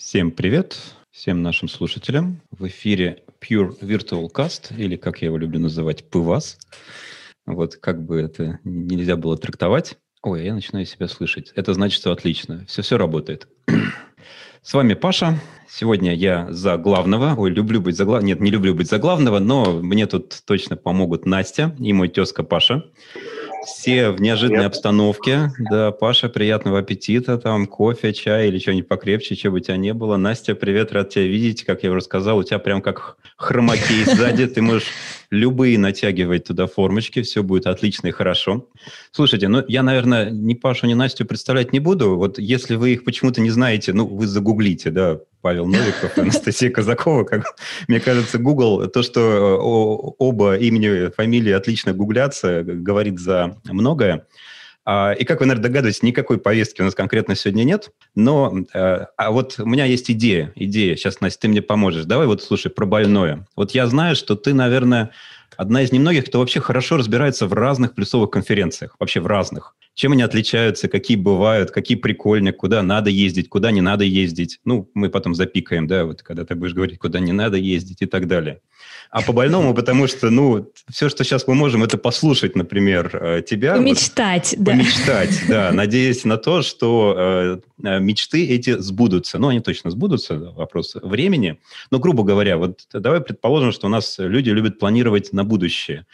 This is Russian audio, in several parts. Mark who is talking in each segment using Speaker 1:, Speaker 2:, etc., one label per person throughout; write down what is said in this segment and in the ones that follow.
Speaker 1: Всем привет, всем нашим слушателям. В эфире Pure Virtual Cast, или как я его люблю называть, ПВАС. Вот как бы это нельзя было трактовать. Ой, я начинаю себя слышать. Это значит, что отлично. Все-все работает. С вами Паша. Сегодня я за главного. Ой, люблю быть за главного. Нет, не люблю быть за главного, но мне тут точно помогут Настя и мой тезка Паша. Все в неожиданной Привет. обстановке. Да, Паша, приятного аппетита, там кофе, чай или что-нибудь покрепче, чего бы у тебя не было. Настя, привет, рад тебя видеть. Как я уже сказал, у тебя прям как хромакей сзади. Ты можешь любые натягивать туда формочки, все будет отлично и хорошо. Слушайте, ну я, наверное, ни Пашу, ни Настю представлять не буду. Вот если вы их почему-то не знаете, ну вы загуглите, да, Павел Новиков, Анастасия Казакова. Как, мне кажется, Google, то, что э, оба имени, фамилии отлично гуглятся, говорит за многое. А, и, как вы, наверное, догадываетесь, никакой повестки у нас конкретно сегодня нет. Но э, а вот у меня есть идея. Идея. Сейчас, Настя, ты мне поможешь. Давай вот, слушай, про больное. Вот я знаю, что ты, наверное, одна из немногих, кто вообще хорошо разбирается в разных плюсовых конференциях. Вообще в разных. Чем они отличаются, какие бывают, какие прикольные, куда надо ездить, куда не надо ездить. Ну, мы потом запикаем, да, вот когда ты будешь говорить, куда не надо ездить и так далее. А по больному, потому что, ну, все, что сейчас мы можем, это послушать, например, э, тебя.
Speaker 2: Помечтать,
Speaker 1: вот, да. Помечтать, да, надеясь на то, что э, э, мечты эти сбудутся. Ну, они точно сбудутся, вопрос времени. Но, грубо говоря, вот давай предположим, что у нас люди любят планировать на будущее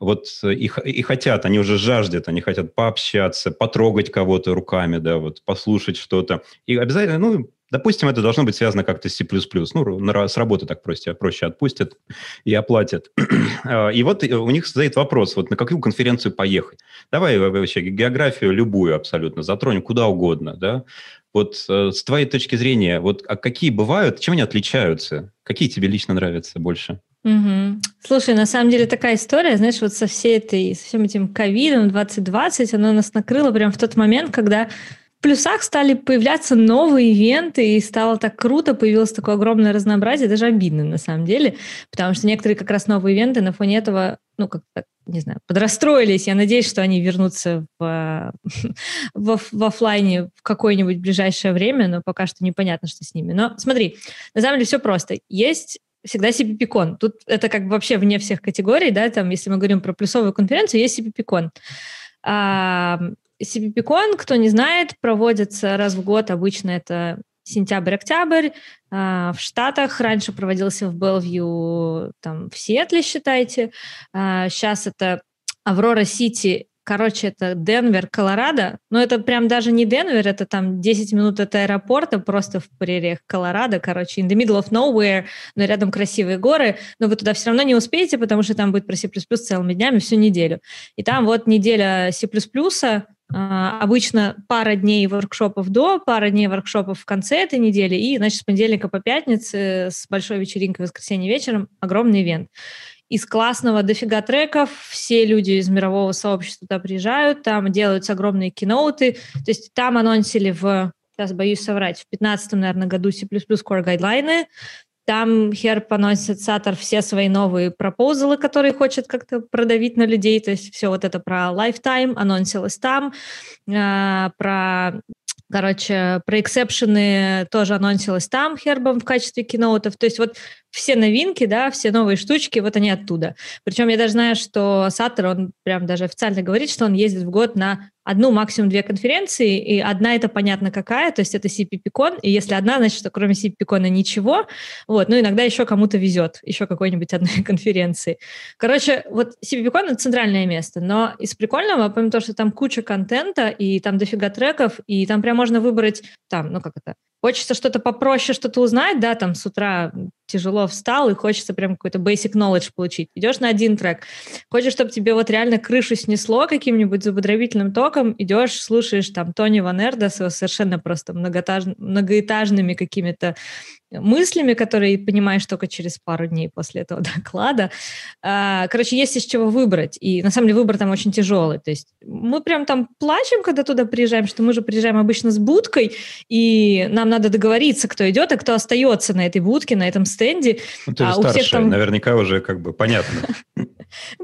Speaker 1: вот и, и хотят, они уже жаждут, они хотят пообщаться, потрогать кого-то руками, да, вот послушать что-то. И обязательно, ну, Допустим, это должно быть связано как-то с C++. Ну, с работы так проще, проще отпустят и оплатят. А, и вот у них стоит вопрос, вот на какую конференцию поехать. Давай вообще географию любую абсолютно затронем, куда угодно, да. Вот э, с твоей точки зрения, вот а какие бывают, чем они отличаются? Какие тебе лично нравятся больше?
Speaker 2: Угу. Слушай, на самом деле такая история, знаешь, вот со всей этой, со всем этим ковидом 2020, оно нас накрыло прямо в тот момент, когда плюсах стали появляться новые ивенты, и стало так круто, появилось такое огромное разнообразие, даже обидно на самом деле, потому что некоторые как раз новые ивенты на фоне этого, ну, как-то, не знаю, подрастроились. Я надеюсь, что они вернутся в, в, в офлайне в какое-нибудь ближайшее время, но пока что непонятно, что с ними. Но смотри, на самом деле все просто. Есть всегда CPP-кон. Тут это как бы вообще вне всех категорий, да, там, если мы говорим про плюсовую конференцию, есть CPP-кон. CPP-кон, кто не знает, проводится раз в год, обычно это сентябрь-октябрь. А, в Штатах раньше проводился в Белвью, там, в Сиэтле, считайте. Сейчас а, это Аврора Сити Короче, это Денвер, Колорадо. Но это прям даже не Денвер, это там 10 минут от аэропорта, просто в прериях Колорадо. Короче, in the middle of nowhere, но рядом красивые горы. Но вы туда все равно не успеете, потому что там будет про C++ целыми днями всю неделю. И там вот неделя C++, обычно пара дней воркшопов до, пара дней воркшопов в конце этой недели, и, значит, с понедельника по пятницу с большой вечеринкой в воскресенье вечером огромный ивент. Из классного дофига треков, все люди из мирового сообщества туда приезжают, там делаются огромные киноуты, то есть там анонсили в, сейчас боюсь соврать, в 15 наверное, году C++ Core гайдлайны, там Херб анонсит Сатор все свои новые пропозалы, которые хочет как-то продавить на людей. То есть все вот это про Lifetime анонсилось там, э, про Короче, про эксепшены тоже анонсилось там Хербом в качестве киноутов. То есть вот все новинки, да, все новые штучки, вот они оттуда. Причем я даже знаю, что Саттер, он прям даже официально говорит, что он ездит в год на одну, максимум две конференции, и одна это понятно какая, то есть это CPP-кон, и если одна, значит, что кроме CPP-кона ничего, вот, ну, иногда еще кому-то везет, еще какой-нибудь одной конференции. Короче, вот CPP-кон — это центральное место, но из прикольного, помимо того, что там куча контента, и там дофига треков, и там прям можно выбрать, там, ну, как это, хочется что-то попроще, что-то узнать, да, там с утра тяжело встал, и хочется прям какой-то basic knowledge получить. Идешь на один трек. Хочешь, чтобы тебе вот реально крышу снесло каким-нибудь зубодробительным током, идешь, слушаешь там Тони Ван Эрда с совершенно просто многоэтаж... многоэтажными какими-то мыслями, которые понимаешь только через пару дней после этого доклада. А, короче, есть из чего выбрать. И на самом деле выбор там очень тяжелый. То есть мы прям там плачем, когда туда приезжаем, что мы же приезжаем обычно с будкой, и нам надо договориться, кто идет, а кто остается на этой будке, на этом стенде.
Speaker 1: Ну, ты же а старшая, всех там... наверняка уже как бы понятно.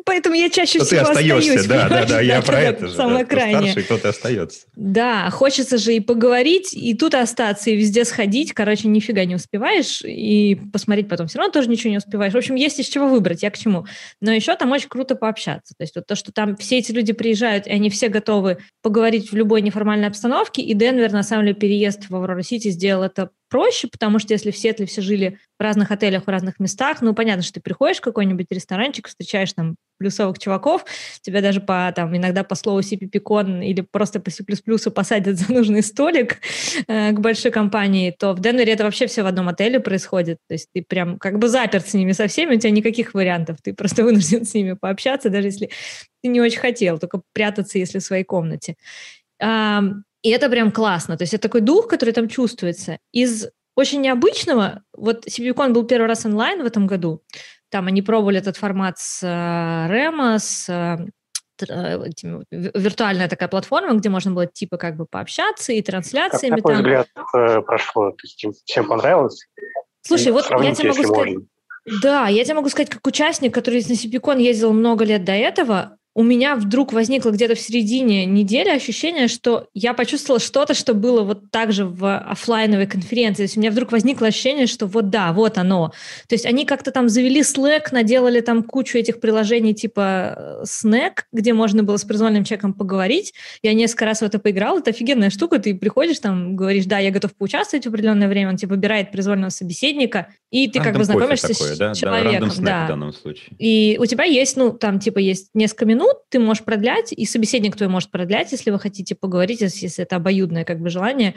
Speaker 2: Поэтому я чаще
Speaker 1: Но
Speaker 2: всего
Speaker 1: ты остаешься,
Speaker 2: остаюсь.
Speaker 1: да, да, да, я
Speaker 2: да,
Speaker 1: про это же.
Speaker 2: Самое
Speaker 1: да, кто
Speaker 2: крайнее.
Speaker 1: старший, тот и остается.
Speaker 2: Да, хочется же и поговорить, и тут остаться, и везде сходить. Короче, нифига не успеваешь, и посмотреть потом все равно тоже ничего не успеваешь. В общем, есть из чего выбрать, я к чему. Но еще там очень круто пообщаться. То есть вот то, что там все эти люди приезжают, и они все готовы поговорить в любой неформальной обстановке, и Денвер, на самом деле, переезд в Аврору-Сити сделал это проще, потому что если в Сетле все жили в разных отелях, в разных местах, ну, понятно, что ты приходишь в какой-нибудь ресторанчик, встречаешь там плюсовых чуваков, тебя даже по, там, иногда по слову CPP-кон или просто по C++ посадят за нужный столик э, к большой компании, то в Денвере это вообще все в одном отеле происходит. То есть ты прям как бы заперт с ними со всеми, у тебя никаких вариантов. Ты просто вынужден с ними пообщаться, даже если ты не очень хотел, только прятаться, если в своей комнате. И это прям классно. То есть это такой дух, который там чувствуется. Из очень необычного, вот CBCon был первый раз онлайн в этом году, там они пробовали этот формат с Рема, с этими, виртуальная такая платформа, где можно было типа как бы пообщаться и трансляциями.
Speaker 3: Как, на
Speaker 2: там.
Speaker 3: взгляд, э, прошло? То есть всем понравилось?
Speaker 2: Слушай, вот я тебе могу сказать... Можно. Да, я тебе могу сказать, как участник, который на CPCon ездил много лет до этого, у меня вдруг возникло где-то в середине недели ощущение, что я почувствовала что-то, что было вот так же в офлайновой конференции. То есть у меня вдруг возникло ощущение, что вот да, вот оно. То есть они как-то там завели Slack, наделали там кучу этих приложений типа Snack, где можно было с произвольным человеком поговорить. Я несколько раз в это поиграла. Это офигенная штука. Ты приходишь там, говоришь, да, я готов поучаствовать в определенное время. Он тебе выбирает произвольного собеседника, и ты как бы знакомишься
Speaker 1: такое,
Speaker 2: с
Speaker 1: да?
Speaker 2: человеком.
Speaker 1: Да,
Speaker 2: да.
Speaker 1: в данном случае.
Speaker 2: И у тебя есть, ну, там типа есть несколько минут, ты можешь продлять, и собеседник твой может продлять, если вы хотите поговорить, если это обоюдное как бы желание.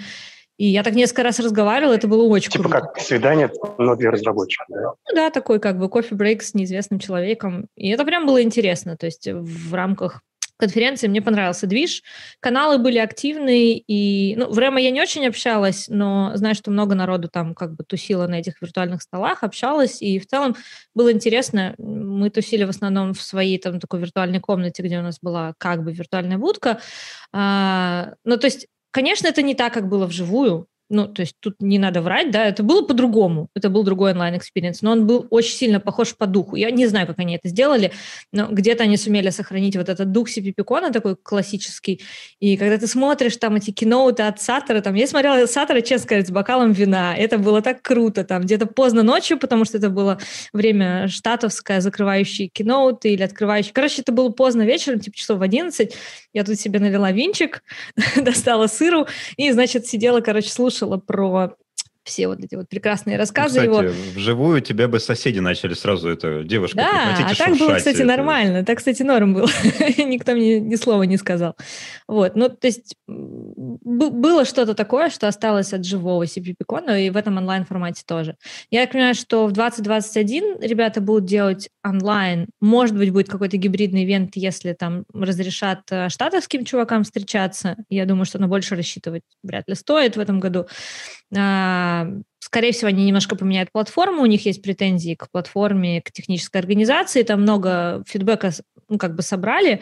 Speaker 2: И я так несколько раз разговаривала, это было очень
Speaker 3: типа
Speaker 2: круто.
Speaker 3: как свидание, но для разработчиков, да?
Speaker 2: Ну да, такой как бы кофе-брейк с неизвестным человеком. И это прям было интересно, то есть в рамках конференции мне понравился движ. Каналы были активные, и ну, в Ремо я не очень общалась, но знаю, что много народу там как бы тусило на этих виртуальных столах, общалась, и в целом было интересно. Мы тусили в основном в своей там такой виртуальной комнате, где у нас была как бы виртуальная будка. А, ну, то есть Конечно, это не так, как было вживую, ну, то есть тут не надо врать, да, это было по-другому, это был другой онлайн experience, но он был очень сильно похож по духу. Я не знаю, как они это сделали, но где-то они сумели сохранить вот этот дух CppCon а такой классический, и когда ты смотришь там эти keynote ы от Сатора, там, я смотрела Сатора, честно сказать, с бокалом вина, это было так круто, там, где-то поздно ночью, потому что это было время штатовское, закрывающие keynote ы или открывающие, короче, это было поздно вечером, типа часов в 11, я тут себе налила винчик, достала сыру, и, значит, сидела, короче, слушала слушала про все вот эти вот прекрасные рассказы
Speaker 1: кстати,
Speaker 2: его.
Speaker 1: вживую тебя бы соседи начали сразу, это девушка,
Speaker 2: Да, а так было, кстати, это... нормально. Так, кстати, норм был. Никто мне ни слова не сказал. Вот, ну, то есть было что-то такое, что осталось от живого CPP-кона, и в этом онлайн-формате тоже. Я понимаю, что в 2021 ребята будут делать онлайн. Может быть, будет какой-то гибридный ивент, если там разрешат э, штатовским чувакам встречаться. Я думаю, что на больше рассчитывать вряд ли стоит в этом году. А, скорее всего, они немножко поменяют платформу, у них есть претензии к платформе, к технической организации, там много фидбэка ну, как бы собрали,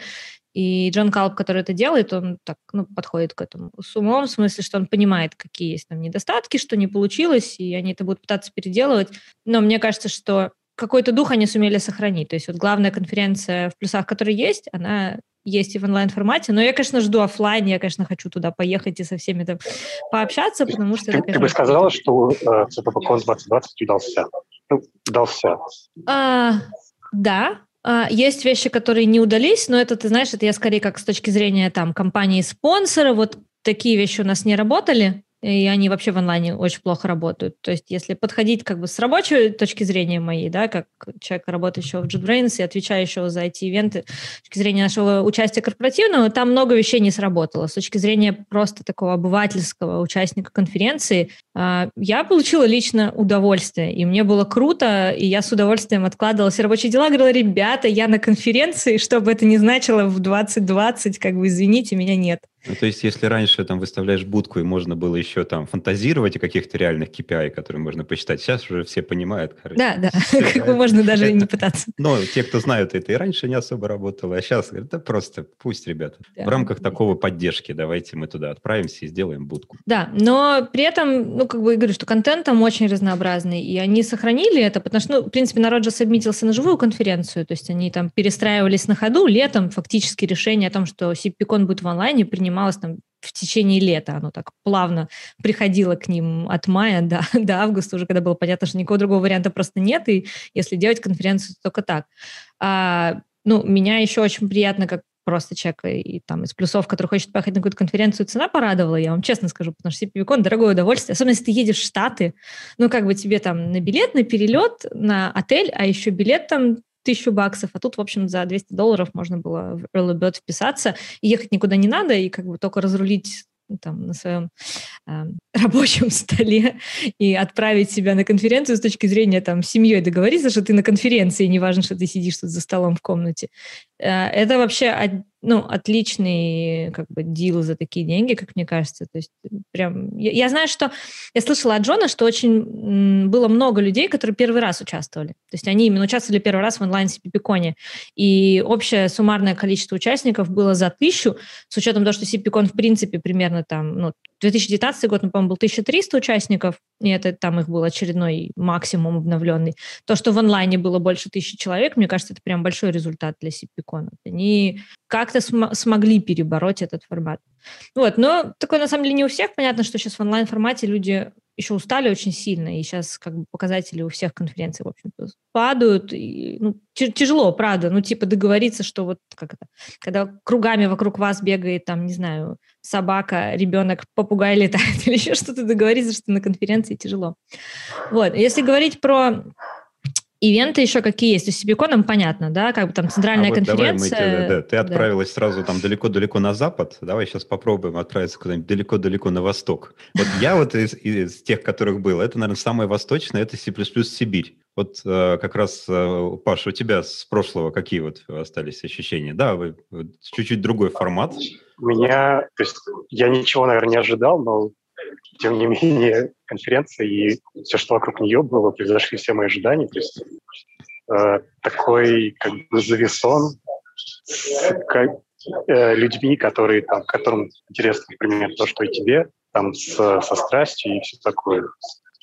Speaker 2: и Джон Калп, который это делает, он так ну, подходит к этому с умом, в смысле, что он понимает, какие есть там недостатки, что не получилось, и они это будут пытаться переделывать. Но мне кажется, что какой-то дух они сумели сохранить. То есть вот главная конференция в плюсах, которая есть, она есть и в онлайн-формате. Но я, конечно, жду офлайн, я, конечно, хочу туда поехать и со всеми там пообщаться, потому что...
Speaker 3: Ты,
Speaker 2: это,
Speaker 3: конечно, ты бы сказала, что э, ЦППКОН 2020 удался? Ну, удался.
Speaker 2: А, да, а, есть вещи, которые не удались, но это, ты знаешь, это я скорее как с точки зрения там компании-спонсора, вот такие вещи у нас не работали, и они вообще в онлайне очень плохо работают. То есть если подходить как бы с рабочей точки зрения моей, да, как человек, работающего в JetBrains и отвечающего за эти ивенты с точки зрения нашего участия корпоративного, там много вещей не сработало. С точки зрения просто такого обывательского участника конференции, я получила лично удовольствие, и мне было круто, и я с удовольствием откладывала все рабочие дела, говорила, ребята, я на конференции, чтобы это не значило в 2020, как бы, извините, меня нет.
Speaker 1: Ну, то есть, если раньше там выставляешь будку, и можно было еще там фантазировать о каких-то реальных KPI, которые можно посчитать, сейчас уже все понимают.
Speaker 2: Короче, да, да, как бы можно даже не пытаться.
Speaker 1: Но те, кто знают это, и раньше не особо работало, а сейчас говорят, да просто пусть, ребята, в рамках такого поддержки давайте мы туда отправимся и сделаем будку.
Speaker 2: Да, но при этом ну, как бы я говорю, что контент там очень разнообразный, и они сохранили это, потому что, ну, в принципе, народ же сабмитился на живую конференцию, то есть они там перестраивались на ходу, летом фактически решение о том, что CPCon будет в онлайне, принималось там в течение лета. Оно так плавно приходило к ним от мая до, до августа, уже когда было понятно, что никакого другого варианта просто нет, и если делать конференцию, то только так. А, ну, меня еще очень приятно, как просто человек и там из плюсов, который хочет поехать на какую-то конференцию, цена порадовала, я вам честно скажу, потому что CPVCon дорогое удовольствие, особенно если ты едешь в Штаты, ну, как бы тебе там на билет, на перелет, на отель, а еще билет там тысячу баксов, а тут, в общем, за 200 долларов можно было в Early Bird вписаться, и ехать никуда не надо, и как бы только разрулить там, на своем э, рабочем столе и отправить себя на конференцию с точки зрения там семьей договориться, что ты на конференции, не важно, что ты сидишь тут за столом в комнате. Э, это вообще ну, отличный как бы дил за такие деньги, как мне кажется. То есть прям... Я, я знаю, что... Я слышала от Джона, что очень было много людей, которые первый раз участвовали. То есть они именно участвовали первый раз в онлайн CPPCon. И общее суммарное количество участников было за тысячу, с учетом того, что CPCon в принципе примерно там, ну, 2019 год, ну, по-моему, был 1300 участников, и это там их был очередной максимум обновленный. То, что в онлайне было больше тысячи человек, мне кажется, это прям большой результат для CPCon. Они как-то см- смогли перебороть этот формат. Вот, но такое на самом деле не у всех. Понятно, что сейчас в онлайн-формате люди еще устали очень сильно, и сейчас как бы показатели у всех конференций, в общем-то, падают. И, ну, тяжело, правда. Ну, типа договориться, что вот как это, когда кругами вокруг вас бегает, там, не знаю, собака, ребенок, попугай летает или еще что-то, договориться, что на конференции тяжело. Вот. Если говорить про Ивенты еще какие есть? То есть Сибиконом понятно, да, как бы там центральная а вот конференция.
Speaker 1: Давай мы, да, ты отправилась да. сразу там далеко-далеко на запад, давай сейчас попробуем отправиться куда-нибудь далеко-далеко на восток. Вот я вот из, из тех, которых был, это, наверное, самое восточное, это C++ Сибирь. Вот э, как раз, э, Паш, у тебя с прошлого какие вот остались ощущения? Да, вы, чуть-чуть другой формат.
Speaker 3: У меня, то есть я ничего, наверное, не ожидал, но тем не менее, конференция и все, что вокруг нее было, превзошли все мои ожидания. То есть э, такой как бы завесон с как, э, людьми, которые, там, которым интересно, например, то, что и тебе, там, с, со страстью и все такое.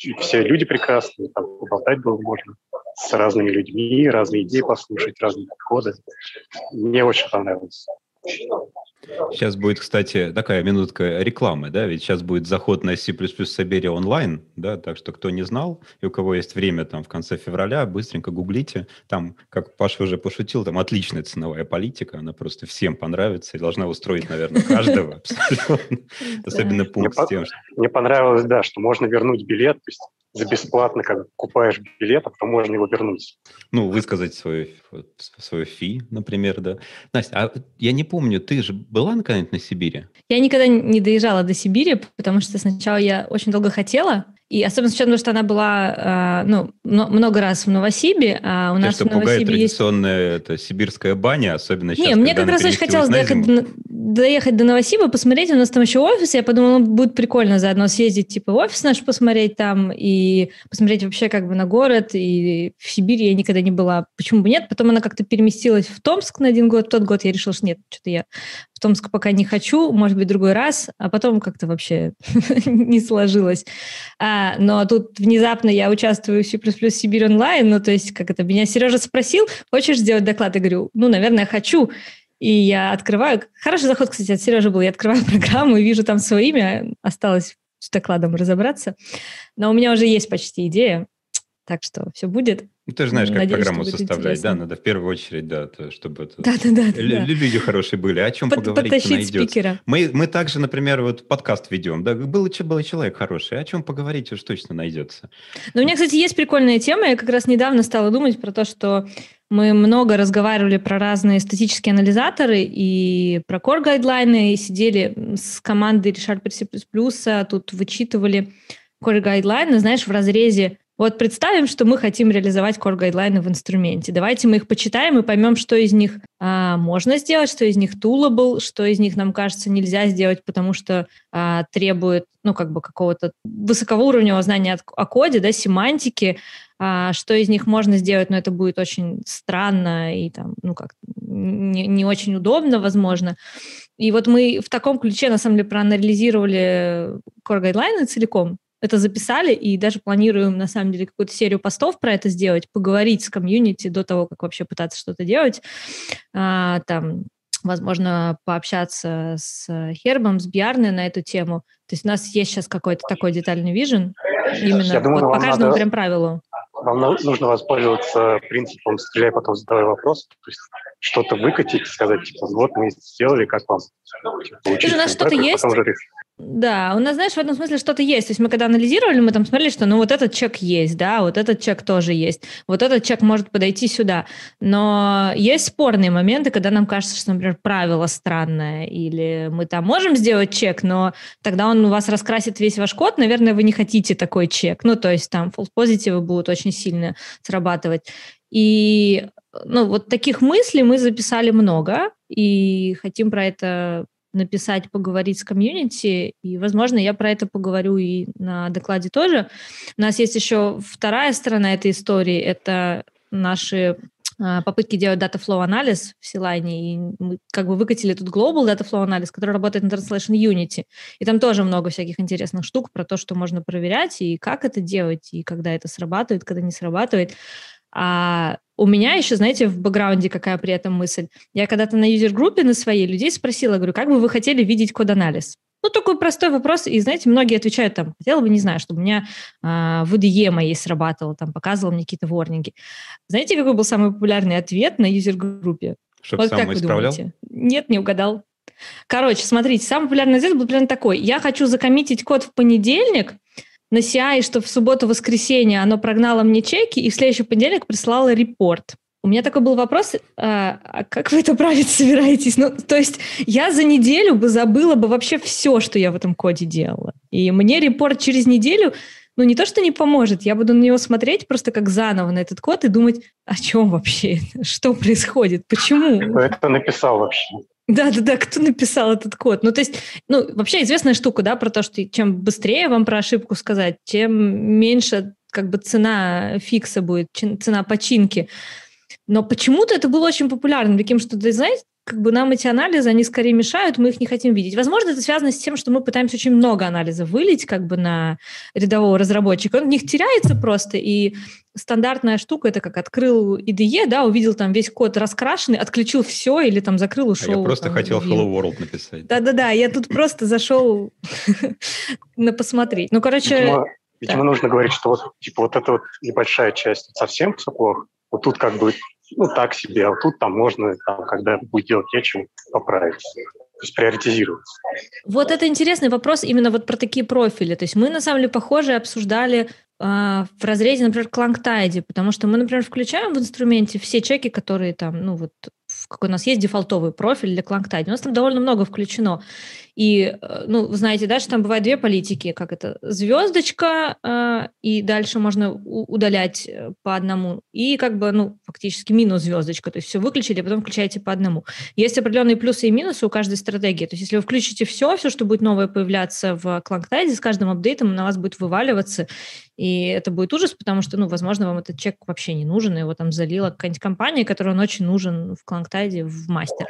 Speaker 3: И все люди прекрасные, там, поболтать было можно с разными людьми, разные идеи послушать, разные подходы. Мне очень понравилось.
Speaker 1: Сейчас будет, кстати, такая минутка рекламы, да, ведь сейчас будет заход на C++ Siberia онлайн, да, так что кто не знал, и у кого есть время там в конце февраля, быстренько гуглите, там, как Паша уже пошутил, там отличная ценовая политика, она просто всем понравится и должна устроить, наверное, каждого абсолютно, особенно пункт с тем,
Speaker 3: что... Мне понравилось, да, что можно вернуть билет, то есть за бесплатно как купаешь билет, а потом можно его вернуть.
Speaker 1: Ну, высказать свою, свою фи, например, да. Настя, а я не помню, ты же была наконец на Сибири?
Speaker 2: Я никогда не доезжала до Сибири, потому что сначала я очень долго хотела, и особенно с учетом, что она была э, ну, много раз в Новосибе, а у Тебя нас
Speaker 1: что
Speaker 2: в
Speaker 1: Новосибе традиционная есть... это, сибирская баня, особенно сейчас,
Speaker 2: Не, мне как раз очень хотелось доехать до, доехать до Новосиба, посмотреть, у нас там еще офис, я подумала, ну, будет прикольно заодно съездить типа в офис наш посмотреть там и посмотреть вообще как бы на город, и в Сибири я никогда не была, почему бы нет, потом она как-то переместилась в Томск на один год, в тот год я решила, что нет, что-то я в Томск пока не хочу, может быть, другой раз, а потом как-то вообще не сложилось. А, но тут внезапно я участвую в C++ Сибирь онлайн, ну, то есть, как это, меня Сережа спросил, хочешь сделать доклад? Я говорю, ну, наверное, хочу. И я открываю, хороший заход, кстати, от Сережи был, я открываю программу и вижу там свое имя, осталось с докладом разобраться, но у меня уже есть почти идея, так что все будет.
Speaker 1: Ну, ты же знаешь, как Надеюсь, программу составлять, да? Надо в первую очередь, да, то, чтобы это...
Speaker 2: да, да, да,
Speaker 1: да. люди хорошие были. О чем Под, поговорить
Speaker 2: Потащить спикера.
Speaker 1: Мы, мы также, например, вот подкаст ведем, да, был, был человек хороший, о чем поговорить уж точно найдется.
Speaker 2: Ну, у меня, кстати, есть прикольная тема. Я как раз недавно стала думать про то, что мы много разговаривали про разные статические анализаторы и про core гайдлайны, и сидели с командой ReSharper C++, тут вычитывали core гайдлайны, знаешь, в разрезе вот представим, что мы хотим реализовать core гайдлайны в инструменте. Давайте мы их почитаем и поймем, что из них а, можно сделать, что из них toolable, что из них нам кажется нельзя сделать, потому что а, требует, ну, как бы какого-то высокоуровневого знания о, о коде, да, семантики, а, что из них можно сделать, но это будет очень странно и там, ну, как не, не очень удобно, возможно. И вот мы в таком ключе, на самом деле, проанализировали core гайдлайны целиком, это записали и даже планируем, на самом деле, какую-то серию постов про это сделать, поговорить с комьюнити до того, как вообще пытаться что-то делать. А, там, возможно, пообщаться с Хербом, с Бьярной на эту тему. То есть у нас есть сейчас какой-то такой детальный вижен, именно Я думаю, вот по каждому надо... прям правилу.
Speaker 3: Вам нужно воспользоваться принципом «стреляй, потом задавай вопрос». То есть что-то выкатить, сказать, типа, вот мы сделали, как вам?
Speaker 2: Типа, у нас что-то есть? Да, у нас, знаешь, в этом смысле что-то есть. То есть мы когда анализировали, мы там смотрели, что ну вот этот чек есть, да, вот этот чек тоже есть, вот этот чек может подойти сюда. Но есть спорные моменты, когда нам кажется, что, например, правило странное, или мы там можем сделать чек, но тогда он у вас раскрасит весь ваш код, наверное, вы не хотите такой чек. Ну, то есть там false позитивы будут очень сильно срабатывать. И ну, вот таких мыслей мы записали много, и хотим про это написать, поговорить с комьюнити, и, возможно, я про это поговорю и на докладе тоже. У нас есть еще вторая сторона этой истории, это наши а, попытки делать Data Flow анализ в Силайне, и мы как бы выкатили тут Global Data Flow анализ, который работает на Translation Unity, и там тоже много всяких интересных штук про то, что можно проверять, и как это делать, и когда это срабатывает, когда не срабатывает. А у меня еще, знаете, в бэкграунде какая при этом мысль. Я когда-то на юзер-группе на своей людей спросила, говорю, как бы вы хотели видеть код-анализ? Ну, такой простой вопрос, и, знаете, многие отвечают там, хотела бы, не знаю, чтобы у меня э, VDE моей срабатывал, там, показывал мне какие-то ворнинги. Знаете, какой был самый популярный ответ на юзер-группе?
Speaker 1: Чтобы вот сам как вы исправлял? думаете?
Speaker 2: Нет, не угадал. Короче, смотрите, самый популярный ответ был примерно такой. Я хочу закоммитить код в понедельник, на CI, что в субботу-воскресенье оно прогнало мне чеки, и в следующий понедельник прислало репорт. У меня такой был вопрос, а, а как вы это править собираетесь? Ну, то есть я за неделю бы забыла бы вообще все, что я в этом коде делала. И мне репорт через неделю, ну, не то, что не поможет, я буду на него смотреть просто как заново на этот код и думать, о чем вообще, что происходит, почему?
Speaker 3: Кто это написал вообще?
Speaker 2: Да-да-да, кто написал этот код? Ну, то есть, ну, вообще известная штука, да, про то, что чем быстрее вам про ошибку сказать, тем меньше как бы цена фикса будет, цена починки. Но почему-то это было очень популярным, таким, что, ты знаешь, как бы нам эти анализы, они скорее мешают, мы их не хотим видеть. Возможно, это связано с тем, что мы пытаемся очень много анализов вылить как бы на рядового разработчика. Он в них теряется просто, и стандартная штука, это как открыл IDE, да, увидел там весь код раскрашенный, отключил все или там закрыл, ушел. А
Speaker 1: я просто
Speaker 2: там,
Speaker 1: хотел Hello World написать.
Speaker 2: Да-да-да, я тут просто зашел на посмотреть. Ну, короче...
Speaker 3: Видимо, нужно говорить, что вот, типа, вот эта вот небольшая часть совсем все плохо. Вот тут как бы ну, так себе, а вот тут там можно, там, когда будет делать нечего, поправить. То есть приоритизировать.
Speaker 2: Вот это интересный вопрос именно вот про такие профили. То есть мы, на самом деле, похоже обсуждали э, в разрезе, например, Клангтайде, потому что мы, например, включаем в инструменте все чеки, которые там, ну вот, какой у нас есть дефолтовый профиль для Клангтайде. У нас там довольно много включено. И, э, ну, вы знаете, да, что там бывают две политики, как это, звездочка, э, и дальше можно удалять э, по одному, и как бы, ну, фактически минус звездочка, то есть все выключили, а потом включаете по одному. Есть определенные плюсы и минусы у каждой стратегии, то есть если вы включите все, все, что будет новое появляться в Клангтайде, с каждым апдейтом на вас будет вываливаться, и это будет ужас, потому что, ну, возможно, вам этот чек вообще не нужен, его там залила какая-нибудь компания, которой он очень нужен в Клангтайде, в мастер.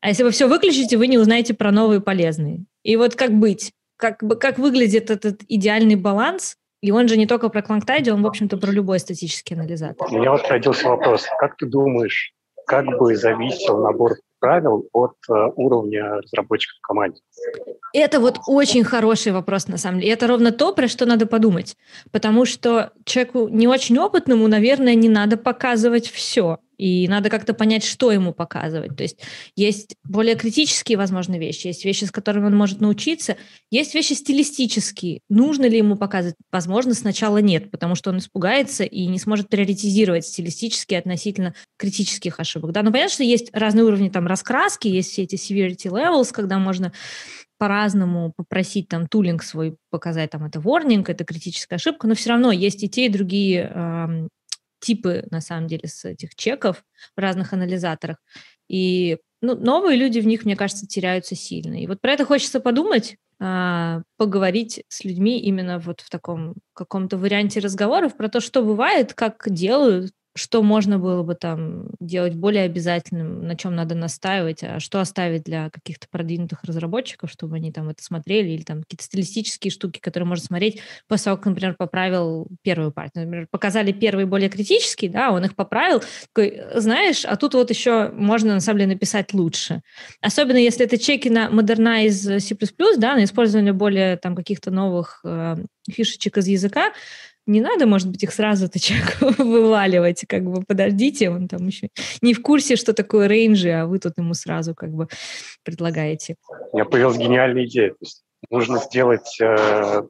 Speaker 2: А если вы все выключите, вы не узнаете про новые полезные. И вот как быть? Как, как выглядит этот идеальный баланс? И он же не только про Клангтайде, он, в общем-то, про любой статический анализатор.
Speaker 3: У меня вот родился вопрос. Как ты думаешь, как бы зависел набор правил от э, уровня разработчиков в команде?
Speaker 2: Это вот очень хороший вопрос, на самом деле. И это ровно то, про что надо подумать. Потому что человеку не очень опытному, наверное, не надо показывать все. И надо как-то понять, что ему показывать. То есть есть более критические, возможно, вещи, есть вещи, с которыми он может научиться, есть вещи стилистические. Нужно ли ему показывать? Возможно, сначала нет, потому что он испугается и не сможет приоритизировать стилистически относительно критических ошибок. Да, но понятно, что есть разные уровни там раскраски, есть все эти severity levels, когда можно по-разному попросить там тулинг свой показать, там это warning, это критическая ошибка, но все равно есть и те, и другие э, типы, на самом деле, с этих чеков в разных анализаторах. И ну, новые люди в них, мне кажется, теряются сильно. И вот про это хочется подумать, а, поговорить с людьми именно вот в таком каком-то варианте разговоров про то, что бывает, как делают, что можно было бы там делать более обязательным, на чем надо настаивать, а что оставить для каких-то продвинутых разработчиков, чтобы они там это смотрели, или там какие-то стилистические штуки, которые можно смотреть после того, как, например, поправил первую партию. Например, показали первый более критический, да, он их поправил, такой, знаешь, а тут вот еще можно, на самом деле, написать лучше. Особенно, если это чеки на Modernize C++, да, на использование более там каких-то новых э, фишечек из языка, не надо, может быть, их сразу-то человеку вываливать, как бы подождите, он там еще не в курсе, что такое рейнджи, а вы тут ему сразу как бы предлагаете.
Speaker 3: У меня появилась гениальная идея. То есть нужно сделать э,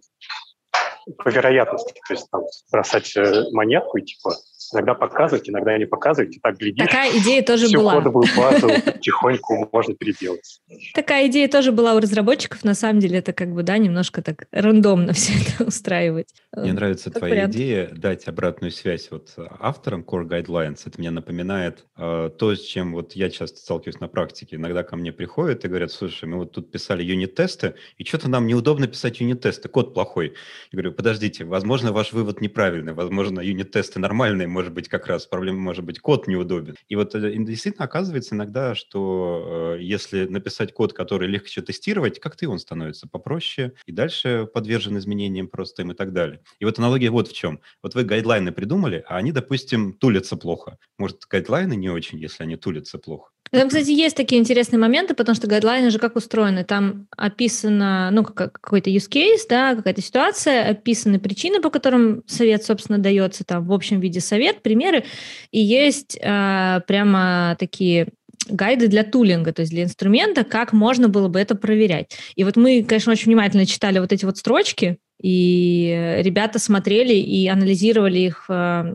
Speaker 3: по вероятности, то есть там, бросать э, монетку и типа Иногда показывать, иногда не показывать, и так глядишь.
Speaker 2: Такая идея тоже
Speaker 3: всю
Speaker 2: была.
Speaker 3: кодовую базу тихоньку можно переделать.
Speaker 2: Такая идея тоже была у разработчиков. На самом деле это как бы, да, немножко так рандомно все это устраивать.
Speaker 1: Мне нравится как твоя вариант. идея дать обратную связь вот авторам Core Guidelines. Это мне напоминает э, то, с чем вот я часто сталкиваюсь на практике. Иногда ко мне приходят и говорят, слушай, мы вот тут писали юнит-тесты, и что-то нам неудобно писать юнит-тесты, код плохой. Я говорю, подождите, возможно, ваш вывод неправильный, возможно, юнит-тесты нормальные, может быть, как раз проблема, может быть, код неудобен. И вот э, действительно оказывается иногда, что э, если написать код, который легче тестировать, как-то и он становится попроще, и дальше подвержен изменениям просто им и так далее. И вот аналогия вот в чем. Вот вы гайдлайны придумали, а они, допустим, тулятся плохо. Может, гайдлайны не очень, если они тулятся плохо?
Speaker 2: Там, кстати, есть такие интересные моменты, потому что гайдлайны же как устроены. Там описано, ну, какой-то use case, да, какая-то ситуация, описаны причины, по которым совет, собственно, дается, там, в общем виде совет, примеры, и есть э, прямо такие гайды для тулинга, то есть для инструмента, как можно было бы это проверять. И вот мы, конечно, очень внимательно читали вот эти вот строчки, и ребята смотрели и анализировали их с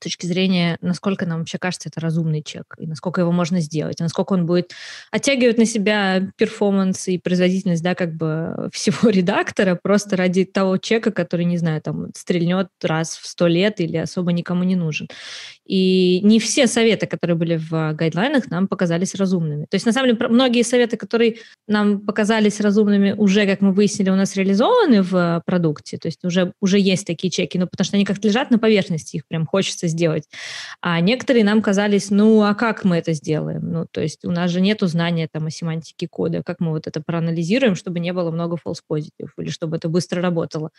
Speaker 2: точки зрения, насколько нам вообще кажется это разумный чек, и насколько его можно сделать, и насколько он будет оттягивать на себя перформанс и производительность, да, как бы всего редактора просто ради того чека, который, не знаю, там стрельнет раз в сто лет или особо никому не нужен. И не все советы, которые были в гайдлайнах, нам показались разумными. То есть, на самом деле, многие советы, которые нам показались разумными, уже, как мы выяснили, у нас реализованы в продукте. То есть уже, уже есть такие чеки, но потому что они как-то лежат на поверхности, их прям хочется сделать. А некоторые нам казались, ну, а как мы это сделаем? Ну, то есть у нас же нету знания там о семантике кода, как мы вот это проанализируем, чтобы не было много false positive или чтобы это быстро работало.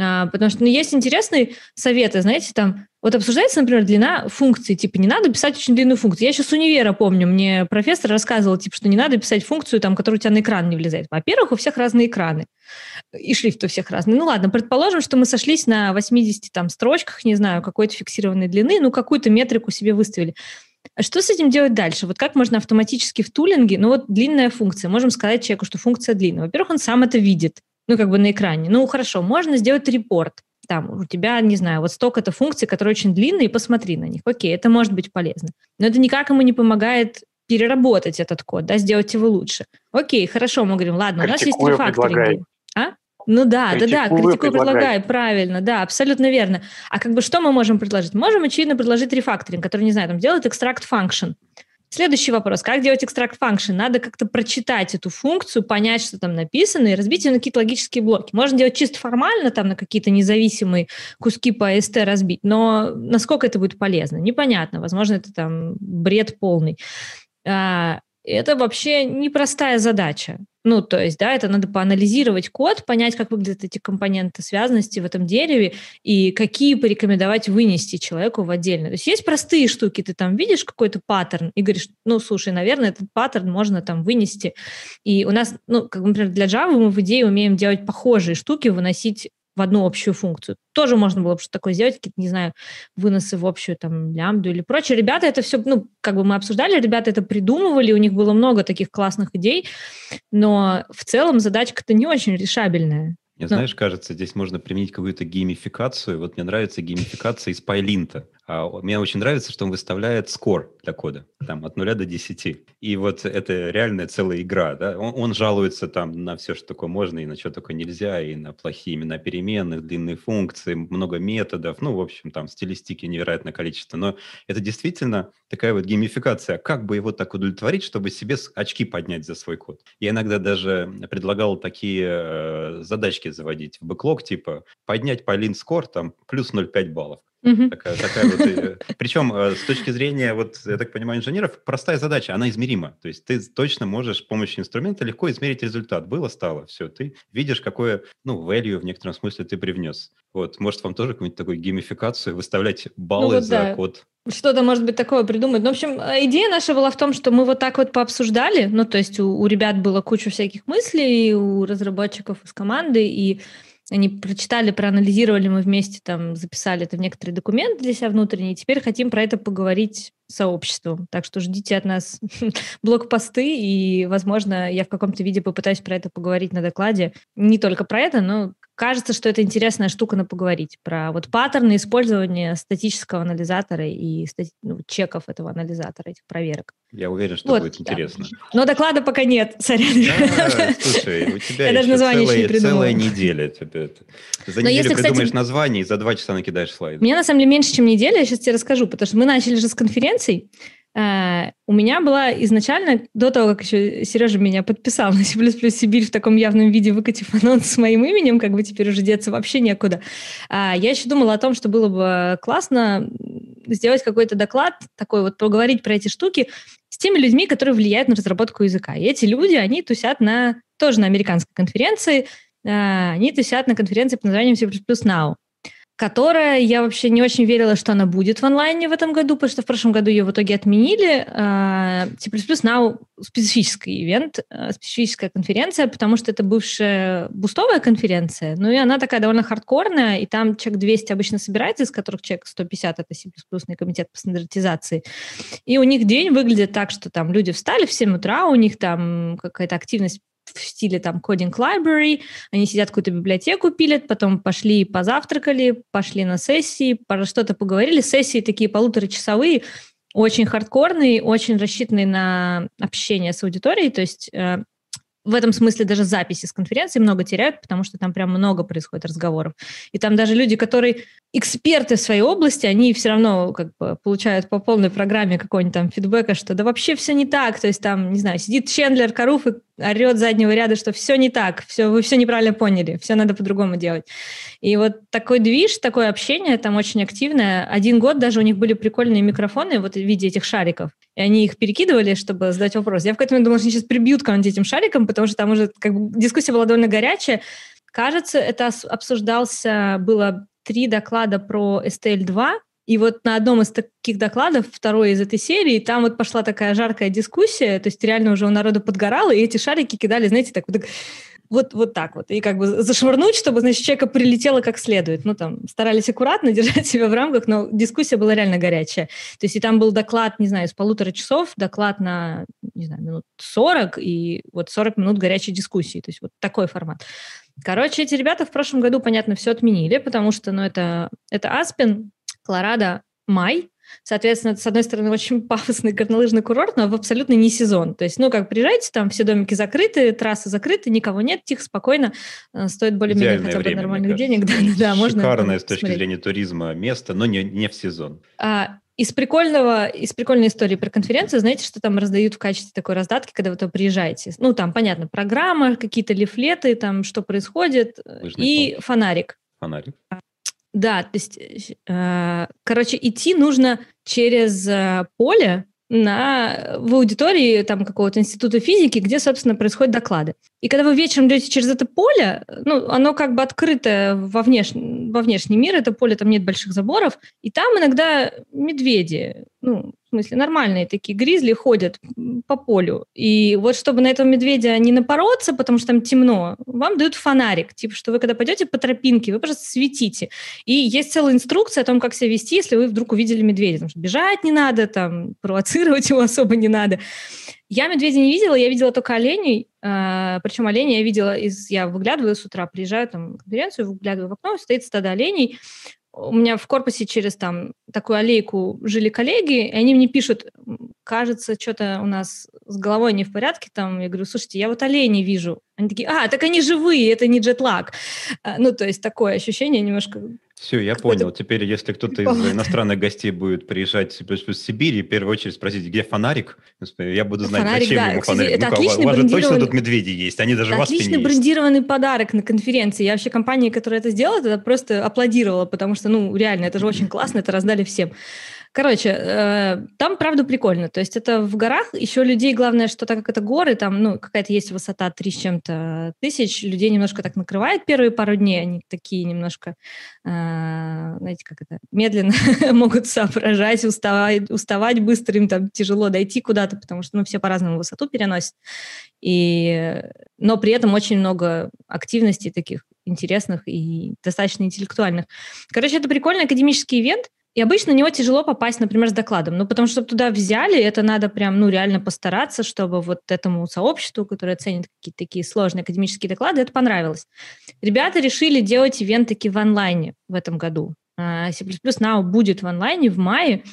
Speaker 2: А, потому что ну, есть интересные советы, знаете, там вот обсуждается, например, длина функции, типа не надо писать очень длинную функцию. Я еще с универа помню, мне профессор рассказывал, типа, что не надо писать функцию, там, которая у тебя на экран не влезает. Во-первых, у всех разные экраны, и шрифт у всех разный. Ну ладно, предположим, что мы сошлись на 80 там строчках, не знаю, какой-то фиксированной длины, ну какую-то метрику себе выставили. А что с этим делать дальше? Вот как можно автоматически в тулинге, ну вот длинная функция, можем сказать человеку, что функция длинная. Во-первых, он сам это видит ну, как бы на экране. Ну, хорошо, можно сделать репорт. Там, у тебя, не знаю, вот столько-то функций, которые очень длинные, посмотри на них. Окей, это может быть полезно. Но это никак ему не помогает переработать этот код, да, сделать его лучше. Окей, хорошо, мы говорим, ладно, у нас есть рефакторинг. А? Ну да, критикую, да, да, критикую, предлагаю, правильно, да, абсолютно верно. А как бы что мы можем предложить? Можем, очевидно, предложить рефакторинг, который, не знаю, там делает extract function. Следующий вопрос. Как делать extract function? Надо как-то прочитать эту функцию, понять, что там написано, и разбить ее на какие-то логические блоки. Можно делать чисто формально, там на какие-то независимые куски по ST разбить, но насколько это будет полезно? Непонятно. Возможно, это там бред полный. А, это вообще непростая задача. Ну, то есть, да, это надо поанализировать код, понять, как выглядят эти компоненты связанности в этом дереве и какие порекомендовать вынести человеку в отдельно. То есть есть простые штуки, ты там видишь какой-то паттерн и говоришь, ну, слушай, наверное, этот паттерн можно там вынести. И у нас, ну, как, например, для Java мы в идее умеем делать похожие штуки, выносить в одну общую функцию. Тоже можно было бы что-то такое сделать, какие-то, не знаю, выносы в общую там лямбду или прочее. Ребята это все, ну, как бы мы обсуждали, ребята это придумывали, у них было много таких классных идей, но в целом задачка-то не очень решабельная.
Speaker 1: Мне, Но... знаешь, кажется, здесь можно применить какую-то геймификацию. Вот мне нравится геймификация из Пайлинта. А мне очень нравится, что он выставляет скор для кода, там, от 0 до 10. И вот это реальная целая игра, да. Он, он жалуется там на все, что такое можно, и на что такое нельзя, и на плохие имена переменных, длинные функции, много методов, ну, в общем, там, стилистики невероятное количество. Но это действительно такая вот геймификация. Как бы его так удовлетворить, чтобы себе очки поднять за свой код? Я иногда даже предлагал такие э, задачки заводить в бэклог, типа поднять по лин скор там плюс 0,5 баллов. Угу. Такая, такая вот, причем э, с точки зрения, вот, я так понимаю, инженеров, простая задача, она измерима. То есть ты точно можешь с помощью инструмента легко измерить результат. Было, стало, все. Ты видишь, какое, ну, value в некотором смысле ты привнес. Вот, может, вам тоже какую-нибудь такую геймификацию, выставлять баллы ну, вот за да. код?
Speaker 2: Что-то, может быть, такое придумать. Ну, в общем, э, идея наша была в том, что мы вот так вот пообсуждали. Ну, то есть у, у ребят было куча всяких мыслей, у разработчиков из команды, и они прочитали, проанализировали, мы вместе там записали это в некоторый документ для себя внутренний, и теперь хотим про это поговорить сообществу. Так что ждите от нас блокпосты, и, возможно, я в каком-то виде попытаюсь про это поговорить на докладе. Не только про это, но кажется, что это интересная штука на поговорить. Про вот паттерны использования статического анализатора и стати... ну, чеков этого анализатора, этих проверок.
Speaker 1: Я уверен, что вот, будет да. интересно.
Speaker 2: Но доклада пока нет, сорян.
Speaker 1: Да, слушай, у тебя Я даже название целая, еще не целая неделя. Тебе. За неделю если, придумаешь кстати, название и за два часа накидаешь слайды.
Speaker 2: Мне на самом деле меньше, чем неделя, я сейчас тебе расскажу, потому что мы начали же с конференций, у меня была изначально, до того, как еще Сережа меня подписал на C++ Сибирь в таком явном виде, выкатив анонс с моим именем, как бы теперь уже деться вообще некуда, uh, я еще думала о том, что было бы классно сделать какой-то доклад, такой вот поговорить про эти штуки с теми людьми, которые влияют на разработку языка. И эти люди, они тусят на, тоже на американской конференции, uh, они тусят на конференции под названием C++ Now которая я вообще не очень верила, что она будет в онлайне в этом году, потому что в прошлом году ее в итоге отменили. C++ Now специфический ивент, э, специфическая конференция, потому что это бывшая бустовая конференция, ну и она такая довольно хардкорная, и там человек 200 обычно собирается, из которых человек 150 — это C++ комитет по стандартизации. И у них день выглядит так, что там люди встали в 7 утра, у них там какая-то активность в стиле там Coding Library, они сидят какую-то библиотеку пилят, потом пошли позавтракали, пошли на сессии, про что-то поговорили. Сессии такие полуторачасовые, очень хардкорные, очень рассчитанные на общение с аудиторией, то есть э, в этом смысле даже записи с конференции много теряют, потому что там прям много происходит разговоров. И там даже люди, которые эксперты в своей области, они все равно как бы получают по полной программе какой-нибудь там фидбэка, что да вообще все не так. То есть там, не знаю, сидит Чендлер Каруф и орет заднего ряда, что все не так, все, вы все неправильно поняли, все надо по-другому делать. И вот такой движ, такое общение там очень активное. Один год даже у них были прикольные микрофоны вот в виде этих шариков, и они их перекидывали, чтобы задать вопрос. Я в какой-то момент думала, что они сейчас прибьют кого-нибудь этим шариком, потому что там уже как бы дискуссия была довольно горячая. Кажется, это обсуждался, было три доклада про STL2, и вот на одном из таких докладов, второй из этой серии, там вот пошла такая жаркая дискуссия, то есть реально уже у народа подгорало, и эти шарики кидали, знаете, так вот, вот, вот так вот. И как бы зашвырнуть, чтобы, значит, человека прилетело как следует. Ну, там, старались аккуратно держать себя в рамках, но дискуссия была реально горячая. То есть и там был доклад, не знаю, с полутора часов, доклад на, не знаю, минут 40, и вот 40 минут горячей дискуссии. То есть вот такой формат. Короче, эти ребята в прошлом году, понятно, все отменили, потому что, ну, это, это Аспен, Колорадо, май, Соответственно, это, с одной стороны, очень пафосный горнолыжный курорт, но в абсолютно не сезон. То есть, ну, как приезжаете, там все домики закрыты, трассы закрыты, никого нет, тихо, спокойно, э, стоит более-менее хотя бы время, нормальных денег. Да, да, можно
Speaker 1: Шикарное с точки смотреть. зрения туризма место, но не, не в сезон.
Speaker 2: А, из прикольного, из прикольной истории про конференцию, знаете, что там раздают в качестве такой раздатки, когда вы туда приезжаете? Ну, там, понятно, программа, какие-то лифлеты, там, что происходит, Лыжный и пол. фонарик.
Speaker 1: Фонарик.
Speaker 2: Да, то есть, э, короче, идти нужно через э, поле на, в аудитории там, какого-то института физики, где, собственно, происходят доклады. И когда вы вечером идете через это поле, ну, оно как бы открыто во, внеш... во внешний мир, это поле, там нет больших заборов, и там иногда медведи, ну, в смысле, нормальные такие гризли ходят по полю. И вот чтобы на этого медведя не напороться, потому что там темно, вам дают фонарик. Типа, что вы когда пойдете по тропинке, вы просто светите. И есть целая инструкция о том, как себя вести, если вы вдруг увидели медведя. Потому что бежать не надо, там, провоцировать его особо не надо. Я медведя не видела, я видела только оленей. А, причем оленей я видела из... Я выглядываю с утра, приезжаю там на конференцию, выглядываю в окно, стоит стадо оленей у меня в корпусе через там такую аллейку жили коллеги, и они мне пишут, кажется, что-то у нас с головой не в порядке, там, я говорю, слушайте, я вот оленей вижу. Они такие, а, так они живые, это не джетлаг. А, ну, то есть такое ощущение немножко
Speaker 1: Все, я понял. Теперь, если кто-то из иностранных гостей будет приезжать в Сибирь, в первую очередь спросить, где фонарик, я буду знать, фонарик, зачем да. ему фонарик. Это ну, отличный у вас же точно тут медведи есть, они даже это
Speaker 2: в Отличный брендированный подарок на конференции. Я вообще компания, которая это сделала, это просто аплодировала, потому что, ну, реально, это же очень классно, это раздали всем. Короче, э, там, правда, прикольно. То есть это в горах. Еще людей, главное, что так как это горы, там, ну, какая-то есть высота 3 с чем-то тысяч, людей немножко так накрывает первые пару дней. Они такие немножко, э, знаете, как это, медленно могут соображать, уставать, уставать быстро, им там тяжело дойти куда-то, потому что, ну, все по-разному высоту переносят. И, но при этом очень много активностей таких интересных и достаточно интеллектуальных. Короче, это прикольный академический ивент, и обычно на него тяжело попасть, например, с докладом. Ну, потому что, туда взяли, это надо прям, ну, реально постараться, чтобы вот этому сообществу, которое ценит какие-то такие сложные академические доклады, это понравилось. Ребята решили делать ивент таки в онлайне в этом году. А, C++ Now будет в онлайне в мае,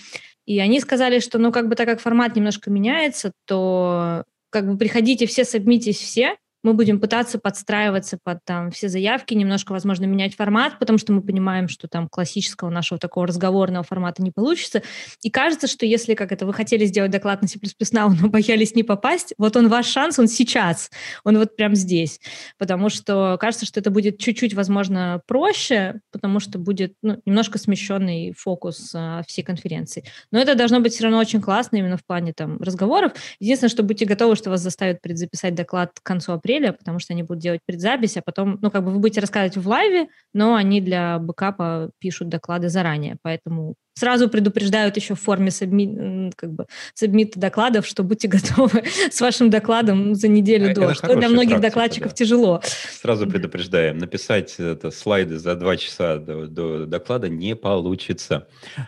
Speaker 2: и они сказали, что, ну, как бы так как формат немножко меняется, то как бы приходите все, сабмитесь все, мы будем пытаться подстраиваться под там все заявки, немножко, возможно, менять формат, потому что мы понимаем, что там классического нашего такого разговорного формата не получится. И кажется, что если, как это, вы хотели сделать доклад на C++ Now, но боялись не попасть, вот он ваш шанс, он сейчас, он вот прям здесь. Потому что кажется, что это будет чуть-чуть, возможно, проще, потому что будет ну, немножко смещенный фокус а, всей конференции. Но это должно быть все равно очень классно именно в плане там разговоров. Единственное, что будьте готовы, что вас заставят предзаписать доклад к концу апреля, апреля, потому что они будут делать предзапись, а потом, ну, как бы вы будете рассказывать в лайве, но они для бэкапа пишут доклады заранее, поэтому сразу предупреждают еще в форме сабми, как бы, сабмита докладов, что будьте готовы с вашим докладом за неделю это до, что для многих практика, докладчиков да. тяжело.
Speaker 1: Сразу предупреждаем, написать это, слайды за два часа до, до доклада не получится.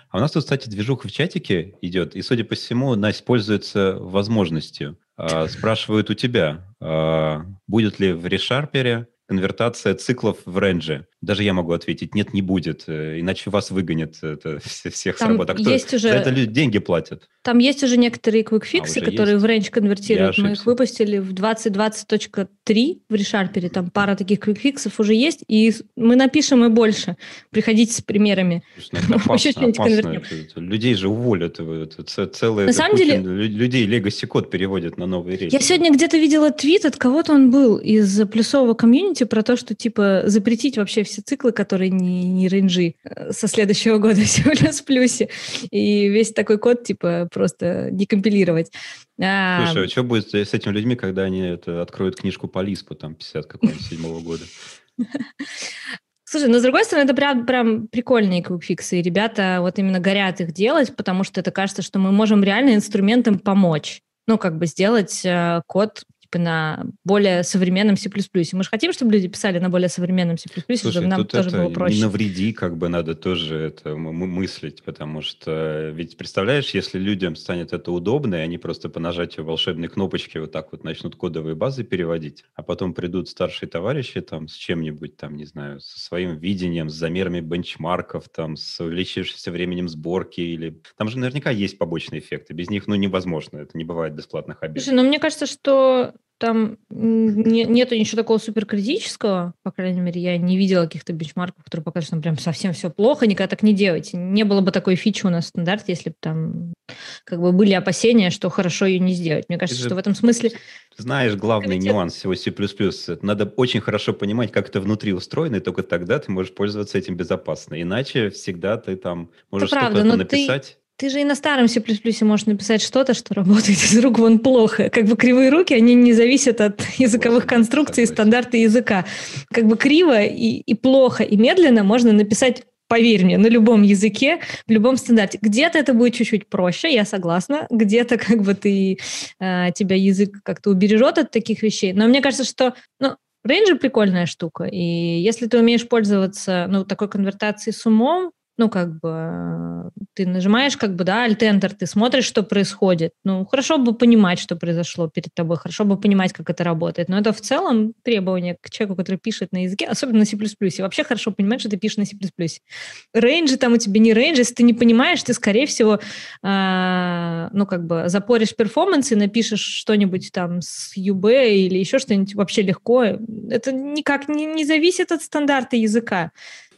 Speaker 1: А у нас тут, кстати, движуха в чатике идет, и, судя по всему, она используется возможностью. А, спрашивают у тебя, а, будет ли в ReSharper конвертация циклов в рендже? Даже я могу ответить, нет, не будет, э, иначе вас выгонят это, всех
Speaker 2: Там
Speaker 1: с работы. А кто
Speaker 2: есть уже...
Speaker 1: за это люди деньги платят?
Speaker 2: Там есть уже некоторые quick fix ы, а, которые есть? в range конвертируют. Мы их выпустили в 2020.3 в ReSharper. Там пара таких quick fix ов уже есть, и мы напишем и больше. Приходите с примерами.
Speaker 1: Ну, что-нибудь конвертируем. Людей же уволят. Это целые,
Speaker 2: на самом деле,
Speaker 1: людей Legacy код переводят на новые речи.
Speaker 2: Я сегодня где-то видела твит, от кого-то он был, из плюсового комьюнити, про то, что типа запретить вообще все циклы, которые не, не range и э, со следующего года всего лишь в плюсе. И весь такой код, типа, просто декомпилировать.
Speaker 1: А... Слушай, а что будет с этими людьми, когда они это, откроют книжку по Лиспу, там, 50 какого-нибудь седьмого года?
Speaker 2: Слушай, но с другой стороны, это прям, прям прикольные квикфиксы, и ребята вот именно горят их делать, потому что это кажется, что мы можем реально инструментом помочь. Ну, как бы сделать э, код типа на более современном C++. Мы же хотим, чтобы люди писали на более современном C++, Слушай, чтобы нам тоже было проще.
Speaker 1: Не навреди, как бы надо тоже это мыслить, потому что ведь представляешь, если людям станет это удобно, и они просто по нажатию волшебной кнопочки вот так вот начнут кодовые базы переводить, а потом придут старшие товарищи там с чем-нибудь там, не знаю, со своим видением, с замерами бенчмарков, там, с увеличившимся временем сборки или... Там же наверняка есть побочные эффекты, без них, ну, невозможно, это не бывает бесплатных обедов.
Speaker 2: Слушай, ну, мне кажется, что там не, нету ничего такого суперкритического, по крайней мере, я не видела каких-то бенчмарков, которые покажут, что прям совсем все плохо, никогда так не делайте. Не было бы такой фичи у нас в стандарте, если бы там как бы были опасения, что хорошо ее не сделать. Мне кажется, что в этом смысле...
Speaker 1: Знаешь, главный комитет... нюанс всего C++, надо очень хорошо понимать, как это внутри устроено, и только тогда ты можешь пользоваться этим безопасно. Иначе всегда ты там можешь что-то написать.
Speaker 2: Ты же и на старом C++ можешь написать что-то, что работает из рук вон плохо. Как бы кривые руки, они не зависят от языковых конструкций и стандарта языка. Как бы криво и, и плохо, и медленно можно написать поверь мне, на любом языке, в любом стандарте. Где-то это будет чуть-чуть проще, я согласна. Где-то как бы ты, э, тебя язык как-то убережет от таких вещей. Но мне кажется, что ну, Range прикольная штука. И если ты умеешь пользоваться ну, такой конвертацией с умом, ну, как бы, ты нажимаешь, как бы, да, Alt-Enter, ты смотришь, что происходит. Ну, хорошо бы понимать, что произошло перед тобой, хорошо бы понимать, как это работает. Но это в целом требование к человеку, который пишет на языке, особенно на C++. И вообще хорошо понимать, что ты пишешь на C++. Range и там у тебя не range и, если ты не понимаешь, ты, скорее всего, э, ну, как бы, запоришь performance и напишешь что-нибудь там с UB или еще что-нибудь вообще легко. Это никак не, не зависит от стандарта языка.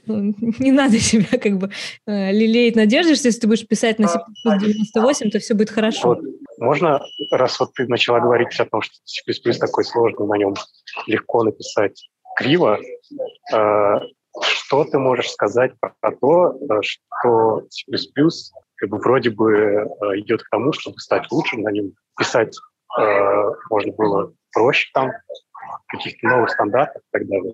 Speaker 2: Ну, не надо себя как бы э, лелеять надежды, что если ты будешь писать на C++98, то все будет хорошо. Вот.
Speaker 3: Можно, раз вот ты начала говорить о том, что C++ такой сложный, на нем легко написать криво, э, что ты можешь сказать про то, э, что C++ как бы вроде бы идет к тому, чтобы стать лучше на нем, писать можно было проще там, каких-то новых стандартов и так далее.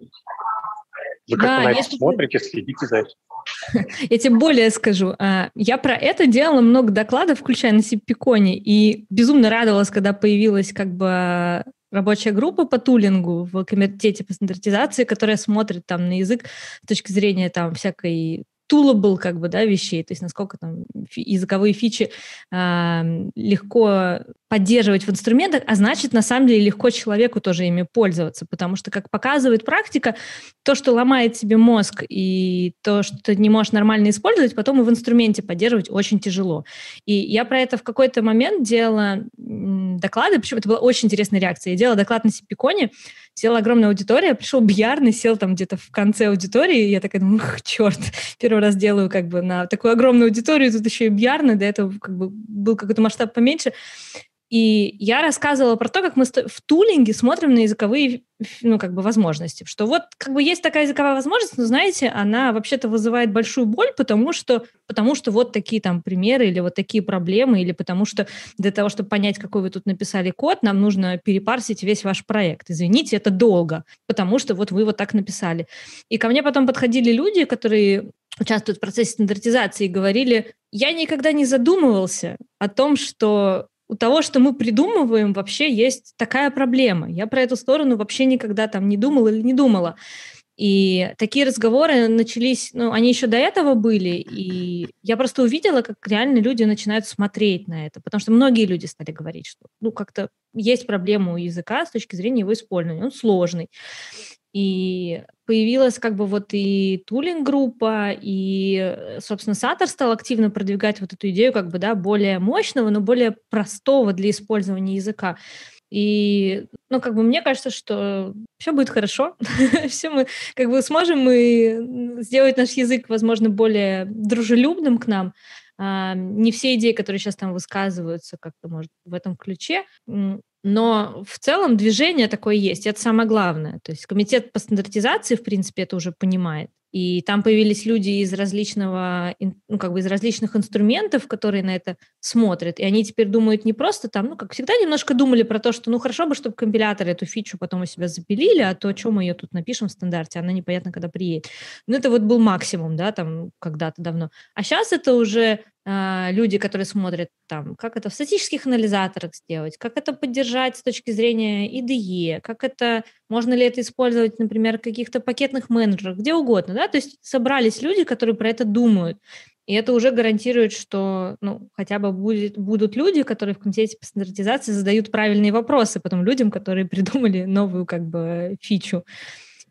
Speaker 3: Вы как да, на это смотрите, следите за этим?
Speaker 2: Я тебе более скажу. А, я про это делала много докладов, включая на Сипиконе, и безумно радовалась, когда появилась как бы рабочая группа по тулингу в комитете по стандартизации, которая смотрит там на язык с точки зрения там всякой toolable как бы, да, вещей, то есть насколько там языковые фичи э, легко поддерживать в инструментах, а значит, на самом деле, легко человеку тоже ими пользоваться, потому что, как показывает практика, то, что ломает себе мозг и то, что ты не можешь нормально использовать, потом и в инструменте поддерживать очень тяжело. И я про это в какой-то момент делала доклады, причем это была очень интересная реакция. Я делала доклад на Сипиконе, села огромная аудитория, пришел Бьярный, сел там где-то в конце аудитории, и я такая думаю, черт, первый раз делаю как бы на такую огромную аудиторию, тут еще и Бьярный, до этого как бы был какой-то масштаб поменьше. И я рассказывала про то, как мы в тулинге смотрим на языковые ну, как бы возможности. Что вот как бы есть такая языковая возможность, но, знаете, она вообще-то вызывает большую боль, потому что, потому что вот такие там примеры или вот такие проблемы, или потому что для того, чтобы понять, какой вы тут написали код, нам нужно перепарсить весь ваш проект. Извините, это долго, потому что вот вы вот так написали. И ко мне потом подходили люди, которые участвуют в процессе стандартизации, и говорили, я никогда не задумывался о том, что у того, что мы придумываем, вообще есть такая проблема. Я про эту сторону вообще никогда там не думала или не думала. И такие разговоры начались, ну, они еще до этого были, и я просто увидела, как реально люди начинают смотреть на это, потому что многие люди стали говорить, что, ну, как-то есть проблема у языка с точки зрения его использования, он сложный. И появилась как бы вот и тулинг-группа, и, собственно, Сатор стал активно продвигать вот эту идею как бы, да, более мощного, но более простого для использования языка. И, ну, как бы мне кажется, что все будет хорошо, все мы как бы сможем мы сделать наш язык, возможно, более дружелюбным к нам. Не все идеи, которые сейчас там высказываются, как-то, может, в этом ключе, но в целом движение такое есть, это самое главное. То есть комитет по стандартизации, в принципе, это уже понимает. И там появились люди из различного, ну, как бы из различных инструментов, которые на это смотрят. И они теперь думают не просто там, ну, как всегда, немножко думали про то, что, ну, хорошо бы, чтобы компиляторы эту фичу потом у себя запилили, а то, что мы ее тут напишем в стандарте, она непонятно, когда приедет. Ну, это вот был максимум, да, там, когда-то давно. А сейчас это уже люди, которые смотрят там, как это в статических анализаторах сделать, как это поддержать с точки зрения IDE, как это, можно ли это использовать, например, в каких-то пакетных менеджерах, где угодно, да, то есть собрались люди, которые про это думают, и это уже гарантирует, что ну, хотя бы будет, будут люди, которые в комитете по стандартизации задают правильные вопросы потом людям, которые придумали новую как бы фичу.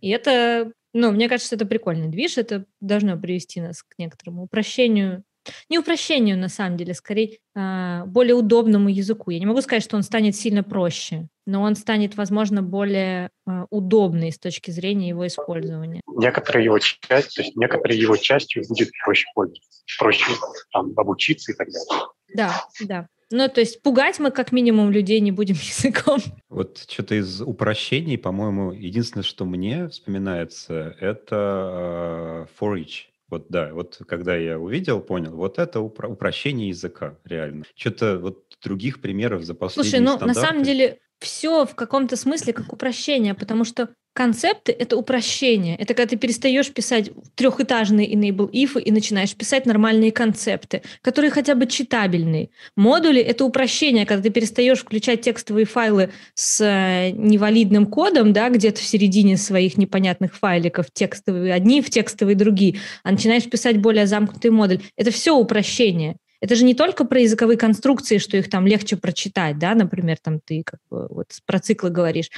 Speaker 2: И это, ну, мне кажется, это прикольный движ, это должно привести нас к некоторому упрощению не упрощению, на самом деле, скорее а, более удобному языку. Я не могу сказать, что он станет сильно проще, но он станет, возможно, более а, удобный с точки зрения его использования.
Speaker 3: Некоторые его часть, то есть некоторые его частью будет проще пользоваться, проще там, обучиться и так далее.
Speaker 2: Да, да. Ну, то есть пугать мы как минимум людей не будем языком.
Speaker 1: Вот что-то из упрощений, по-моему, единственное, что мне вспоминается, это uh, for each. Вот да, вот когда я увидел, понял, вот это упро- упрощение языка, реально. Что-то вот других примеров за последние
Speaker 2: Слушай, ну
Speaker 1: стандарты...
Speaker 2: на самом деле все в каком-то смысле как упрощение, потому что концепты — это упрощение. Это когда ты перестаешь писать трехэтажные enable if и начинаешь писать нормальные концепты, которые хотя бы читабельные. Модули — это упрощение, когда ты перестаешь включать текстовые файлы с э, невалидным кодом, да, где-то в середине своих непонятных файликов, текстовые одни в текстовые другие, а начинаешь писать более замкнутый модуль. Это все упрощение. Это же не только про языковые конструкции, что их там легче прочитать, да, например, там ты как бы вот про циклы говоришь.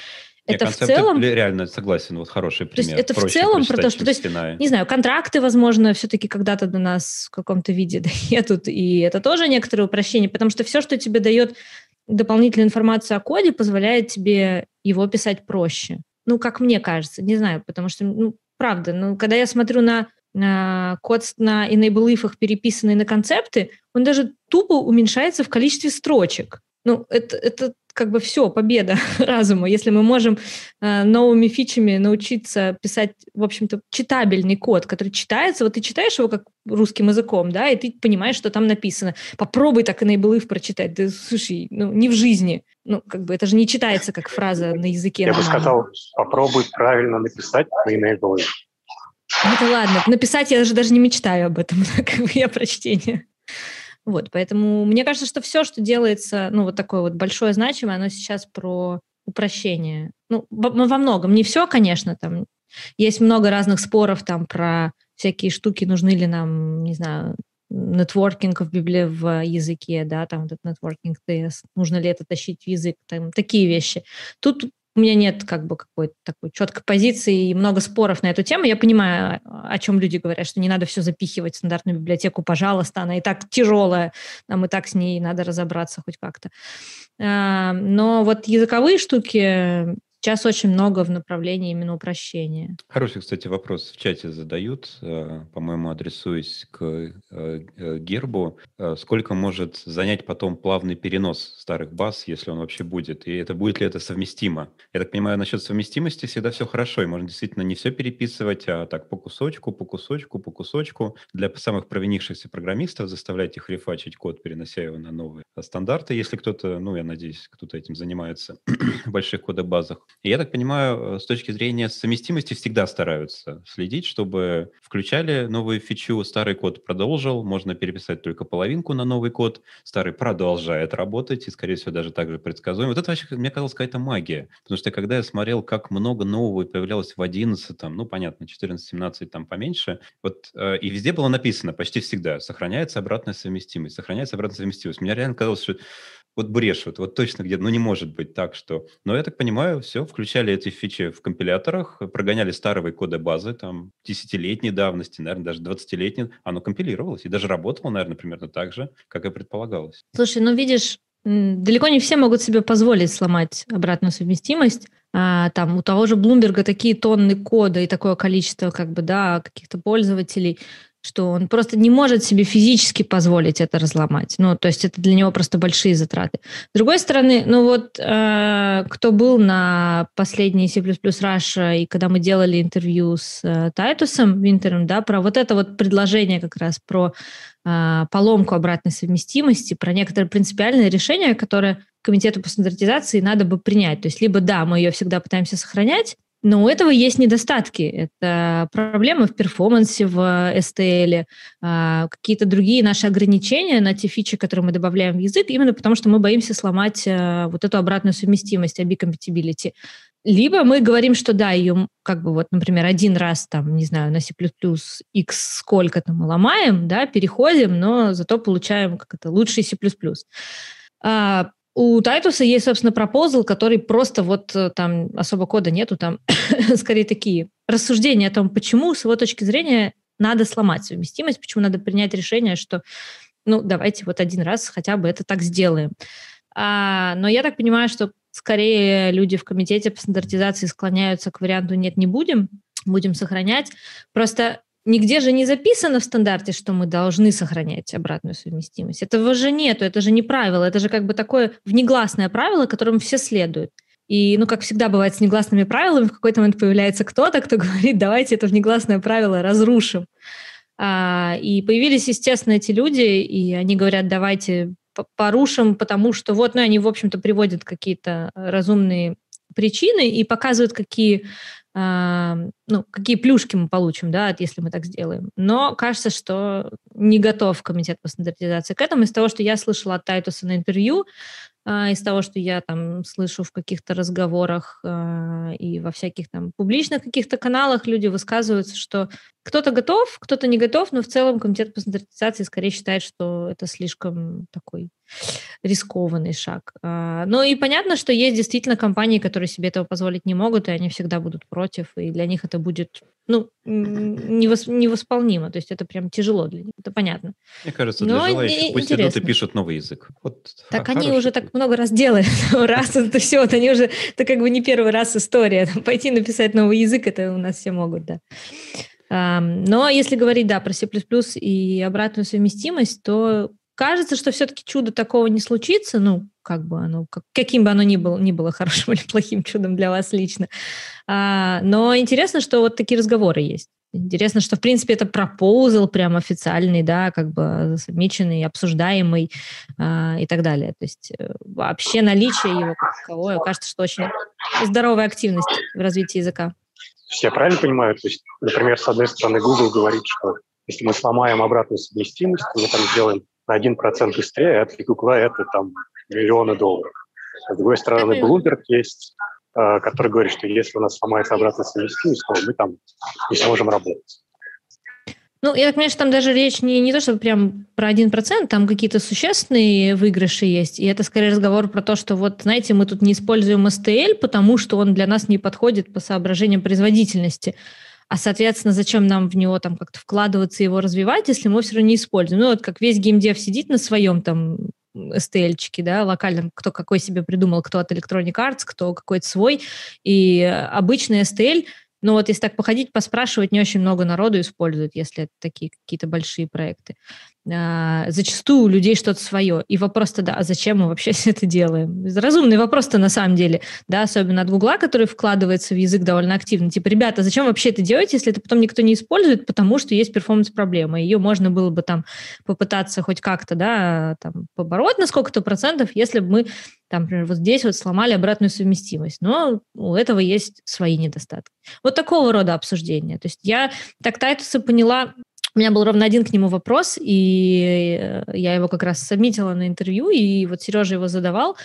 Speaker 1: Нет, это в целом... Реально согласен, вот хороший пример.
Speaker 2: То есть это в целом про то, что, то есть, не знаю, контракты, возможно, все-таки когда-то до нас в каком-то виде доедут, и это тоже некоторое упрощение, потому что все, что тебе дает дополнительную информацию о коде, позволяет тебе его писать проще. Ну, как мне кажется, не знаю, потому что, ну, правда, ну, когда я смотрю на код на enable if переписанный на концепты, он даже тупо уменьшается в количестве строчек. Ну, это, это как бы все, победа разума. Если мы можем э, новыми фичами научиться писать, в общем-то, читабельный код, который читается, вот ты читаешь его как русским языком, да, и ты понимаешь, что там написано. Попробуй так enable if прочитать. Да, слушай, ну, не в жизни. Ну, как бы это же не читается как фраза на языке.
Speaker 3: Я бы сказал, попробуй правильно написать на enable if.
Speaker 2: Ну, это ладно. Написать я даже, даже не мечтаю об этом, как бы я прочтение. Вот, поэтому мне кажется, что все, что делается, ну, вот такое вот большое значимое, оно сейчас про упрощение. Ну, во, многом. Не все, конечно, там есть много разных споров там про всякие штуки, нужны ли нам, не знаю, нетворкинг в Библии в языке, да, там этот нетворкинг тест, нужно ли это тащить в язык, там такие вещи. Тут у меня нет как бы какой-то такой четкой позиции и много споров на эту тему. Я понимаю, о чем люди говорят, что не надо все запихивать в стандартную библиотеку, пожалуйста, она и так тяжелая, нам и так с ней надо разобраться хоть как-то. А, но вот языковые штуки, Сейчас очень много в направлении именно упрощения.
Speaker 1: Хороший, кстати, вопрос в чате задают, э, по-моему, адресуясь к э, э, гербу. Сколько может занять потом плавный перенос старых баз, если он вообще будет? И это будет ли это совместимо? Я так понимаю, насчет совместимости всегда все хорошо, и можно действительно не все переписывать, а так по кусочку, по кусочку, по кусочку. Для самых провинившихся программистов заставлять их рефачить код, перенося его на новые стандарты, если кто-то, ну, я надеюсь, кто-то этим занимается в больших кодобазах. Я так понимаю, э, с точки зрения совместимости всегда стараются следить, чтобы включали новую фичу, старый код продолжил, можно переписать только половинку на новый код, старый продолжает работать и, скорее всего, даже так же предсказуем. Вот это вообще, мне казалось, какая-то магия. Потому что когда я смотрел, как много нового появлялось в 11, там, ну, понятно, 14, 17 там поменьше, вот, э, и везде было написано почти всегда, сохраняется обратная совместимость, сохраняется обратная совместимость. Мне реально казалось, что вот брешут, вот точно где-то, ну не может быть так, что... Но я так понимаю, все, включали эти фичи в компиляторах, прогоняли старые коды базы, там, десятилетней давности, наверное, даже 20-летней, оно компилировалось и даже работало, наверное, примерно так же, как и предполагалось.
Speaker 2: Слушай, ну видишь, далеко не все могут себе позволить сломать обратную совместимость. А, там у того же Блумберга такие тонны кода и такое количество как бы, да, каких-то пользователей что он просто не может себе физически позволить это разломать. Ну, то есть это для него просто большие затраты. С другой стороны, ну вот э, кто был на последней C++ Russia, и когда мы делали интервью с э, Тайтусом Винтером, да, про вот это вот предложение как раз про э, поломку обратной совместимости, про некоторые принципиальные решения, которые комитету по стандартизации надо бы принять. То есть либо да, мы ее всегда пытаемся сохранять, но у этого есть недостатки. Это проблемы в перформансе в STL, а, какие-то другие наши ограничения на те фичи, которые мы добавляем в язык, именно потому что мы боимся сломать а, вот эту обратную совместимость, abi-compatibility. Либо мы говорим, что да, ее как бы вот, например, один раз там, не знаю, на C++ x сколько-то мы ломаем, да, переходим, но зато получаем как это лучший C++. А, у Тайтуса есть, собственно, пропозал, который просто вот э, там особо кода нету, там скорее такие рассуждения о том, почему с его точки зрения надо сломать совместимость, почему надо принять решение, что ну давайте вот один раз хотя бы это так сделаем. А, но я так понимаю, что скорее люди в комитете по стандартизации склоняются к варианту «нет, не будем», будем сохранять. Просто Нигде же не записано в стандарте, что мы должны сохранять обратную совместимость. Этого же нету, это же не правило, это же как бы такое внегласное правило, которому все следуют. И, ну, как всегда бывает с негласными правилами, в какой-то момент появляется кто-то, кто говорит, давайте это внегласное правило разрушим. А, и появились, естественно, эти люди, и они говорят, давайте порушим, потому что вот, ну, они, в общем-то, приводят какие-то разумные причины и показывают, какие ну, какие плюшки мы получим, да, если мы так сделаем. Но кажется, что не готов комитет по стандартизации к этому. Из того, что я слышала от Тайтуса на интервью, а, из того, что я там слышу в каких-то разговорах а, и во всяких там публичных каких-то каналах люди высказываются, что кто-то готов, кто-то не готов, но в целом комитет по стандартизации скорее считает, что это слишком такой рискованный шаг. А, ну и понятно, что есть действительно компании, которые себе этого позволить не могут, и они всегда будут против, и для них это будет ну, невос, невосполнимо. То есть это прям тяжело для них, это понятно.
Speaker 1: Мне кажется, для Но желающих пусть интересно. идут и пишут новый язык. Вот,
Speaker 2: так они уже так много раз делают. раз это все, вот они уже, это как бы не первый раз история. Пойти написать новый язык, это у нас все могут, да. Но если говорить, да, про C++ и обратную совместимость, то кажется, что все-таки чудо такого не случится, ну, как бы оно, как, каким бы оно ни было, ни было хорошим или плохим чудом для вас лично. А, но интересно, что вот такие разговоры есть. Интересно, что, в принципе, это пропозал прям официальный, да, как бы замеченный, обсуждаемый а, и так далее. То есть э, вообще наличие его как таковое, кажется, что очень здоровая активность в развитии языка.
Speaker 3: Я правильно понимаю? То есть, например, с одной стороны, Google говорит, что если мы сломаем обратную совместимость, то мы там сделаем на 1% быстрее, а для Google это там миллионы долларов. С другой стороны, Bloomberg есть, э, который говорит, что если у нас сломается обратная совместимость, то мы там не сможем работать.
Speaker 2: Ну, я так понимаю, что там даже речь не, не то, что прям про 1%, там какие-то существенные выигрыши есть, и это скорее разговор про то, что вот, знаете, мы тут не используем STL, потому что он для нас не подходит по соображениям производительности. А, соответственно, зачем нам в него там как-то вкладываться, его развивать, если мы все равно не используем? Ну, вот как весь геймдев сидит на своем там STL-чики, да, локальном, кто какой себе придумал, кто от Electronic Arts, кто какой-то свой, и обычный STL, ну вот если так походить, поспрашивать, не очень много народу используют, если это такие какие-то большие проекты. А, зачастую у людей что-то свое. И вопрос тогда, а зачем мы вообще все это делаем? Разумный вопрос-то на самом деле, да, особенно от Гугла, который вкладывается в язык довольно активно. Типа, ребята, зачем вообще это делать, если это потом никто не использует, потому что есть перформанс-проблема. Ее можно было бы там попытаться хоть как-то, да, там, побороть на сколько-то процентов, если бы мы там, например, вот здесь вот сломали обратную совместимость, но у этого есть свои недостатки. Вот такого рода обсуждения. То есть я так Тайтуса поняла у меня был ровно один к нему вопрос, и э, я его как раз сабмитила на интервью, и вот Сережа его задавал.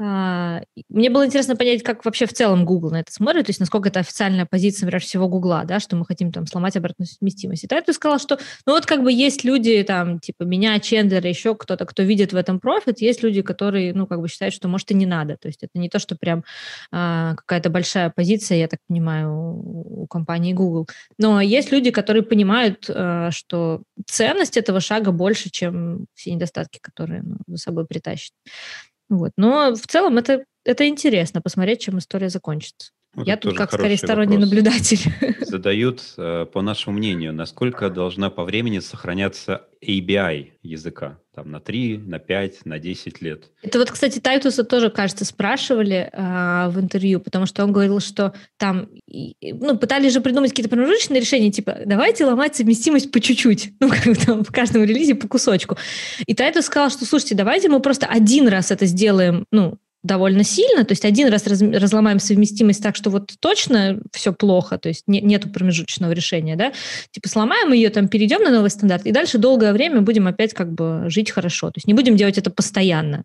Speaker 2: А, мне было интересно понять, как вообще в целом Google на это смотрит, то есть насколько это официальная позиция, например, всего Google, да, что мы хотим там сломать обратную совместимость. И ты сказал, что ну вот как бы есть люди, там, типа меня, Чендлера, еще кто-то, кто видит в этом профит, есть люди, которые, ну, как бы считают, что может и не надо. То есть это не то, что прям а, какая-то большая позиция, я так понимаю, у компании Google. Но есть люди, которые понимают, а, что ценность этого шага больше, чем все недостатки, которые ну, за собой притащит. Вот. Но в целом это, это интересно посмотреть, чем история закончится. Вот Я тут как скорее сторонний вопрос. наблюдатель.
Speaker 1: Задают, э, по нашему мнению, насколько должна по времени сохраняться ABI языка? Там на 3, на 5, на 10 лет.
Speaker 2: Это вот, кстати, Тайтуса тоже, кажется, спрашивали э, в интервью, потому что он говорил, что там, ну, пытались же придумать какие-то промежуточные решения, типа, давайте ломать совместимость по чуть-чуть, ну, как там в каждом релизе по кусочку. И Тайтус сказал, что, слушайте, давайте мы просто один раз это сделаем, ну, довольно сильно, то есть один раз раз, разломаем совместимость так, что вот точно все плохо, то есть не, нету промежуточного решения, да, типа сломаем ее, там перейдем на новый стандарт, и дальше долгое время будем опять как бы жить хорошо, то есть не будем делать это постоянно,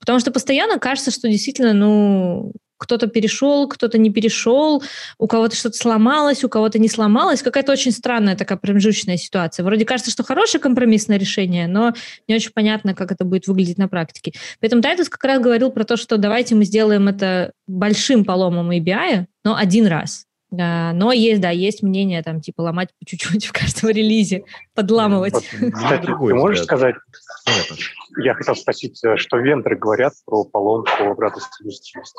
Speaker 2: потому что постоянно кажется, что действительно, ну, кто-то перешел, кто-то не перешел, у кого-то что-то сломалось, у кого-то не сломалось. Какая-то очень странная такая промежуточная ситуация. Вроде кажется, что хорошее компромиссное решение, но не очень понятно, как это будет выглядеть на практике. Поэтому Тайтус как раз говорил про то, что давайте мы сделаем это большим поломом ABI, но один раз. Но есть, да, есть мнение, там, типа, ломать по чуть-чуть в каждом релизе, подламывать.
Speaker 3: Кстати, ты можешь сказать, я хотел спросить, э, что вендоры говорят про поломку обратной совместимости?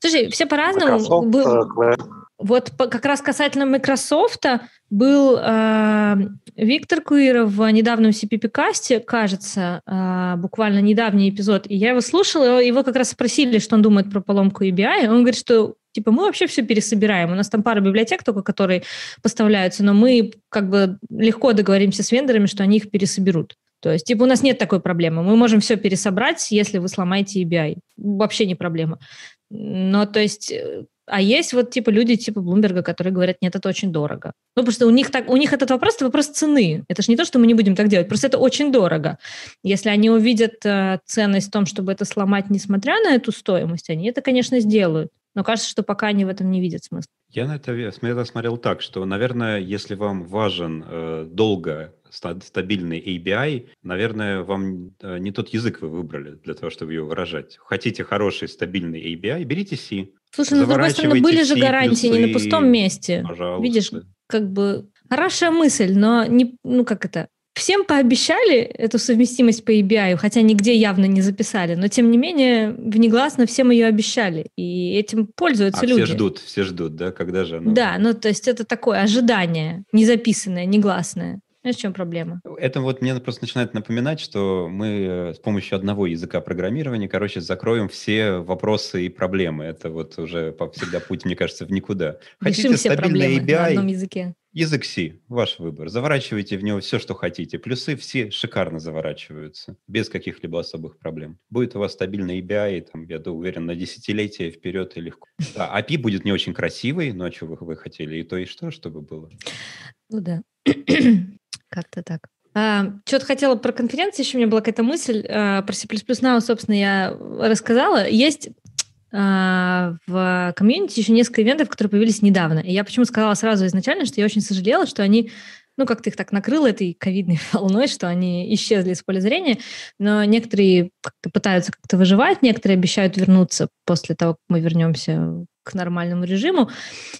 Speaker 2: Слушай, все по-разному. Был... Э, вот как раз касательно Microsoft был э, Виктор Куиров в недавнем CPP-касте, кажется, э, буквально недавний эпизод, и я его слушала, его как раз спросили, что он думает про поломку EBI, он говорит, что типа мы вообще все пересобираем. У нас там пара библиотек только, которые поставляются, но мы как бы легко договоримся с вендорами, что они их пересоберут. То есть, типа, у нас нет такой проблемы. Мы можем все пересобрать, если вы сломаете EBI. Вообще не проблема. Но, то есть, э, а есть вот типа люди типа Блумберга, которые говорят, нет, это очень дорого. Ну, что у них, так, у них этот вопрос, это вопрос цены. Это же не то, что мы не будем так делать, просто это очень дорого. Если они увидят э, ценность в том, чтобы это сломать, несмотря на эту стоимость, они это, конечно, сделают. Но кажется, что пока они в этом не видят смысла.
Speaker 1: Я на это, это смотрел так, что, наверное, если вам важен э, долго стабильный ABI, наверное, вам э, не тот язык вы выбрали для того, чтобы ее выражать. Хотите хороший стабильный ABI, берите C.
Speaker 2: Слушай, ну, с другой стороны, были же гарантии не на пустом месте. Пожалуйста. Видишь, как бы хорошая мысль, но не, ну как это, всем пообещали эту совместимость по ABI, хотя нигде явно не записали, но тем не менее внегласно всем ее обещали, и этим пользуются
Speaker 1: а
Speaker 2: люди.
Speaker 1: все ждут, все ждут, да, когда же оно...
Speaker 2: Да, ну то есть это такое ожидание, незаписанное, негласное. Знаешь, в чем проблема?
Speaker 1: Это вот мне просто начинает напоминать, что мы э, с помощью одного языка программирования, короче, закроем все вопросы и проблемы. Это вот уже всегда путь, мне кажется, в никуда.
Speaker 2: Хотите Решим все проблемы ABI, на одном языке.
Speaker 1: Язык C, ваш выбор. Заворачивайте в него все, что хотите. Плюсы все шикарно заворачиваются, без каких-либо особых проблем. Будет у вас стабильный ABI, там, я уверен, на десятилетия вперед и легко. Да, API будет не очень красивый, но а что вы, вы хотели? И то, и что, чтобы было?
Speaker 2: Ну да. Как-то так. А, что-то хотела про конференцию, еще у меня была какая-то мысль а, про C++ Now, собственно, я рассказала. Есть а, в комьюнити еще несколько ивентов, которые появились недавно. И я почему сказала сразу изначально, что я очень сожалела, что они ну, как-то их так накрыло этой ковидной волной, что они исчезли из поля зрения, но некоторые как-то пытаются как-то выживать, некоторые обещают вернуться после того, как мы вернемся к нормальному режиму.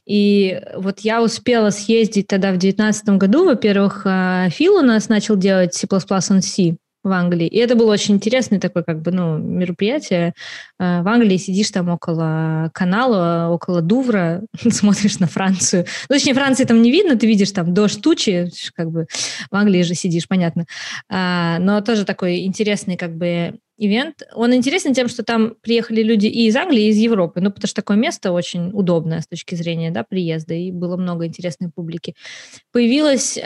Speaker 2: И вот я успела съездить тогда в 2019 году. Во-первых, а, Фил у нас начал делать C++ on C в Англии. И это было очень интересное такое как бы, ну, мероприятие. А, в Англии сидишь там около канала, около Дувра, смотришь на Францию. Ну, точнее, Франции там не видно, ты видишь там дождь, тучи, как бы в Англии же сидишь, понятно. А, но тоже такой интересный как бы ивент. Он интересен тем, что там приехали люди и из Англии, и из Европы, ну, потому что такое место очень удобное с точки зрения, да, приезда, и было много интересной публики. Появилась э,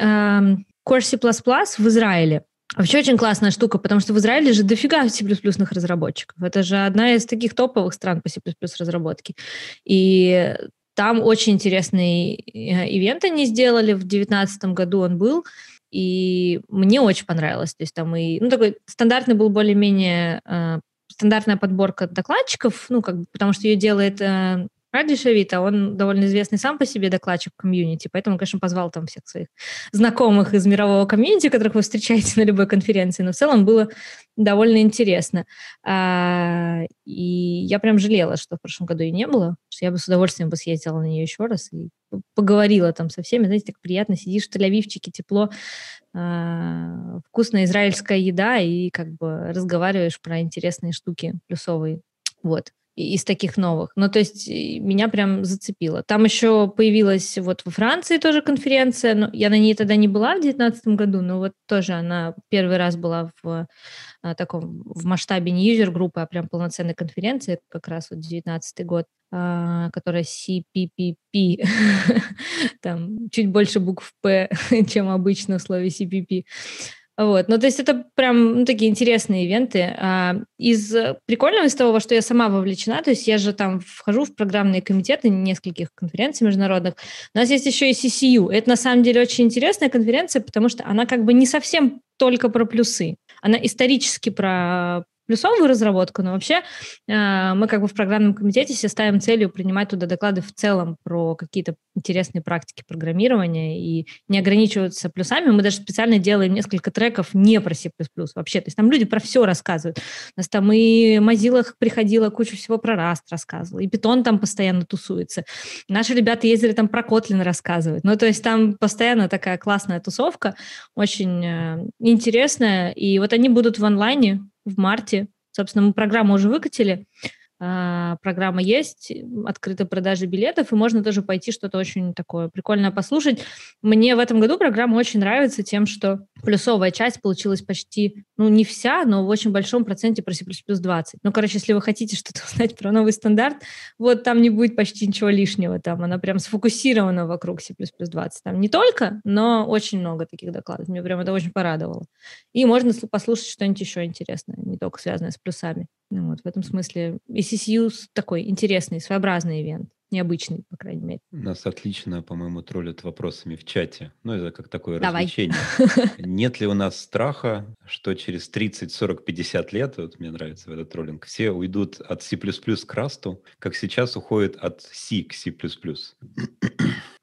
Speaker 2: Core C++ в Израиле. Вообще очень классная штука, потому что в Израиле же дофига C++ разработчиков. Это же одна из таких топовых стран по C++ разработке. И там очень интересный э, ивент они сделали в 2019 году, он был. И мне очень понравилось. То есть там и, ну, такой стандартный был более-менее э, стандартная подборка докладчиков, ну, как бы, потому что ее делает э, Ради Шавита, он довольно известный сам по себе докладчик комьюнити, поэтому, конечно, позвал там всех своих знакомых из мирового комьюнити, которых вы встречаете на любой конференции, но в целом было довольно интересно. А, и я прям жалела, что в прошлом году ее не было, что я бы с удовольствием бы съездила на нее еще раз и поговорила там со всеми. Знаете, так приятно, сидишь в Тель-Авивчике, тепло, а, вкусная израильская еда и как бы разговариваешь про интересные штуки плюсовые. Вот из таких новых. Ну, то есть меня прям зацепило. Там еще появилась вот во Франции тоже конференция, но я на ней тогда не была в 2019 году, но вот тоже она первый раз была в а, таком, в масштабе не юзер-группы, а прям полноценной конференции, как раз вот 19 год, а, которая CPPP, там чуть больше букв П, чем обычно в слове CPP. Вот. Ну, то есть это прям ну, такие интересные ивенты. А, из прикольного, из того, во что я сама вовлечена, то есть я же там вхожу в программные комитеты нескольких конференций международных. У нас есть еще и CCU. Это на самом деле очень интересная конференция, потому что она как бы не совсем только про плюсы. Она исторически про плюсовую разработку, но вообще э, мы как бы в программном комитете себе ставим целью принимать туда доклады в целом про какие-то интересные практики программирования и не ограничиваться плюсами. Мы даже специально делаем несколько треков не про C++ вообще. То есть там люди про все рассказывают. У нас там и Mozilla приходила, кучу всего про Rust рассказывала, и Python там постоянно тусуется. Наши ребята ездили там про Kotlin рассказывать. Ну, то есть там постоянно такая классная тусовка, очень э, интересная. И вот они будут в онлайне в марте. Собственно, мы программу уже выкатили. А, программа есть, открытой продажи билетов, и можно тоже пойти что-то очень такое прикольное послушать. Мне в этом году программа очень нравится тем, что плюсовая часть получилась почти, ну, не вся, но в очень большом проценте про C++ 20. Ну, короче, если вы хотите что-то узнать про новый стандарт, вот там не будет почти ничего лишнего, там она прям сфокусирована вокруг C++ 20. Там не только, но очень много таких докладов. Мне прям это очень порадовало. И можно послушать что-нибудь еще интересное, не только связанное с плюсами. Ну, вот в этом смысле ECCU такой интересный, своеобразный ивент. Необычный, по крайней мере.
Speaker 1: Нас отлично, по-моему, троллят вопросами в чате. Ну, это как такое Давай. развлечение. Нет ли у нас страха, что через 30, 40, 50 лет, вот мне нравится этот троллинг, все уйдут от C++ к расту, как сейчас уходят от C к C++?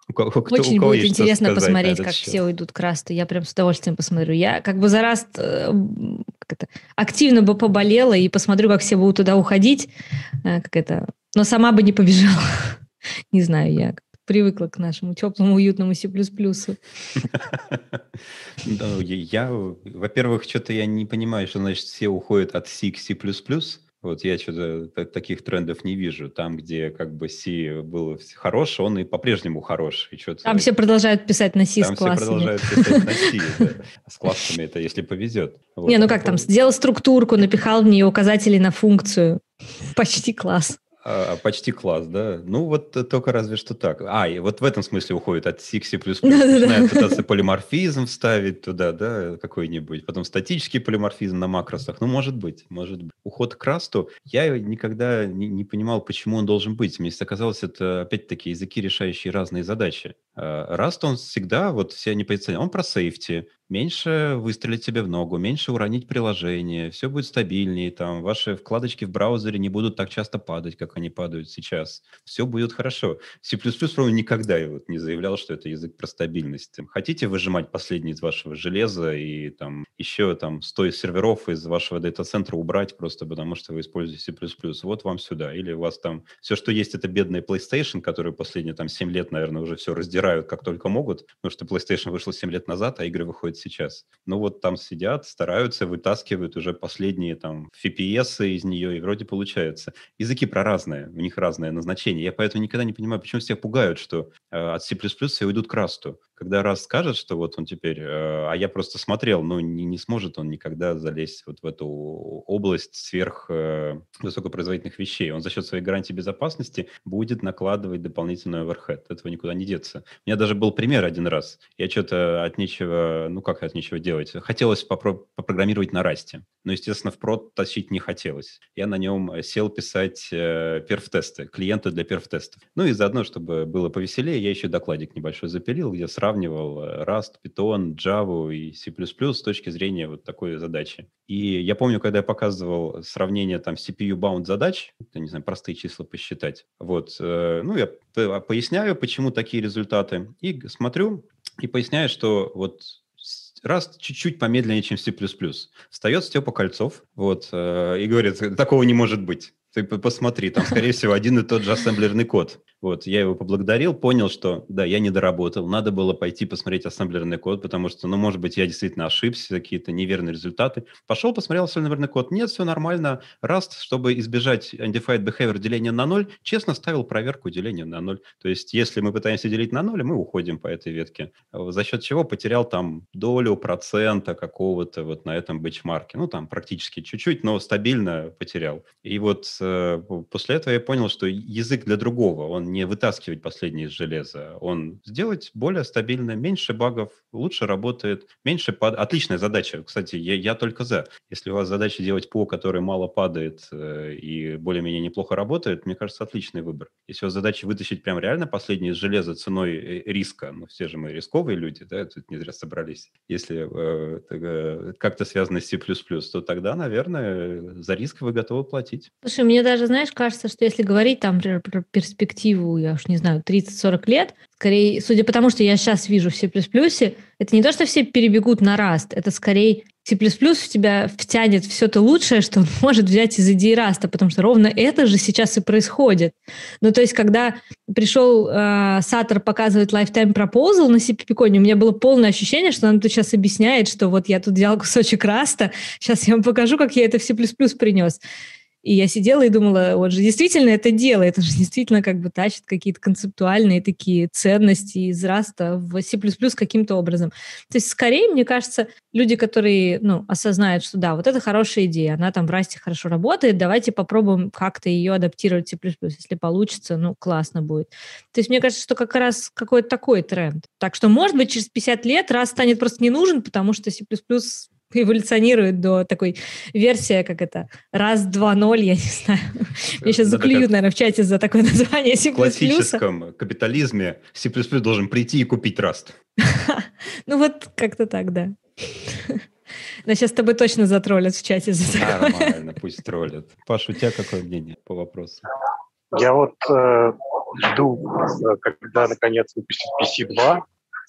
Speaker 2: У кого, кто, Очень у кого будет интересно посмотреть, как счет. все уйдут к расту. Я прям с удовольствием посмотрю. Я как бы за раст э, это, активно бы поболела и посмотрю, как все будут туда уходить. Э, как это, но сама бы не побежала. не знаю, я привыкла к нашему теплому, уютному C++.
Speaker 1: Я, во-первых, что-то я не понимаю, что значит все уходят от C к C++. Вот я что-то таких трендов не вижу. Там, где как бы C был хорош, он и по-прежнему хорош. И что
Speaker 2: там все продолжают писать на C
Speaker 1: там
Speaker 2: с классами.
Speaker 1: Все продолжают писать на C, да. С классами это если повезет.
Speaker 2: Вот. Не, ну как там, сделал структурку, напихал в нее указатели на функцию. Почти класс.
Speaker 1: А, почти класс, да? Ну, вот только разве что так. А, и вот в этом смысле уходит от C C++. Начинают пытаться полиморфизм вставить туда, да, какой-нибудь. Потом статический полиморфизм на макросах. Ну, может быть, может быть. Уход к расту. Я никогда не, не понимал, почему он должен быть. Мне оказалось, это опять-таки языки, решающие разные задачи. Раст, он всегда, вот все они позиционируют, он про сейфти, меньше выстрелить себе в ногу, меньше уронить приложение, все будет стабильнее, там, ваши вкладочки в браузере не будут так часто падать, как они падают сейчас. Все будет хорошо. C++, по никогда я вот не заявлял, что это язык про стабильность. Хотите выжимать последнее из вашего железа и там еще там 100 серверов из вашего дата-центра убрать просто потому, что вы используете C++, вот вам сюда. Или у вас там все, что есть, это бедный PlayStation, который последние там 7 лет, наверное, уже все раздирают как только могут, потому что PlayStation вышел 7 лет назад, а игры выходят сейчас. Ну вот там сидят, стараются, вытаскивают уже последние там FPS из нее, и вроде получается. Языки про разные, у них разное назначение. Я поэтому никогда не понимаю, почему все пугают, что э, от C++ все уйдут к расту. Когда раз скажет, что вот он теперь, э, а я просто смотрел, ну не, не сможет он никогда залезть вот в эту область сверх э, высокопроизводительных вещей. Он за счет своей гарантии безопасности будет накладывать дополнительный оверхед. Этого никуда не деться. У меня даже был пример один раз. Я что-то от нечего, ну как от нечего делать, хотелось попро- попрограммировать на расте. Но, естественно, в прод тащить не хотелось. Я на нем сел писать э, перф-тесты, клиенты для перф-тестов. Ну и заодно, чтобы было повеселее, я еще докладик небольшой запилил, где сравнивал э, Rust, Python, Java и C++ с точки зрения вот такой задачи. И я помню, когда я показывал сравнение там CPU-bound задач, я не знаю, простые числа посчитать, вот, э, ну, я поясняю, почему такие результаты, и смотрю, и поясняю, что вот раз чуть-чуть помедленнее, чем C++. Встает Степа Кольцов вот, э, и говорит, такого не может быть. Ты посмотри, там, скорее всего, один и тот же ассемблерный код. Вот, я его поблагодарил, понял, что, да, я не доработал, надо было пойти посмотреть ассемблерный код, потому что, ну, может быть, я действительно ошибся, какие-то неверные результаты. Пошел, посмотрел ассемблерный код, нет, все нормально. Rust, чтобы избежать undefined behavior деления на ноль, честно ставил проверку деления на ноль. То есть, если мы пытаемся делить на ноль, мы уходим по этой ветке. За счет чего потерял там долю процента какого-то вот на этом бенчмарке. Ну, там практически чуть-чуть, но стабильно потерял. И вот э, после этого я понял, что язык для другого, он не вытаскивать последнее из железа, он сделать более стабильно, меньше багов, лучше работает, меньше пад... Отличная задача. Кстати, я, я только за. Если у вас задача делать ПО, который мало падает э, и более-менее неплохо работает, мне кажется, отличный выбор. Если у вас задача вытащить прям реально последнее из железа ценой э, риска, ну все же мы рисковые люди, да, тут не зря собрались. Если э, э, как-то связано с C++, то тогда, наверное, за риск вы готовы платить.
Speaker 2: Слушай, мне даже, знаешь, кажется, что если говорить там про перспективу перспективу, я уж не знаю, 30-40 лет, скорее, судя по тому, что я сейчас вижу в C++, это не то, что все перебегут на Rust, это скорее C++ в тебя втянет все то лучшее, что он может взять из идеи Rust а, потому что ровно это же сейчас и происходит. Ну, то есть, когда пришел э, Сатор показывать Lifetime Proposal на CPP у меня было полное ощущение, что он тут сейчас объясняет, что вот я тут взял кусочек Rust а, сейчас я вам покажу, как я это в C++ принес. И я сидела и думала, вот же действительно это делает, это же действительно как бы тащит какие-то концептуальные такие ценности из раста в C++ каким-то образом. То есть скорее, мне кажется, люди, которые ну, осознают, что да, вот это хорошая идея, она там в расте хорошо работает, давайте попробуем как-то ее адаптировать в C++. Если получится, ну, классно будет. То есть мне кажется, что как раз какой-то такой тренд. Так что, может быть, через 50 лет раз станет просто не нужен, потому что C++ эволюционирует до такой версии, как это, раз, два, ноль, я не знаю. Мне сейчас заклюют, наверное, в чате за такое название C++. В
Speaker 1: классическом капитализме C++ должен прийти и купить Rust.
Speaker 2: Ну вот как-то так, да. Но сейчас с тобой точно затроллят в чате за
Speaker 1: такое. Нормально, пусть троллят. Паш, у тебя какое мнение по вопросу?
Speaker 3: Я вот э, жду, когда наконец выпустят PC2,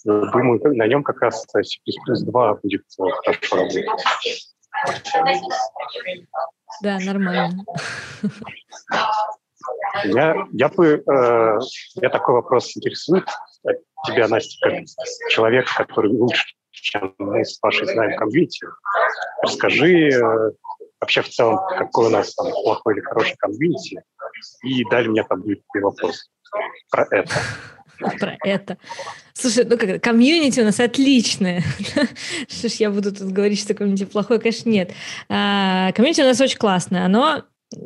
Speaker 3: Думаю, на нем как раз C++2 будет хорошо работать.
Speaker 2: Да, нормально.
Speaker 3: Я, я бы, э, меня такой вопрос интересует тебя, Настя, как человек, который лучше, чем мы с Пашей знаем комьюнити. Расскажи э, вообще в целом, какой у нас там плохой или хороший комьюнити, и далее у меня там будет вопрос про это.
Speaker 2: Про это. Слушай, ну как комьюнити у нас отличное. Что ж я буду тут говорить, что комьюнити плохое? Конечно, нет. А, комьюнити у нас очень классное. Оно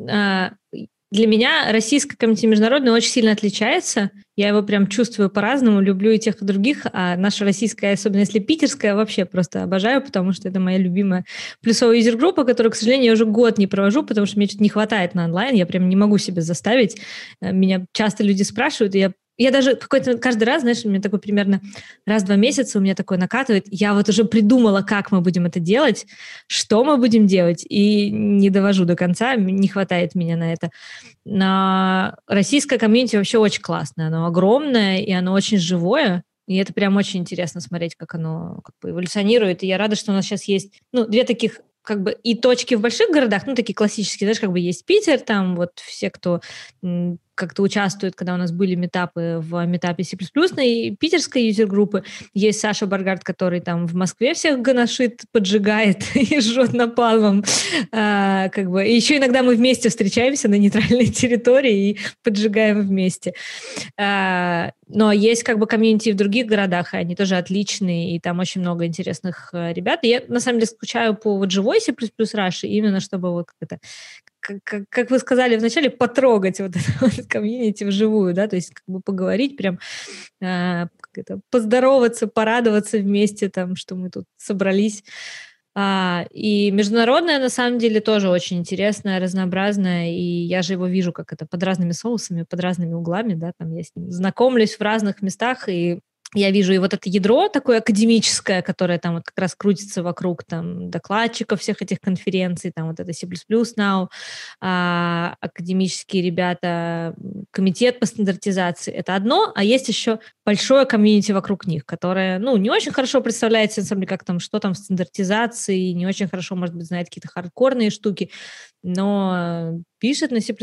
Speaker 2: а, для меня российское комьюнити международное очень сильно отличается. Я его прям чувствую по-разному, люблю и тех, и других. А наша российская, особенно если питерская, вообще просто обожаю, потому что это моя любимая плюсовая user группа, которую, к сожалению, я уже год не провожу, потому что мне что-то не хватает на онлайн. Я прям не могу себя заставить. Э, меня часто люди спрашивают, и я я даже какой-то каждый раз, знаешь, у меня такой примерно раз в два месяца у меня такой накатывает. Я вот уже придумала, как мы будем это делать, что мы будем делать, и не довожу до конца, не хватает меня на это. Но российское комьюнити вообще очень классное, оно огромное, и оно очень живое, и это прям очень интересно смотреть, как оно как бы эволюционирует. И я рада, что у нас сейчас есть ну, две таких как бы и точки в больших городах, ну, такие классические, знаешь, как бы есть Питер, там вот все, кто как-то участвуют, когда у нас были метапы в метапе C++, и питерской юзер-группы. Есть Саша Баргард, который там в Москве всех гоношит, поджигает и жжет напалмом. А, как бы. И еще иногда мы вместе встречаемся на нейтральной территории и поджигаем вместе. А, но есть как бы комьюнити в других городах, и они тоже отличные, и там очень много интересных э, ребят. И я, на самом деле, скучаю по вот живой C++ Rush, именно чтобы вот как это как, как вы сказали вначале, потрогать вот это вот комьюнити вживую, да, то есть как бы поговорить, прям э, это, поздороваться, порадоваться вместе, там, что мы тут собрались. А, и международное, на самом деле, тоже очень интересное, разнообразное, и я же его вижу как это под разными соусами, под разными углами, да, там я с ним знакомлюсь в разных местах, и я вижу и вот это ядро такое академическое, которое там вот как раз крутится вокруг там докладчиков всех этих конференций, там вот это C++ Now, а, академические ребята, комитет по стандартизации, это одно, а есть еще большое комьюнити вокруг них, которое, ну, не очень хорошо представляет на самом деле, как там, что там в стандартизации, не очень хорошо, может быть, знает какие-то хардкорные штуки, но пишет на C++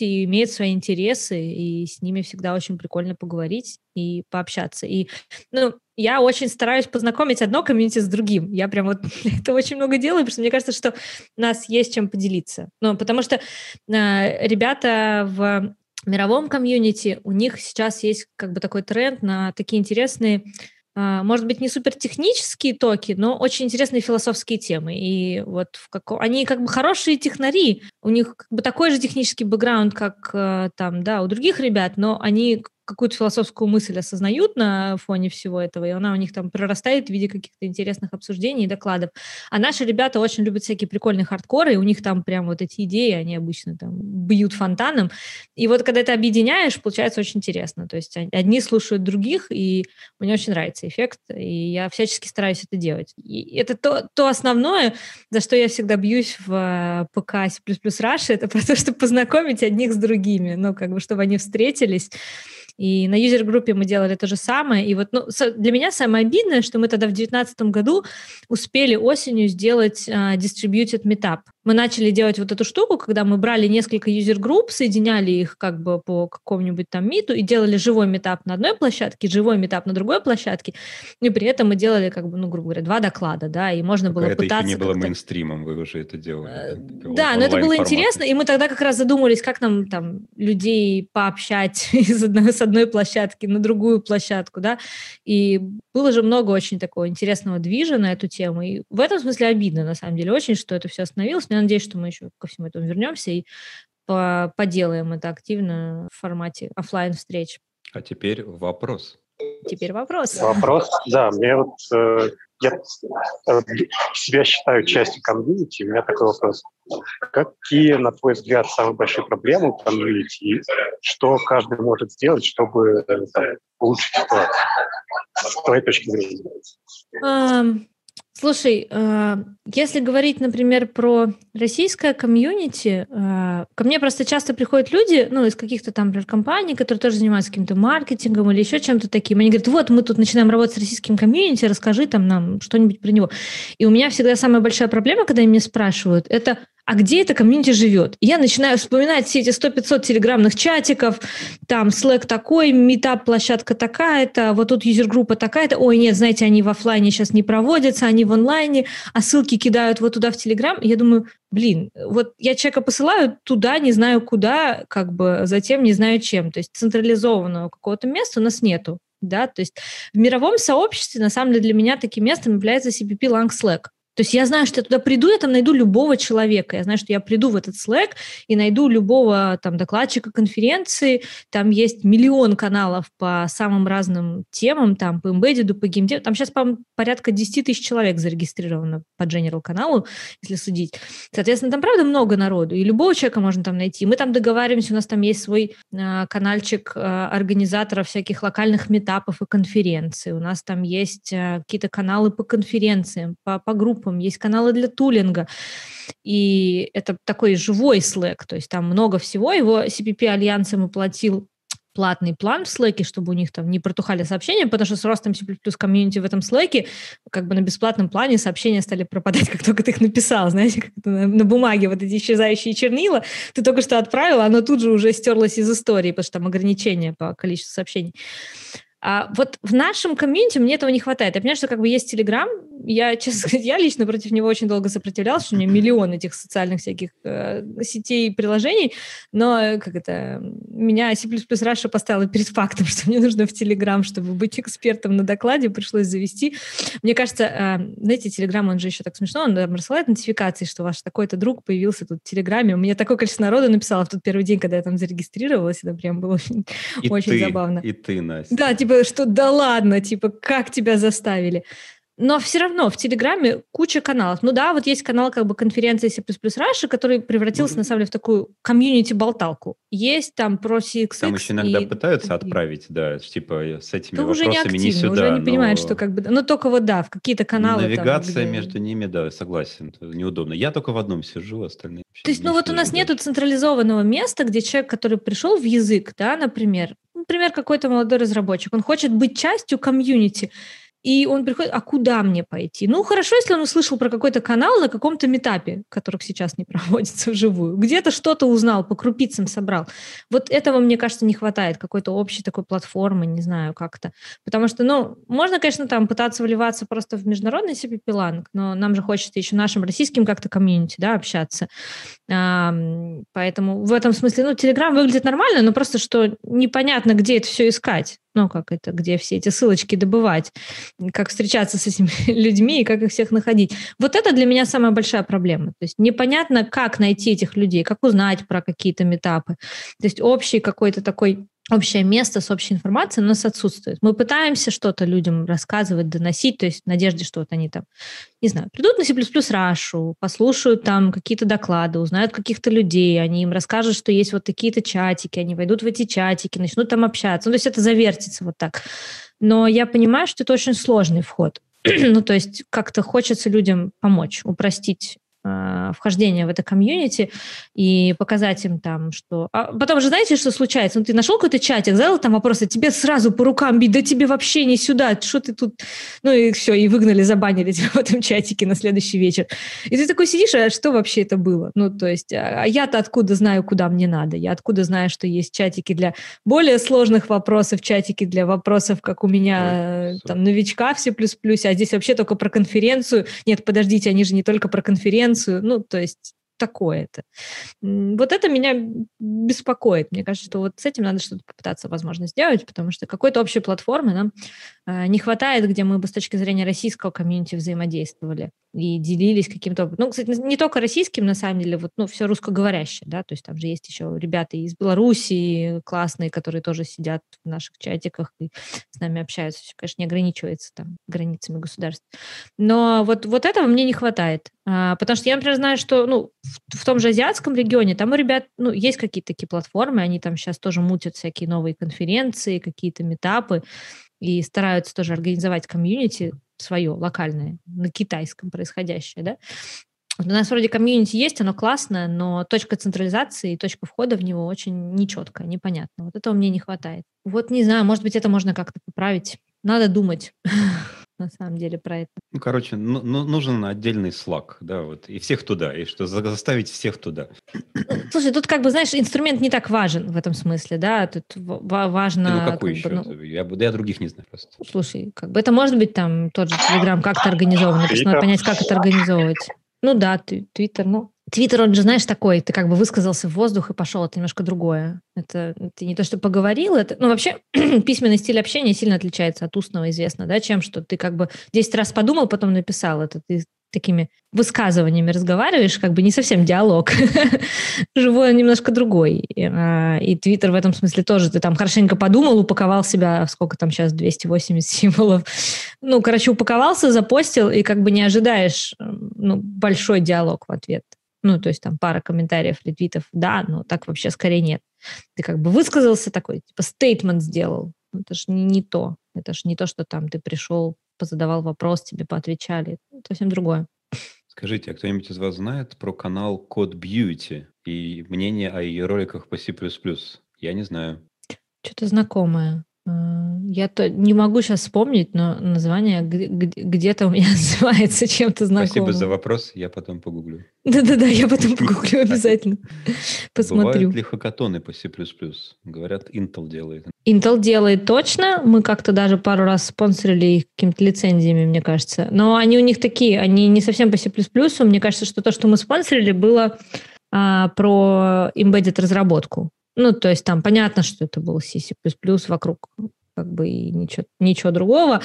Speaker 2: и имеет свои интересы, и с ними всегда очень прикольно поговорить и пообщаться. И, ну, я очень стараюсь познакомить одно комьюнити с другим. Я прям вот это очень много делаю, потому что мне кажется, что у нас есть чем поделиться. Ну, потому что э, ребята в мировом комьюнити, у них сейчас есть как бы такой тренд на такие интересные может быть, не супер технические токи, но очень интересные философские темы. И вот в каком... они как бы хорошие технари, у них как бы такой же технический бэкграунд, как э, там, да, у других ребят, но они какую-то философскую мысль осознают на фоне всего этого, и она у них там прорастает в виде каких-то интересных обсуждений и докладов. А наши ребята очень любят всякие прикольные хардкоры, и у них там прям вот эти идеи, они обычно там бьют фонтаном. И вот когда это объединяешь, получается очень интересно. То есть одни слушают других, и мне очень нравится эффект, и я всячески стараюсь это делать. И это то, то основное, за что я всегда бьюсь в э, ПК C++ Russia, это про то, чтобы познакомить одних с другими, ну, как бы, чтобы они встретились, и на юзер-группе мы делали то же самое. И вот ну, для меня самое обидное, что мы тогда в 2019 году успели осенью сделать uh, distributed meetup мы начали делать вот эту штуку, когда мы брали несколько user групп, соединяли их как бы по какому-нибудь там миту и делали живой митап на одной площадке, живой митап на другой площадке, и при этом мы делали как бы, ну, грубо говоря, два доклада, да, и можно было
Speaker 1: это
Speaker 2: пытаться...
Speaker 1: Это не было мейнстримом, вы уже это делали. Э,
Speaker 2: да, но это было интересно, и мы тогда как раз задумались, как нам там людей пообщать из одной, с одной площадки на другую площадку, да, и было же много очень такого интересного движа на эту тему, и в этом смысле обидно, на самом деле, очень, что это все остановилось, я надеюсь, что мы еще ко всему этому вернемся и по поделаем это активно в формате офлайн встреч.
Speaker 1: А теперь вопрос.
Speaker 2: Теперь вопрос.
Speaker 3: Вопрос, да, мне вот э, я э, себя считаю частью комьюнити, у меня такой вопрос. Какие, на твой взгляд, самые большие проблемы в комьюнити, что каждый может сделать, чтобы э, там, улучшить ситуацию? С твоей точки зрения.
Speaker 2: Um, Слушай, э, если говорить, например, про российское комьюнити, э, ко мне просто часто приходят люди, ну, из каких-то там, например, компаний, которые тоже занимаются каким-то маркетингом или еще чем-то таким. Они говорят, вот, мы тут начинаем работать с российским комьюнити, расскажи там нам что-нибудь про него. И у меня всегда самая большая проблема, когда меня спрашивают, это, а где это комьюнити живет? я начинаю вспоминать все эти 100-500 телеграмных чатиков, там Slack такой, метап площадка такая-то, вот тут юзер-группа такая-то, ой, нет, знаете, они в офлайне сейчас не проводятся, они в онлайне, а ссылки кидают вот туда в Телеграм. Я думаю, блин, вот я человека посылаю туда, не знаю куда, как бы затем не знаю чем. То есть централизованного какого-то места у нас нету. Да, то есть в мировом сообществе, на самом деле, для меня таким местом является CPP Lang Slack. То есть я знаю, что я туда приду, я там найду любого человека. Я знаю, что я приду в этот Slack и найду любого там докладчика конференции. Там есть миллион каналов по самым разным темам, там по embedded, по геймдеву. Там сейчас, по порядка 10 тысяч человек зарегистрировано по General каналу, если судить. Соответственно, там, правда, много народу, и любого человека можно там найти. Мы там договариваемся, у нас там есть свой э, каналчик э, организаторов всяких локальных метапов и конференций. У нас там есть э, какие-то каналы по конференциям, по, по группам группам, есть каналы для тулинга. И это такой живой Slack, то есть там много всего. Его CPP альянсом оплатил платный план в Slack, чтобы у них там не протухали сообщения, потому что с ростом C++ комьюнити в этом Slack как бы на бесплатном плане сообщения стали пропадать, как только ты их написал, знаете, как на, на бумаге вот эти исчезающие чернила, ты только что отправил, оно тут же уже стерлось из истории, потому что там ограничения по количеству сообщений. А вот в нашем комьюнити мне этого не хватает. Я понимаю, что как бы есть Телеграм, я, честно сказать, я лично против него очень долго сопротивлялась, что у меня миллион этих социальных всяких э, сетей и приложений, но э, как это, меня C++ Russia поставила перед фактом, что мне нужно в Телеграм, чтобы быть экспертом на докладе, пришлось завести. Мне кажется, э, знаете, Телеграм, он же еще так смешно, он рассылает нотификации, что ваш такой-то друг появился тут в Телеграме. У меня такое количество народу написало в тот первый день, когда я там зарегистрировалась, это прям было очень, очень
Speaker 1: ты,
Speaker 2: забавно.
Speaker 1: И ты, Настя.
Speaker 2: Да, типа, что да ладно, типа, как тебя заставили? Но все равно в Телеграме куча каналов. Ну да, вот есть канал как бы конференции C++ Russia, который превратился, mm-hmm. на самом деле, в такую комьюнити-болталку. Есть там про CXX.
Speaker 1: Там еще иногда и... пытаются отправить, да, типа с этими
Speaker 2: То
Speaker 1: вопросами
Speaker 2: уже не, активно,
Speaker 1: не сюда.
Speaker 2: Уже не но... понимают, что как бы... Ну только вот да, в какие-то каналы.
Speaker 1: Навигация
Speaker 2: там, где...
Speaker 1: между ними, да, согласен, неудобно. Я только в одном сижу, остальные...
Speaker 2: То есть, ну вот у нас нету централизованного места, где человек, который пришел в язык, да, например, например, какой-то молодой разработчик, он хочет быть частью комьюнити, и он приходит, а куда мне пойти? Ну, хорошо, если он услышал про какой-то канал на каком-то метапе, которых сейчас не проводится вживую. Где-то что-то узнал, по крупицам собрал. Вот этого, мне кажется, не хватает, какой-то общей такой платформы, не знаю, как-то. Потому что, ну, можно, конечно, там пытаться вливаться просто в международный себе пиланг, но нам же хочется еще нашим российским как-то комьюнити, да, общаться. А, поэтому в этом смысле, ну, Телеграм выглядит нормально, но просто что непонятно, где это все искать ну, как это, где все эти ссылочки добывать, как встречаться с этими людьми и как их всех находить. Вот это для меня самая большая проблема. То есть непонятно, как найти этих людей, как узнать про какие-то метапы. То есть общий какой-то такой общее место с общей информацией у нас отсутствует. Мы пытаемся что-то людям рассказывать, доносить, то есть в надежде, что вот они там, не знаю, придут на C++ Рашу, послушают там какие-то доклады, узнают каких-то людей, они им расскажут, что есть вот такие-то чатики, они войдут в эти чатики, начнут там общаться. Ну, то есть это завертится вот так. Но я понимаю, что это очень сложный вход. ну, то есть как-то хочется людям помочь, упростить э, вхождение в это комьюнити и показать им там, что... А потом же знаете, что случается? Ну, ты нашел какой-то чатик, задал там вопросы, тебе сразу по рукам бить, да тебе вообще не сюда, что ты тут... Ну и все, и выгнали, забанили тебя в этом чатике на следующий вечер. И ты такой сидишь, а что вообще это было? Ну, то есть, а, а я-то откуда знаю, куда мне надо? Я откуда знаю, что есть чатики для более сложных вопросов, чатики для вопросов, как у меня Ой, там новичка все плюс-плюс, а здесь вообще только про конференцию. Нет, подождите, они же не только про конференцию. Ну, то есть такое-то. Вот это меня беспокоит. Мне кажется, что вот с этим надо что-то попытаться, возможно, сделать, потому что какой-то общей платформы нам не хватает, где мы бы с точки зрения российского комьюнити взаимодействовали и делились каким-то... Ну, кстати, не только российским, на самом деле, вот, ну, все русскоговорящее, да, то есть там же есть еще ребята из Белоруссии классные, которые тоже сидят в наших чатиках и с нами общаются. Все, конечно, не ограничивается там границами государств. Но вот, вот этого мне не хватает. А, потому что я, например, знаю, что ну, в, в том же азиатском регионе там у ребят ну, есть какие-то такие платформы, они там сейчас тоже мутят всякие новые конференции, какие-то метапы и стараются тоже организовать комьюнити свое, локальное, на китайском происходящее, да. У нас вроде комьюнити есть, оно классное, но точка централизации и точка входа в него очень нечеткая, непонятно. Вот этого мне не хватает. Вот не знаю, может быть, это можно как-то поправить. Надо думать. на самом деле про это.
Speaker 1: Ну, короче, ну, ну, нужен отдельный слаг, да, вот, и всех туда, и что заставить всех туда.
Speaker 2: Слушай, тут как бы, знаешь, инструмент не так важен в этом смысле, да, тут важно...
Speaker 1: Ну, какой еще? Бы, ну... я, я других не знаю просто.
Speaker 2: Слушай, как бы это может быть там тот же Телеграм как-то организован, просто надо понять, как это организовывать. Ну да, Твиттер, ну, Твиттер, он же, знаешь, такой, ты как бы высказался в воздух и пошел, это немножко другое. Это ты не то, что поговорил, это, ну, вообще, письменный стиль общения сильно отличается от устного, известно, да, чем что ты как бы 10 раз подумал, потом написал это, ты такими высказываниями разговариваешь, как бы не совсем диалог. Живой немножко другой. А, и Твиттер в этом смысле тоже. Ты там хорошенько подумал, упаковал себя, сколько там сейчас, 280 символов. Ну, короче, упаковался, запостил, и как бы не ожидаешь ну, большой диалог в ответ. Ну, то есть там пара комментариев, ретвитов, да, но так вообще скорее нет. Ты как бы высказался такой, типа стейтмент сделал. Это же не то. Это же не то, что там ты пришел, позадавал вопрос, тебе поотвечали. Совсем другое.
Speaker 1: Скажите, а кто-нибудь из вас знает про канал Code Beauty и мнение о ее роликах по C++? Я не знаю.
Speaker 2: Что-то знакомое. А, я то не могу сейчас вспомнить, но название где-то у меня называется чем-то знакомым.
Speaker 1: Спасибо за вопрос, я потом погуглю.
Speaker 2: Да-да-да, я потом погуглю обязательно. Посмотрю.
Speaker 1: Бывают ли хакатоны по C++? Говорят, Intel делает.
Speaker 2: Intel делает точно. Мы как-то даже пару раз спонсорили их какими-то лицензиями, мне кажется. Но они у них такие, они не совсем по C++. Мне кажется, что то, что мы спонсорили, было а, про embedded разработку. Ну, то есть там понятно, что это был C++ вокруг как бы и ничего, ничего другого,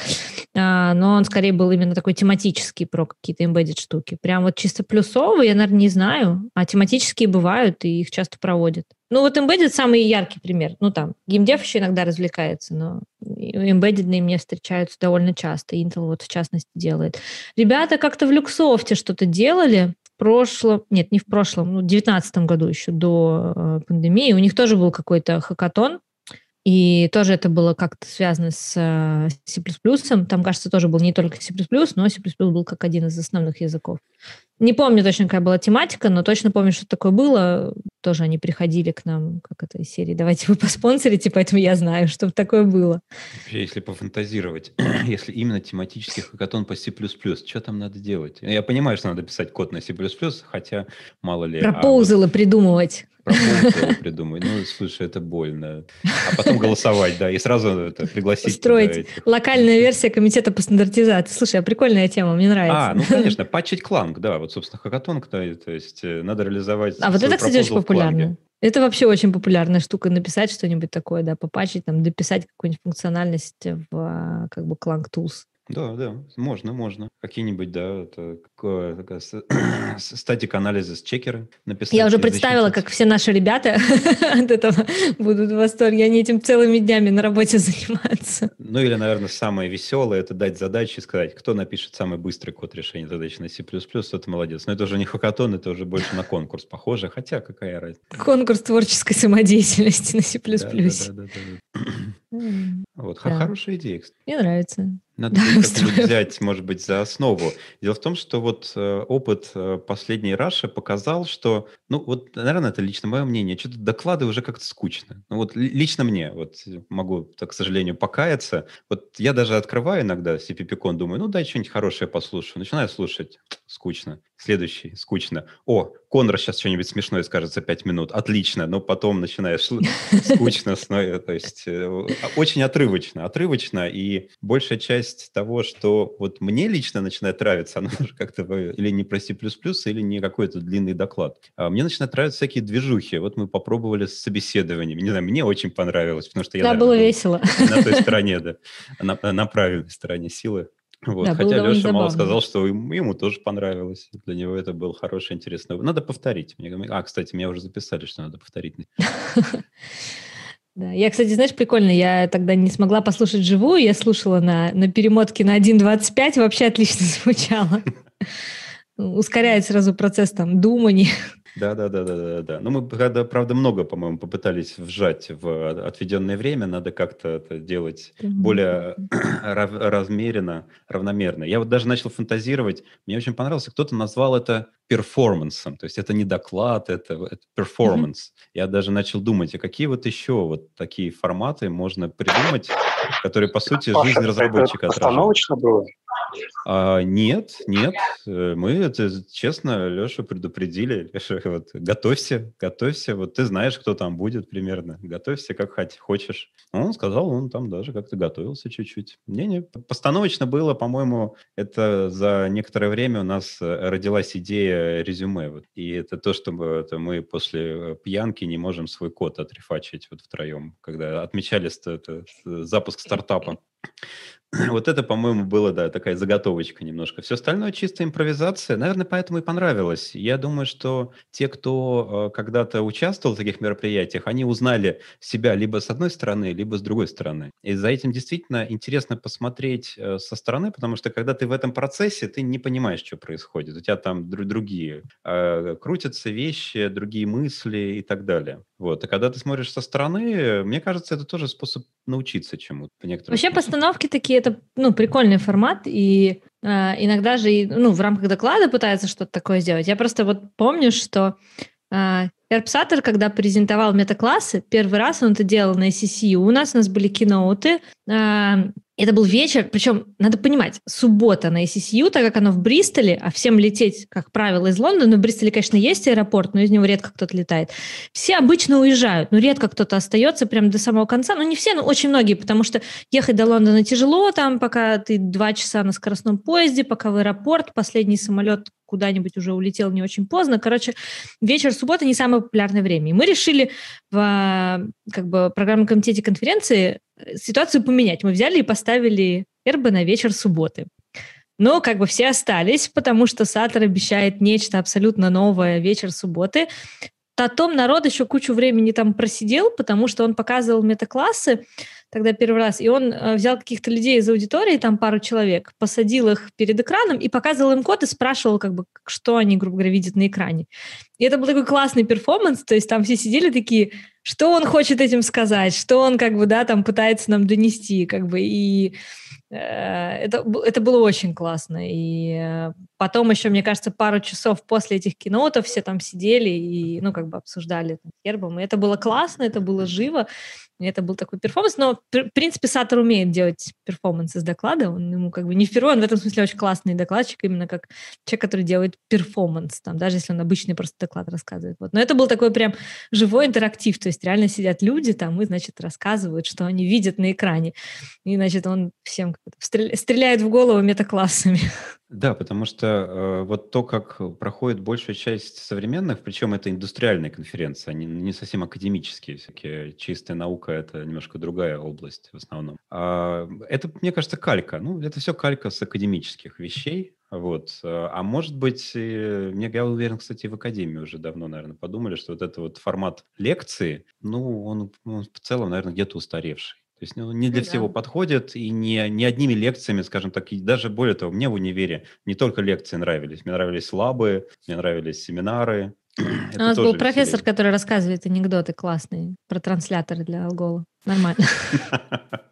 Speaker 2: а, но он скорее был именно такой тематический про какие-то embedded штуки. Прям вот чисто плюсовый, я, наверное, не знаю, а тематические бывают, и их часто проводят. Ну, вот embedded самый яркий пример. Ну, там, геймдев еще иногда развлекается, но embedded мне встречаются довольно часто. Intel вот в частности делает. Ребята как-то в Люксофте что-то делали, прошлом, нет, не в прошлом, ну, в 2019 году еще до э, пандемии, у них тоже был какой-то хакатон, и тоже это было как-то связано с э, C++. Там, кажется, тоже был не только C++, но C++ был как один из основных языков. Не помню точно, какая была тематика, но точно помню, что такое было. Тоже они приходили к нам, как это из серии, давайте вы поспонсорите, поэтому я знаю, что такое было.
Speaker 1: Вообще, если пофантазировать, если именно тематический хакатон по C++, что там надо делать? Я понимаю, что надо писать код на C++, хотя мало ли...
Speaker 2: Пропоузелы а вот... придумывать
Speaker 1: придумать. Ну, слушай, это больно. А потом голосовать, да, и сразу это пригласить.
Speaker 2: Строить локальная версия комитета по стандартизации. Слушай, а прикольная тема, мне нравится.
Speaker 1: А, ну, конечно, патчить кланг, да, вот, собственно, хакатон, то есть э, надо реализовать
Speaker 2: А вот это, кстати, очень популярно. Это вообще очень популярная штука, написать что-нибудь такое, да, попачить, там, дописать какую-нибудь функциональность в а, как бы Clang Tools.
Speaker 1: Да, да, можно, можно. Какие-нибудь, да, это статик анализа с чекеры написать.
Speaker 2: Я уже представила, как все наши ребята от этого будут в восторге. Они этим целыми днями на работе занимаются.
Speaker 1: Ну или, наверное, самое веселое – это дать задачи и сказать, кто напишет самый быстрый код решения задачи на C++, тот молодец. Но это уже не хакатон, это уже больше на конкурс похоже, хотя какая разница.
Speaker 2: Конкурс творческой самодеятельности на C++. Да, да, да, да,
Speaker 1: да. Вот, хорошая идея.
Speaker 2: Мне нравится.
Speaker 1: Надо да, взять, может быть, за основу. Дело в том, что вот э, опыт э, последней Раши показал, что, ну вот, наверное, это лично мое мнение, что-то доклады уже как-то скучно. Ну вот лично мне, вот могу, так, к сожалению, покаяться. Вот я даже открываю иногда CPP-кон, думаю, ну дай что-нибудь хорошее послушаю. Начинаю слушать, скучно. Следующий, скучно. О, Конор сейчас что-нибудь смешное скажет за пять минут. Отлично. Но потом начинаешь скучно. То есть э, очень отрывочно. Отрывочно. И большая часть того, что вот мне лично начинает нравиться, оно уже как-то или не про C++, или не какой-то длинный доклад. А мне начинают нравиться всякие движухи. Вот мы попробовали с собеседованиями. Не знаю, мне очень понравилось, потому что я...
Speaker 2: Да, было весело.
Speaker 1: На той стороне, да. На, на правильной стороне силы. Вот. Да, Хотя Леша мало сказал, что ему, ему тоже понравилось. Для него это был хороший, интересный. Надо повторить. А, кстати, меня уже записали, что надо повторить.
Speaker 2: Да, я, кстати, знаешь, прикольно, я тогда не смогла послушать живую, я слушала на, на перемотке на 1.25, вообще отлично звучало. Ускоряет сразу процесс там думания.
Speaker 1: Да, да, да, да, да, да. Ну, мы, правда, правда, много, по-моему, попытались вжать в отведенное время. Надо как-то это делать более размеренно, равномерно. Я вот даже начал фантазировать. Мне очень понравился, кто-то назвал это перформансом. То есть это не доклад, это, перформанс. Mm-hmm. Я даже начал думать, а какие вот еще вот такие форматы можно придумать, которые, по сути, Паша, жизнь разработчика
Speaker 3: это отражают. было?
Speaker 1: А, нет, нет. Э, мы это честно Леша предупредили. Леша, вот, готовься, готовься. Вот ты знаешь, кто там будет примерно. Готовься, как хоть, хочешь. Он сказал, он там даже как-то готовился чуть-чуть. Не-не, постановочно было, по-моему, это за некоторое время у нас э, родилась идея резюме. Вот. И это то, что мы, это мы после пьянки не можем свой код отрефачить вот втроем, когда отмечали это, запуск стартапа. Вот это, по-моему, было, да, такая заготовочка немножко. Все остальное чисто импровизация. Наверное, поэтому и понравилось. Я думаю, что те, кто э, когда-то участвовал в таких мероприятиях, они узнали себя либо с одной стороны, либо с другой стороны. И за этим действительно интересно посмотреть э, со стороны, потому что когда ты в этом процессе, ты не понимаешь, что происходит. У тебя там др- другие э, крутятся вещи, другие мысли и так далее. Вот. А когда ты смотришь со стороны, мне кажется, это тоже способ научиться чему-то.
Speaker 2: Вообще постановки такие, это ну, прикольный формат, и э, иногда же ну, в рамках доклада пытаются что-то такое сделать. Я просто вот помню, что э, Эрпсатор, когда презентовал метаклассы, первый раз он это делал на SCCU. У нас у нас были киноуты, э, это был вечер, причем, надо понимать, суббота на ACCU, так как оно в Бристоле, а всем лететь, как правило, из Лондона, в Бристоле, конечно, есть аэропорт, но из него редко кто-то летает. Все обычно уезжают, но редко кто-то остается прямо до самого конца. Ну, не все, но очень многие, потому что ехать до Лондона тяжело, там, пока ты два часа на скоростном поезде, пока в аэропорт, последний самолет куда-нибудь уже улетел не очень поздно. Короче, вечер суббота не самое популярное время. И мы решили в как бы, программном комитете конференции ситуацию поменять. Мы взяли и поставили эрбы на вечер субботы. Но как бы все остались, потому что Сатор обещает нечто абсолютно новое вечер субботы. Потом народ еще кучу времени там просидел, потому что он показывал метаклассы, тогда первый раз, и он э, взял каких-то людей из аудитории, там пару человек, посадил их перед экраном и показывал им код и спрашивал, как бы, что они, грубо говоря, видят на экране. И это был такой классный перформанс, то есть там все сидели такие, что он хочет этим сказать, что он, как бы, да, там пытается нам донести, как бы, и Э, это, это было очень классно. И э, потом еще, мне кажется, пару часов после этих кинотов все там сидели и, ну, как бы обсуждали там, гербом. И это было классно, это было живо. Это был такой перформанс. Но, в принципе, Сатор умеет делать перформанс из доклада. Он ему как бы не впервые, он в этом смысле очень классный докладчик, именно как человек, который делает перформанс, там, даже если он обычный просто доклад рассказывает. Вот. Но это был такой прям живой интерактив, то есть реально сидят люди там и, значит, рассказывают, что они видят на экране. И, значит, он всем стреляет в голову метаклассами.
Speaker 1: Да, потому что э, вот то, как проходит большая часть современных, причем это индустриальные конференции, они не совсем академические, всякие чистая наука это немножко другая область в основном. А, это, мне кажется, калька. Ну, это все калька с академических вещей. Вот. А может быть, мне, я уверен, кстати, в Академии уже давно, наверное, подумали, что вот этот вот формат лекции, ну, он, он в целом, наверное, где-то устаревший. То есть ну, не для ну, всего да. подходит, и не, не одними лекциями, скажем так, и даже более того, мне в универе не только лекции нравились, мне нравились лабы, мне нравились семинары.
Speaker 2: У нас был профессор, который рассказывает анекдоты классные про трансляторы для алгола. Нормально.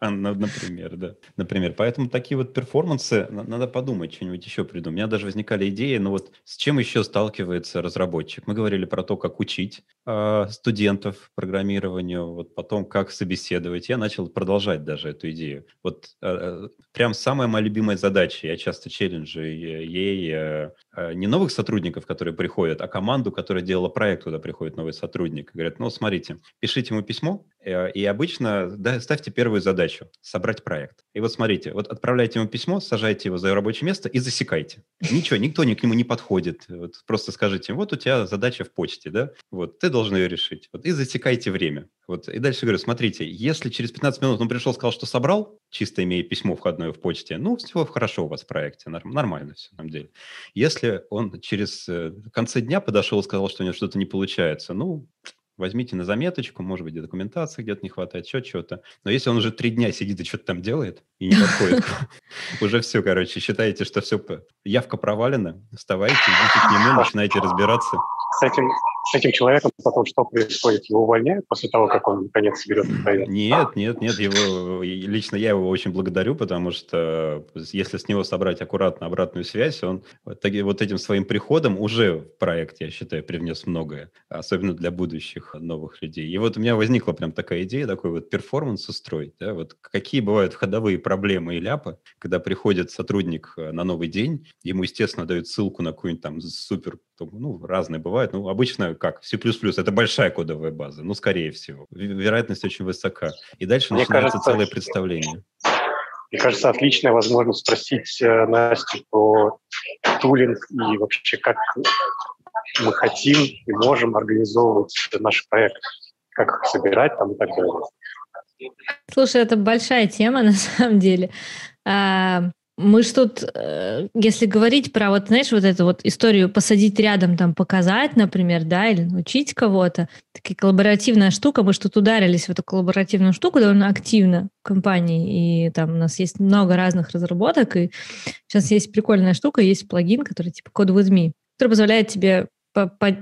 Speaker 1: Например, да. Например, поэтому такие вот перформансы, надо подумать, что-нибудь еще придумать. У меня даже возникали идеи, но вот с чем еще сталкивается разработчик? Мы говорили про то, как учить э, студентов программированию, вот потом как собеседовать. Я начал продолжать даже эту идею. Вот э, прям самая моя любимая задача, я часто челленджу ей э, не новых сотрудников, которые приходят, а команду, которая делала проект, куда приходит новый сотрудник. Говорят, ну, смотрите, пишите ему письмо, э, и обычно да, ставьте первую задачу – собрать проект. И вот смотрите, вот отправляйте ему письмо, сажайте его за рабочее место и засекайте. Ничего, никто к нему не подходит. Вот просто скажите, вот у тебя задача в почте, да, вот ты должен ее решить. Вот, и засекайте время. Вот, и дальше говорю, смотрите, если через 15 минут он пришел, сказал, что собрал, чисто имея письмо входное в почте, ну, все хорошо у вас в проекте, нормально все на самом деле. Если он через э, конце дня подошел и сказал, что у него что-то не получается, ну, возьмите на заметочку, может быть, документации где-то не хватает, еще чего-то. Но если он уже три дня сидит и что-то там делает и не подходит, уже все, короче, считаете, что все, явка провалена, вставайте, идите к нему, начинайте разбираться.
Speaker 3: С этим, с этим человеком потом что происходит? Его увольняют после того, как он наконец соберет проект?
Speaker 1: Нет, нет, нет. Его, лично я его очень благодарю, потому что если с него собрать аккуратно обратную связь, он вот, вот этим своим приходом уже в проект, я считаю, привнес многое, особенно для будущих новых людей. И вот у меня возникла прям такая идея, такой вот перформанс устроить. Да? Вот какие бывают входовые проблемы и ляпы, когда приходит сотрудник э, на новый день, ему, естественно, дают ссылку на какую-нибудь там супер ну, разные бывают. Ну, обычно как? C++ — это большая кодовая база, ну, скорее всего. Вероятность очень высока. И дальше Мне начинается кажется, целое представление.
Speaker 3: Мне кажется, отличная возможность спросить э, Настю про тулинг и вообще как мы хотим и можем организовывать наш проект, как их собирать там и так далее.
Speaker 2: Слушай, это большая тема на самом деле. Мы ж тут, э, если говорить про вот, знаешь, вот эту вот историю посадить рядом, там, показать, например, да, или научить кого-то, такая коллаборативная штука, мы ж тут ударились в эту коллаборативную штуку довольно активно в компании, и там у нас есть много разных разработок, и сейчас есть прикольная штука, есть плагин, который типа Code with Me, который позволяет тебе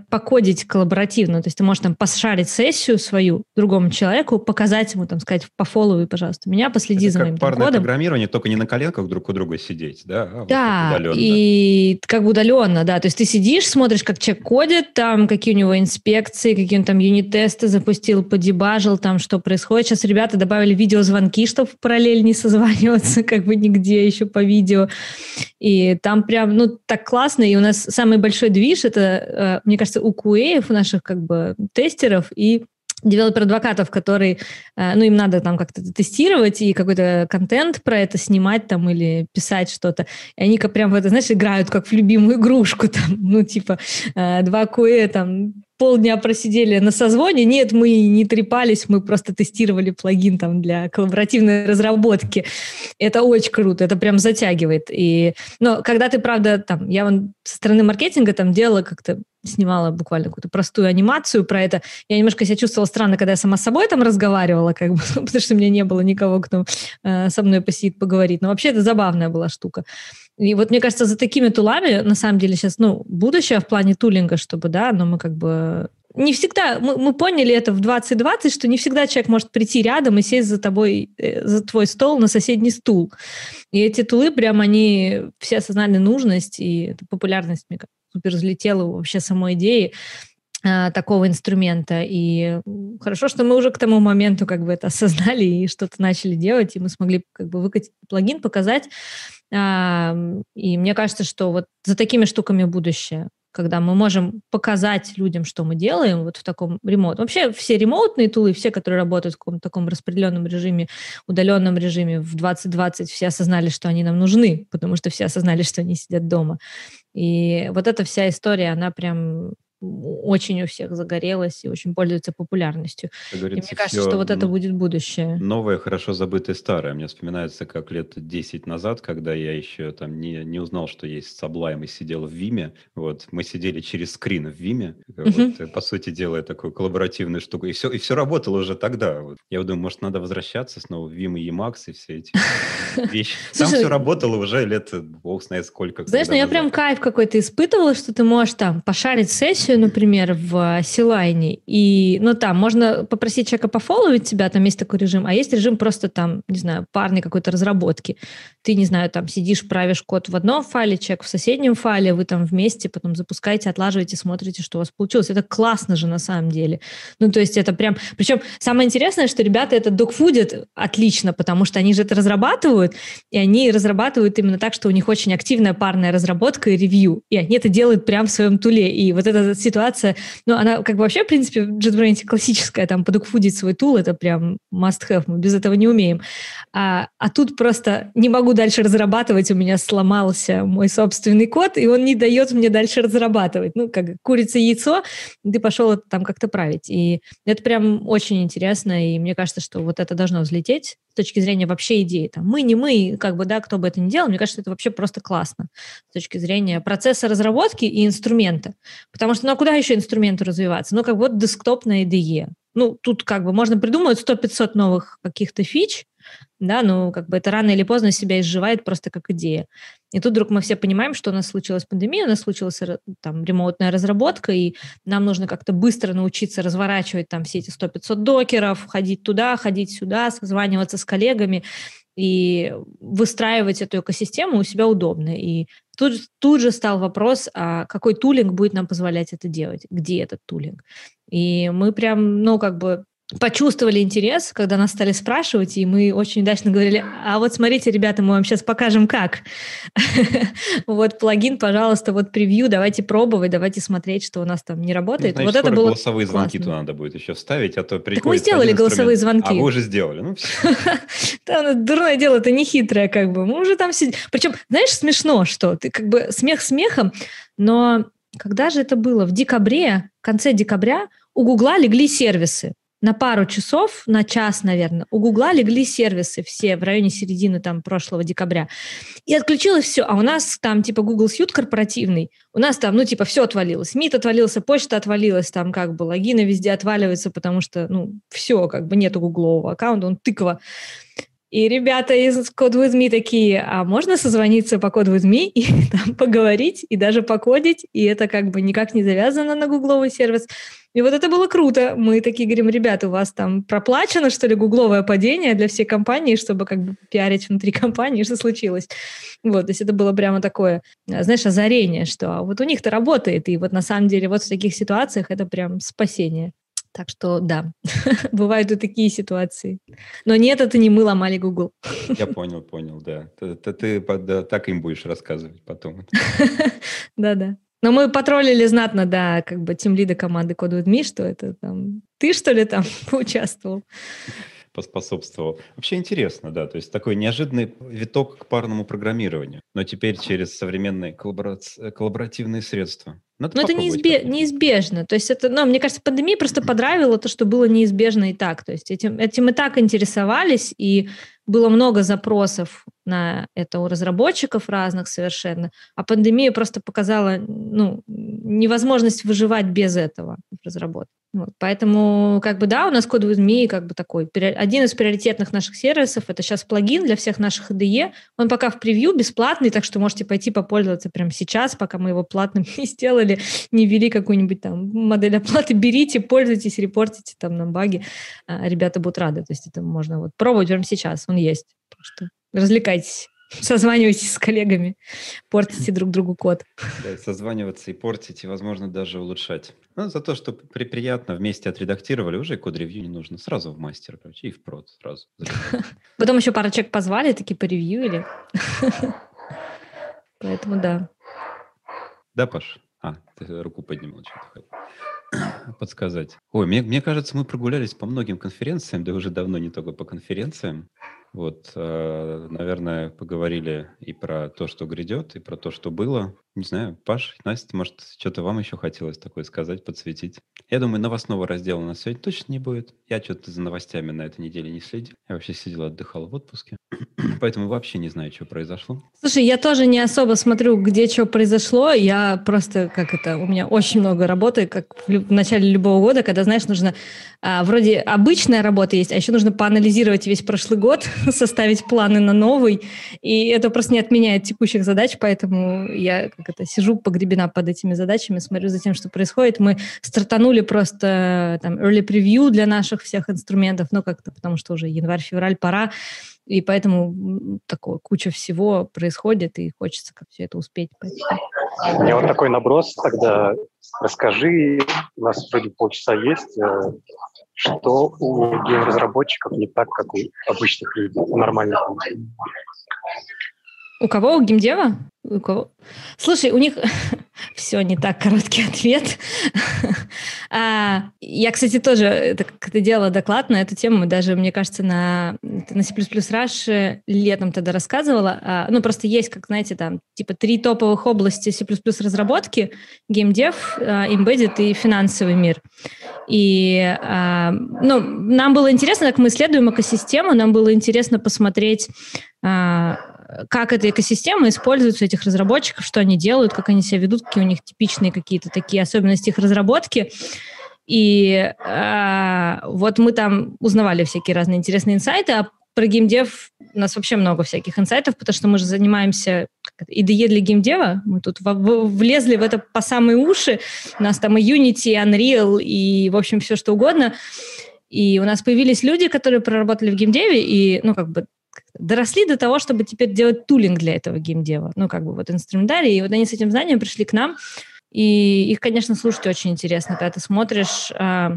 Speaker 2: покодить коллаборативно. То есть ты можешь там пошарить сессию свою другому человеку, показать ему, там, сказать, пофолловый, пожалуйста, меня, последи
Speaker 1: Это
Speaker 2: за моим
Speaker 1: парное
Speaker 2: кодом.
Speaker 1: программирование, только не на коленках друг у друга сидеть, да? А
Speaker 2: да, вот и как бы удаленно, да. То есть ты сидишь, смотришь, как человек кодит, там, какие у него инспекции, какие он там юнит-тесты запустил, подебажил, там, что происходит. Сейчас ребята добавили видеозвонки, чтобы в параллель не созваниваться, как бы нигде еще по видео. И там прям, ну, так классно. И у нас самый большой движ — это мне кажется, у QA, у наших как бы тестеров и developer-адвокатов, которые, э, ну, им надо там как-то тестировать и какой-то контент про это снимать там или писать что-то. И они как прям в это, знаешь, играют как в любимую игрушку там, ну, типа, э, два QA там полдня просидели на созвоне. Нет, мы не трепались, мы просто тестировали плагин там для коллаборативной разработки. Это очень круто, это прям затягивает. И, но когда ты, правда, там, я вон со стороны маркетинга там делала как-то снимала буквально какую-то простую анимацию про это. Я немножко себя чувствовала странно, когда я сама с собой там разговаривала, как бы, потому что у меня не было никого, кто э, со мной посидит поговорить. Но вообще это забавная была штука. И вот мне кажется, за такими тулами, на самом деле, сейчас, ну, будущее в плане тулинга, чтобы, да, но мы как бы не всегда, мы, мы поняли это в 2020, что не всегда человек может прийти рядом и сесть за тобой, э, за твой стол на соседний стул. И эти тулы прям, они все осознали нужность, и популярность, мне кажется, супер взлетела вообще самой идеи а, такого инструмента. И хорошо, что мы уже к тому моменту как бы это осознали и что-то начали делать, и мы смогли как бы выкатить плагин, показать. А, и мне кажется, что вот за такими штуками будущее когда мы можем показать людям, что мы делаем вот в таком ремоут. Вообще все ремоутные тулы, все, которые работают в каком-то таком распределенном режиме, удаленном режиме в 2020, все осознали, что они нам нужны, потому что все осознали, что они сидят дома. И вот эта вся история, она прям очень у всех загорелась и очень пользуется популярностью. И мне кажется, что вот это будет будущее.
Speaker 1: Новое, хорошо забытое старое. Мне вспоминается, как лет 10 назад, когда я еще там не, не узнал, что есть Sublime и сидел в Виме. Вот, мы сидели через скрин в Виме, вот, э, по сути, делая такую коллаборативную штуку. И все, и все работало уже тогда. Вот. Я думаю, может, надо возвращаться снова в Vim и Emacs и все эти вещи. Там все работало уже лет, бог знает сколько.
Speaker 2: Знаешь, ну я прям кайф какой-то испытывала, что ты можешь там пошарить сессию, сессию, например, в Силайне, и, ну, там, можно попросить человека пофолловить тебя, там есть такой режим, а есть режим просто там, не знаю, парной какой-то разработки. Ты, не знаю, там сидишь, правишь код в одном файле, человек в соседнем файле, вы там вместе потом запускаете, отлаживаете, смотрите, что у вас получилось. Это классно же на самом деле. Ну, то есть это прям... Причем самое интересное, что ребята это докфудят отлично, потому что они же это разрабатывают, и они разрабатывают именно так, что у них очень активная парная разработка и ревью, и они это делают прям в своем туле. И вот эта ситуация, ну, она как бы вообще, в принципе, в JetBrains классическая, там, подокфудить свой тул, это прям must-have, мы без этого не умеем. А, а тут просто не могу дальше разрабатывать, у меня сломался мой собственный код, и он не дает мне дальше разрабатывать. Ну, как курица-яйцо, ты пошел это там как-то править. И это прям очень интересно, и мне кажется, что вот это должно взлететь с точки зрения вообще идеи. Там, мы, не мы, как бы, да, кто бы это ни делал, мне кажется, это вообще просто классно с точки зрения процесса разработки и инструмента. Потому что, ну, а куда еще инструменту развиваться? Ну, как вот десктоп на IDE. Ну, тут как бы можно придумать 100-500 новых каких-то фич, да, ну, как бы это рано или поздно себя изживает просто как идея. И тут вдруг мы все понимаем, что у нас случилась пандемия, у нас случилась там ремонтная разработка, и нам нужно как-то быстро научиться разворачивать там все эти 100-500 докеров, ходить туда, ходить сюда, созваниваться с коллегами и выстраивать эту экосистему у себя удобно. И тут, тут же стал вопрос, а какой тулинг будет нам позволять это делать, где этот тулинг. И мы прям, ну, как бы почувствовали интерес, когда нас стали спрашивать, и мы очень удачно говорили, а вот смотрите, ребята, мы вам сейчас покажем как. вот плагин, пожалуйста, вот превью, давайте пробовать, давайте смотреть, что у нас там не работает.
Speaker 1: вот это было голосовые звонки туда надо будет еще вставить, а то
Speaker 2: Так мы сделали голосовые звонки. А
Speaker 1: вы уже сделали, ну
Speaker 2: Там дурное дело, это не хитрое как бы. Мы уже там сидим. Причем, знаешь, смешно, что ты как бы смех смехом, но когда же это было? В декабре, в конце декабря у Гугла легли сервисы на пару часов, на час, наверное, у Гугла легли сервисы все в районе середины там прошлого декабря. И отключилось все. А у нас там типа Google Suite корпоративный. У нас там, ну, типа, все отвалилось. МИТ отвалился, почта отвалилась, там как бы логины везде отваливаются, потому что, ну, все, как бы нету гуглового аккаунта, он тыква. И ребята из Code With Me такие, а можно созвониться по Code With Me и там поговорить, и даже покодить, и это как бы никак не завязано на гугловый сервис. И вот это было круто. Мы такие говорим, ребята, у вас там проплачено, что ли, гугловое падение для всей компании, чтобы как бы пиарить внутри компании, что случилось. Вот, то есть это было прямо такое, знаешь, озарение, что а вот у них-то работает, и вот на самом деле вот в таких ситуациях это прям спасение. Так что да, бывают и такие ситуации. Но нет, это не мы ломали Google.
Speaker 1: Я понял, понял, да. Ты, ты, ты да, так им будешь рассказывать потом.
Speaker 2: Да-да. Но мы потроллили знатно, да, как бы тем лида команды Code With что это там... Ты, что ли, там поучаствовал?
Speaker 1: Поспособствовал. Вообще интересно, да, то есть такой неожиданный виток к парному программированию, но теперь через современные коллабора... коллаборативные средства.
Speaker 2: Надо Но это неизбе... неизбежно. То есть это, ну, мне кажется, пандемия просто подравила то, что было неизбежно и так. То есть этим, этим и так интересовались, и было много запросов на это у разработчиков разных совершенно, а пандемия просто показала ну, невозможность выживать без этого в разработке. Вот, поэтому, как бы, да, у нас with Me как бы такой, один из приоритетных наших сервисов, это сейчас плагин для всех наших IDE, он пока в превью бесплатный, так что можете пойти попользоваться прямо сейчас, пока мы его платным не сделали, не ввели какую-нибудь там модель оплаты, берите, пользуйтесь, репортите там нам баги, а, ребята будут рады, то есть это можно вот пробовать прямо сейчас, он есть, что развлекайтесь. Созванивайтесь с коллегами, портите друг другу код.
Speaker 1: Да, созваниваться и портить, и, возможно, даже улучшать. Ну, за то, что при, приятно вместе отредактировали, уже код-ревью не нужно. Сразу в мастер, короче, и в прод сразу.
Speaker 2: Потом еще пару человек позвали, такие поревьюили. Поэтому да.
Speaker 1: Да, Паш? А, ты руку поднимал, что-то подсказать. Ой, мне, мне кажется, мы прогулялись по многим конференциям, да уже давно не только по конференциям. Вот, э, наверное, поговорили и про то, что грядет, и про то, что было. Не знаю, Паш, Настя, может, что-то вам еще хотелось такое сказать, подсветить? Я думаю, новостного раздела у нас сегодня точно не будет. Я что-то за новостями на этой неделе не следил. Я вообще сидел, отдыхал в отпуске. Поэтому вообще не знаю, что произошло.
Speaker 2: Слушай, я тоже не особо смотрю, где что произошло. Я просто, как это, у меня очень много работы, как в начале любого года, когда, знаешь, нужно... А, вроде обычная работа есть, а еще нужно поанализировать весь прошлый год, составить планы на новый. И это просто не отменяет текущих задач, поэтому я как это, сижу погребена под этими задачами, смотрю за тем, что происходит. Мы стартанули просто там early preview для наших всех инструментов, ну как-то, потому что уже январь-февраль пора, и поэтому такое куча всего происходит, и хочется как все это успеть.
Speaker 3: У меня вот такой наброс тогда. Расскажи, у нас вроде полчаса есть, э, что у гейм-разработчиков не так, как у обычных людей, у нормальных людей.
Speaker 2: У кого? У геймдева? У кого? Слушай, у них все не так, короткий ответ. а, я, кстати, тоже это, делала доклад на эту тему, даже, мне кажется, на, на C++ Rush летом тогда рассказывала. А, ну, просто есть, как, знаете, там, типа три топовых области C++ разработки, геймдев, embedded и финансовый мир. И а, ну, нам было интересно, как мы исследуем экосистему, нам было интересно посмотреть а, как эта экосистема используется у этих разработчиков, что они делают, как они себя ведут, какие у них типичные какие-то такие особенности их разработки. И э, вот мы там узнавали всякие разные интересные инсайты, а про геймдев у нас вообще много всяких инсайтов, потому что мы же занимаемся IDE для геймдева. Мы тут влезли в это по самые уши. У нас там и Unity, и Unreal, и, в общем, все что угодно. И у нас появились люди, которые проработали в геймдеве, и, ну, как бы доросли до того, чтобы теперь делать тулинг для этого геймдева. Ну, как бы вот инструментарий. И вот они с этим знанием пришли к нам. И их, конечно, слушать очень интересно, когда ты смотришь... А,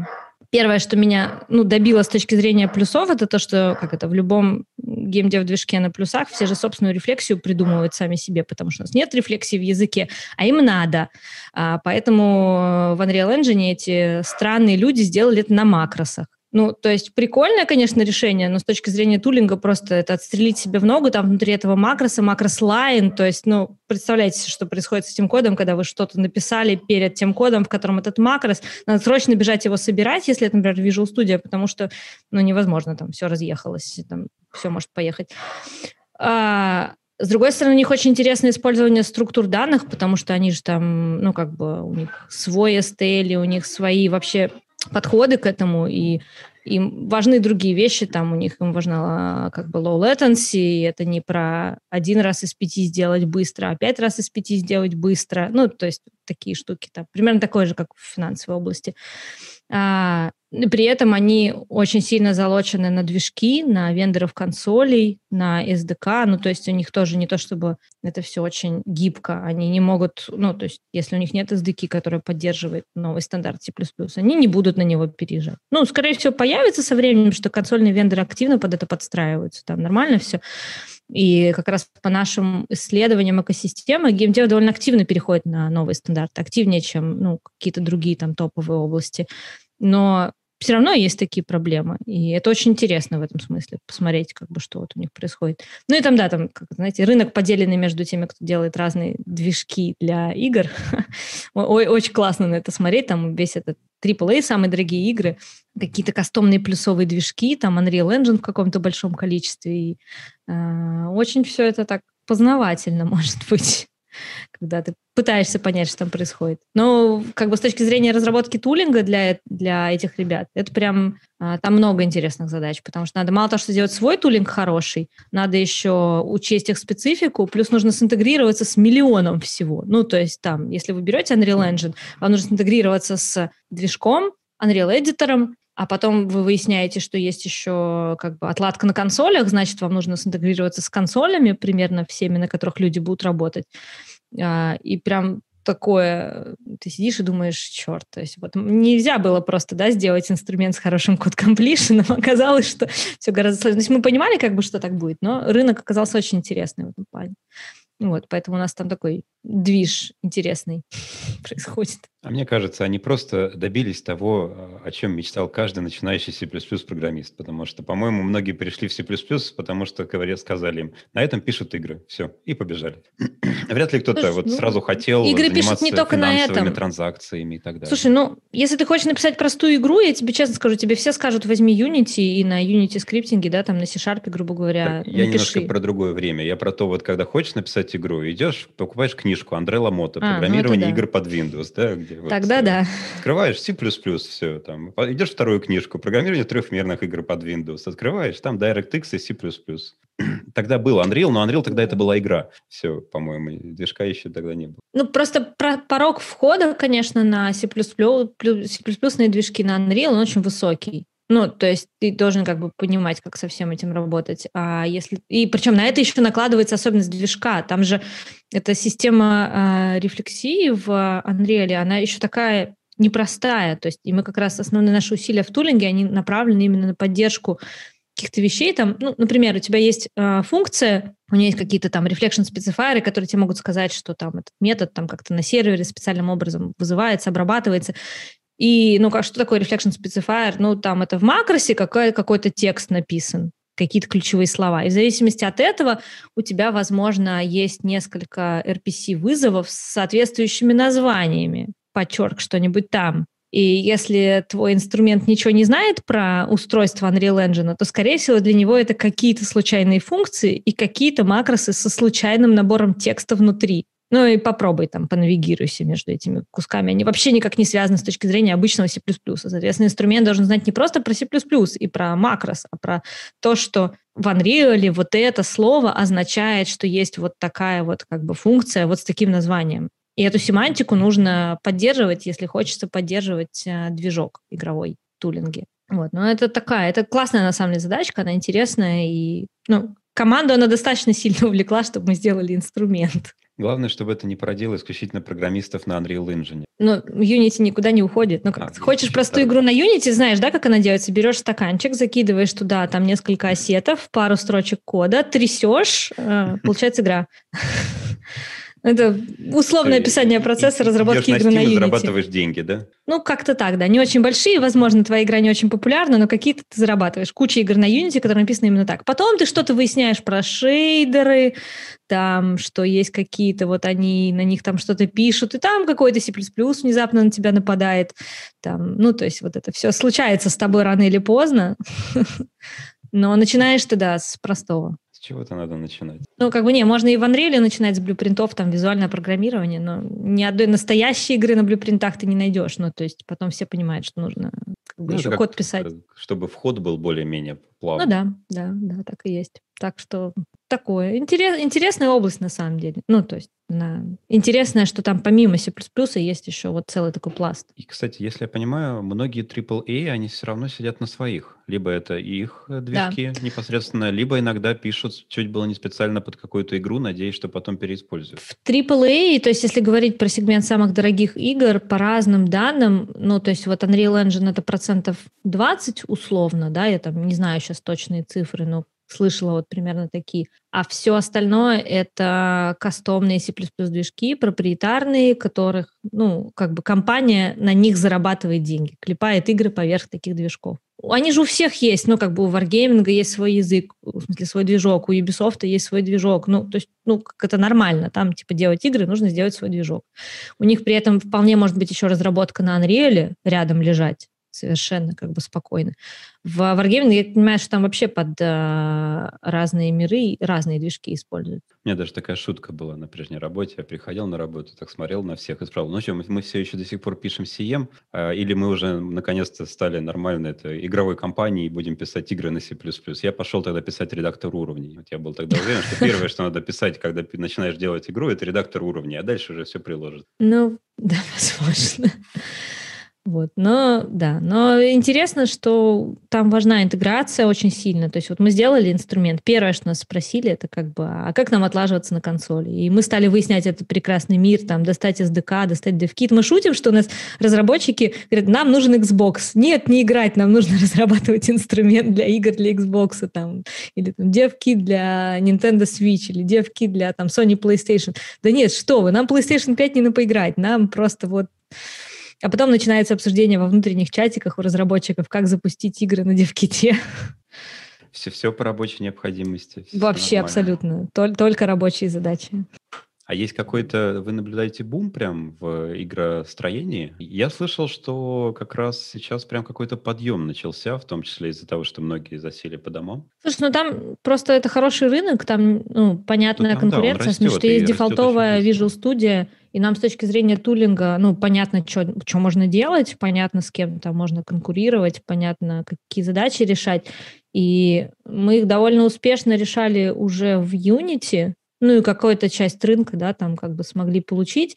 Speaker 2: первое, что меня ну, добило с точки зрения плюсов, это то, что как это в любом геймдев-движке на плюсах все же собственную рефлексию придумывают сами себе, потому что у нас нет рефлексии в языке, а им надо. А, поэтому в Unreal Engine эти странные люди сделали это на макросах. Ну, то есть прикольное, конечно, решение, но с точки зрения тулинга просто это отстрелить себе в ногу, там внутри этого макроса, макрос-лайн, то есть, ну, представляете, что происходит с этим кодом, когда вы что-то написали перед тем кодом, в котором этот макрос, надо срочно бежать его собирать, если это, например, Visual Studio, потому что, ну, невозможно, там все разъехалось, там все может поехать. А, с другой стороны, у них очень интересное использование структур данных, потому что они же там, ну, как бы у них свой STL, у них свои вообще подходы к этому, и им важны другие вещи, там у них им важна как бы low latency, это не про один раз из пяти сделать быстро, а пять раз из пяти сделать быстро, ну, то есть такие штуки, там, примерно такое же, как в финансовой области. А, при этом они очень сильно залочены на движки, на вендоров консолей, на SDK. Ну, то есть у них тоже не то, чтобы это все очень гибко. Они не могут, ну, то есть если у них нет SDK, которая поддерживает новый стандарт C++, они не будут на него переезжать. Ну, скорее всего, появится со временем, что консольные вендоры активно под это подстраиваются. Там нормально все. И как раз по нашим исследованиям экосистемы геймдев довольно активно переходит на новые стандарты, активнее, чем ну, какие-то другие там топовые области. Но все равно есть такие проблемы. И это очень интересно в этом смысле, посмотреть, как бы, что вот у них происходит. Ну и там, да, там, как, знаете, рынок поделенный между теми, кто делает разные движки для игр. Очень классно на это смотреть. Там весь этот AAA, самые дорогие игры, какие-то кастомные плюсовые движки, там Unreal Engine в каком-то большом количестве. И, э, очень все это так познавательно, может быть когда ты пытаешься понять, что там происходит. Но как бы с точки зрения разработки тулинга для, для этих ребят, это прям а, там много интересных задач, потому что надо мало того, что сделать свой тулинг хороший, надо еще учесть их специфику, плюс нужно синтегрироваться с миллионом всего. Ну, то есть там, если вы берете Unreal Engine, вам нужно синтегрироваться с движком, Unreal Editor, а потом вы выясняете, что есть еще как бы отладка на консолях, значит, вам нужно синтегрироваться с консолями, примерно всеми, на которых люди будут работать. А, и прям такое, ты сидишь и думаешь, черт, то есть вот нельзя было просто, да, сделать инструмент с хорошим код комплишеном, оказалось, что все гораздо сложнее. То есть мы понимали, как бы, что так будет, но рынок оказался очень интересный в этом плане. Вот, поэтому у нас там такой движ интересный происходит.
Speaker 1: А мне кажется, они просто добились того, о чем мечтал каждый начинающий C++ программист, потому что, по-моему, многие пришли в C++, потому что, говорят, сказали им, на этом пишут игры, все, и побежали. Вряд ли кто-то вот ну, сразу хотел
Speaker 2: игры пишут не только на этом.
Speaker 1: транзакциями и так далее.
Speaker 2: Слушай, ну, если ты хочешь написать простую игру, я тебе честно скажу, тебе все скажут, возьми Unity и на Unity скриптинге, да, там на C-Sharp, грубо говоря,
Speaker 1: так, Я немножко про другое время. Я про то, вот когда хочешь написать игру, идешь, покупаешь книжку Андре Ламота, а, программирование ну да. игр под Windows, да, где
Speaker 2: Тогда вот, да.
Speaker 1: Открываешь C++, все, там, идешь вторую книжку, программирование трехмерных игр под Windows, открываешь, там DirectX и C++. Тогда был Unreal, но Unreal тогда это была игра. Все, по-моему, движка еще тогда не было.
Speaker 2: Ну, просто про порог входа, конечно, на C++, C++ движки на Unreal, он очень высокий. Ну, то есть ты должен как бы понимать, как со всем этим работать. А если и причем на это еще накладывается особенность движка. Там же эта система э, рефлексии в Unreal, она еще такая непростая. То есть и мы как раз основные наши усилия в тулинге, они направлены именно на поддержку каких-то вещей. Там, ну, например, у тебя есть э, функция, у нее есть какие-то там reflection специфайеры, которые тебе могут сказать, что там этот метод там как-то на сервере специальным образом вызывается, обрабатывается. И, ну, как, что такое reflection specifier? Ну, там это в макросе какой, какой-то текст написан, какие-то ключевые слова. И в зависимости от этого у тебя, возможно, есть несколько RPC-вызовов с соответствующими названиями. Подчерк что-нибудь там. И если твой инструмент ничего не знает про устройство Unreal Engine, то, скорее всего, для него это какие-то случайные функции и какие-то макросы со случайным набором текста внутри. Ну и попробуй там, понавигируйся между этими кусками. Они вообще никак не связаны с точки зрения обычного C++. Соответственно, инструмент должен знать не просто про C++ и про макрос, а про то, что в Unreal вот это слово означает, что есть вот такая вот как бы функция вот с таким названием. И эту семантику нужно поддерживать, если хочется поддерживать э, движок игровой тулинги. Вот, но это такая, это классная на самом деле задачка, она интересная, и ну, команду она достаточно сильно увлекла, чтобы мы сделали инструмент.
Speaker 1: Главное, чтобы это не породило исключительно программистов на Unreal Engine.
Speaker 2: Ну, Unity никуда не уходит. Ну, как, а, хочешь простую игру на Unity, знаешь, да, как она делается? Берешь стаканчик, закидываешь туда там несколько ассетов, пару строчек кода, трясешь, э, получается игра. Это условное описание процесса разработки игры на Unity.
Speaker 1: зарабатываешь деньги, да?
Speaker 2: Ну, как-то так, да. Не очень большие, возможно, твоя игра не очень популярна, но какие-то ты зарабатываешь. Куча игр на Unity, которые написаны именно так. Потом ты что-то выясняешь про шейдеры, там, что есть какие-то, вот они на них там что-то пишут, и там какой-то C++ внезапно на тебя нападает. Там, ну, то есть вот это все случается с тобой рано или поздно. Но начинаешь ты, да, с простого.
Speaker 1: С чего-то надо начинать.
Speaker 2: Ну, как бы не, можно и в Unreal начинать с блюпринтов, там, визуальное программирование, но ни одной настоящей игры на блюпринтах ты не найдешь. Ну, то есть потом все понимают, что нужно как бы ну, еще код писать.
Speaker 1: Чтобы вход был более-менее плавный.
Speaker 2: Ну да, да, да, так и есть. Так что такое. Интерес, интересная область на самом деле. Ну, то есть на... интересное, что там помимо C++ есть еще вот целый такой пласт.
Speaker 1: И, кстати, если я понимаю, многие AAA, они все равно сидят на своих. Либо это их э, движки да. непосредственно, либо иногда пишут чуть было не специально под какую-то игру, надеясь, что потом переиспользуют.
Speaker 2: В AAA, то есть если говорить про сегмент самых дорогих игр, по разным данным, ну, то есть вот Unreal Engine это процентов 20 условно, да, я там не знаю сейчас точные цифры, но слышала вот примерно такие. А все остальное — это кастомные C++ движки, проприетарные, которых, ну, как бы компания на них зарабатывает деньги, клепает игры поверх таких движков. Они же у всех есть, ну, как бы у Wargaming есть свой язык, в смысле, свой движок, у Ubisoft есть свой движок, ну, то есть, ну, как это нормально, там, типа, делать игры, нужно сделать свой движок. У них при этом вполне может быть еще разработка на Unreal рядом лежать, совершенно как бы спокойно. В Wargaming я понимаю, что там вообще под э, разные миры разные движки используют.
Speaker 1: У меня даже такая шутка была на прежней работе. Я приходил на работу, так смотрел на всех и спрашивал, ну что, мы, мы все еще до сих пор пишем CM, э, или мы уже наконец-то стали нормальной это, игровой компанией и будем писать игры на C++. Я пошел тогда писать редактор уровней. Вот я был тогда уверен, что первое, что надо писать, когда начинаешь делать игру, это редактор уровней, а дальше уже все приложит.
Speaker 2: Ну, да, возможно. Вот, но да, но интересно, что там важна интеграция очень сильно. То есть вот мы сделали инструмент. Первое, что нас спросили, это как бы, а как нам отлаживаться на консоли? И мы стали выяснять этот прекрасный мир, там, достать SDK, достать DevKit. Мы шутим, что у нас разработчики говорят, нам нужен Xbox. Нет, не играть, нам нужно разрабатывать инструмент для игр для Xbox, там, или там, DevKit для Nintendo Switch, или DevKit для там, Sony PlayStation. Да нет, что вы, нам PlayStation 5 не на поиграть, нам просто вот а потом начинается обсуждение во внутренних чатиках у разработчиков, как запустить игры на девките.
Speaker 1: Все, все по рабочей необходимости.
Speaker 2: Вообще абсолютно. Только, только рабочие задачи.
Speaker 1: А есть какой-то, вы наблюдаете бум прям в игростроении? Я слышал, что как раз сейчас прям какой-то подъем начался, в том числе из-за того, что многие засели по домам.
Speaker 2: Слушай, ну там просто это хороший рынок, там ну, понятная ну, там, конкуренция, да, растет, что есть дефолтовая Visual Studio, и нам с точки зрения тулинга, ну, понятно, что можно делать, понятно, с кем там можно конкурировать, понятно, какие задачи решать. И мы их довольно успешно решали уже в Unity, ну и какую-то часть рынка, да, там как бы смогли получить,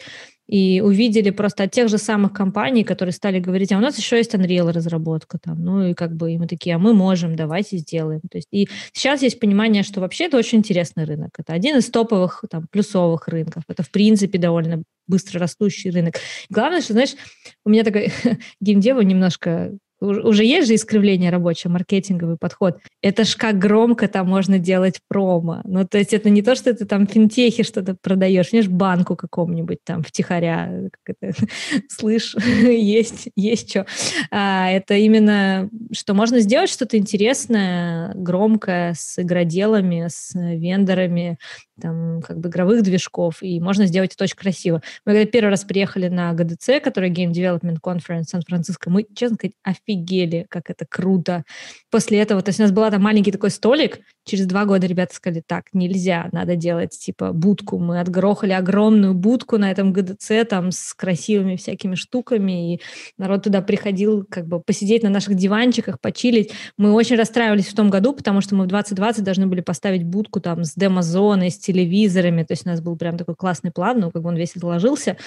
Speaker 2: и увидели просто от тех же самых компаний, которые стали говорить, а у нас еще есть Unreal разработка там, ну и как бы и мы такие, а мы можем, давайте сделаем. То есть и сейчас есть понимание, что вообще это очень интересный рынок. Это один из топовых там плюсовых рынков. Это в принципе довольно быстро растущий рынок. Главное, что, знаешь, у меня такой геймдева немножко уже есть же искривление рабочее, маркетинговый подход. Это ж как громко там можно делать промо. Ну, то есть это не то, что ты там финтехи что-то продаешь, знаешь, банку какому-нибудь там втихаря, как это, слышь, есть, есть что. А, это именно, что можно сделать что-то интересное, громкое, с игроделами, с вендорами, там, как бы игровых движков, и можно сделать это очень красиво. Мы когда первый раз приехали на ГДЦ, который Game Development Conference Сан-Франциско, мы, честно сказать, офигели офигели, как это круто. После этого, то есть у нас был там маленький такой столик, через два года ребята сказали, так, нельзя, надо делать, типа, будку. Мы отгрохали огромную будку на этом ГДЦ, там, с красивыми всякими штуками, и народ туда приходил, как бы, посидеть на наших диванчиках, почилить. Мы очень расстраивались в том году, потому что мы в 2020 должны были поставить будку там с демо-зоной, с телевизорами, то есть у нас был прям такой классный план, ну, как бы он весь отложился,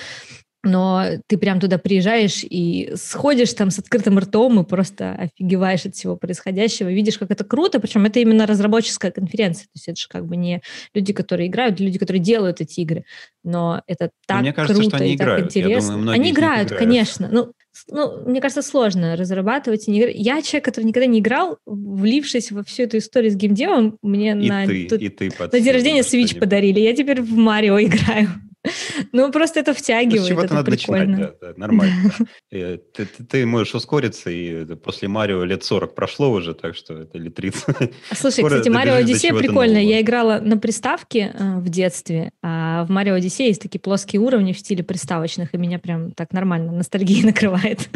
Speaker 2: но ты прям туда приезжаешь и сходишь там с открытым ртом и просто офигеваешь от всего происходящего, видишь, как это круто, причем это именно разработческая конференция, то есть это же как бы не люди, которые играют, люди, которые делают эти игры, но это так
Speaker 1: мне кажется,
Speaker 2: круто
Speaker 1: что они
Speaker 2: и
Speaker 1: играют.
Speaker 2: так интересно.
Speaker 1: Я думаю,
Speaker 2: они играют,
Speaker 1: играют,
Speaker 2: конечно, ну, ну, мне кажется, сложно разрабатывать. Не... Я человек, который никогда не играл, влившись во всю эту историю с геймдевом, мне
Speaker 1: и
Speaker 2: на,
Speaker 1: ты,
Speaker 2: тут,
Speaker 1: и ты
Speaker 2: на день рождения Switch подарили. Я теперь в Марио играю. Ну, просто это втягивает,
Speaker 1: чего-то
Speaker 2: это
Speaker 1: надо
Speaker 2: прикольно.
Speaker 1: начинать, да, да, нормально. Ты, ты, можешь ускориться, и после Марио лет 40 прошло уже, так что это или 30.
Speaker 2: Слушай,
Speaker 1: Скоро
Speaker 2: кстати, Марио Одиссея прикольно.
Speaker 1: нового.
Speaker 2: Я играла на приставке э, в детстве, а в Марио Одиссее есть такие плоские уровни в стиле приставочных, и меня прям так нормально ностальгия накрывает.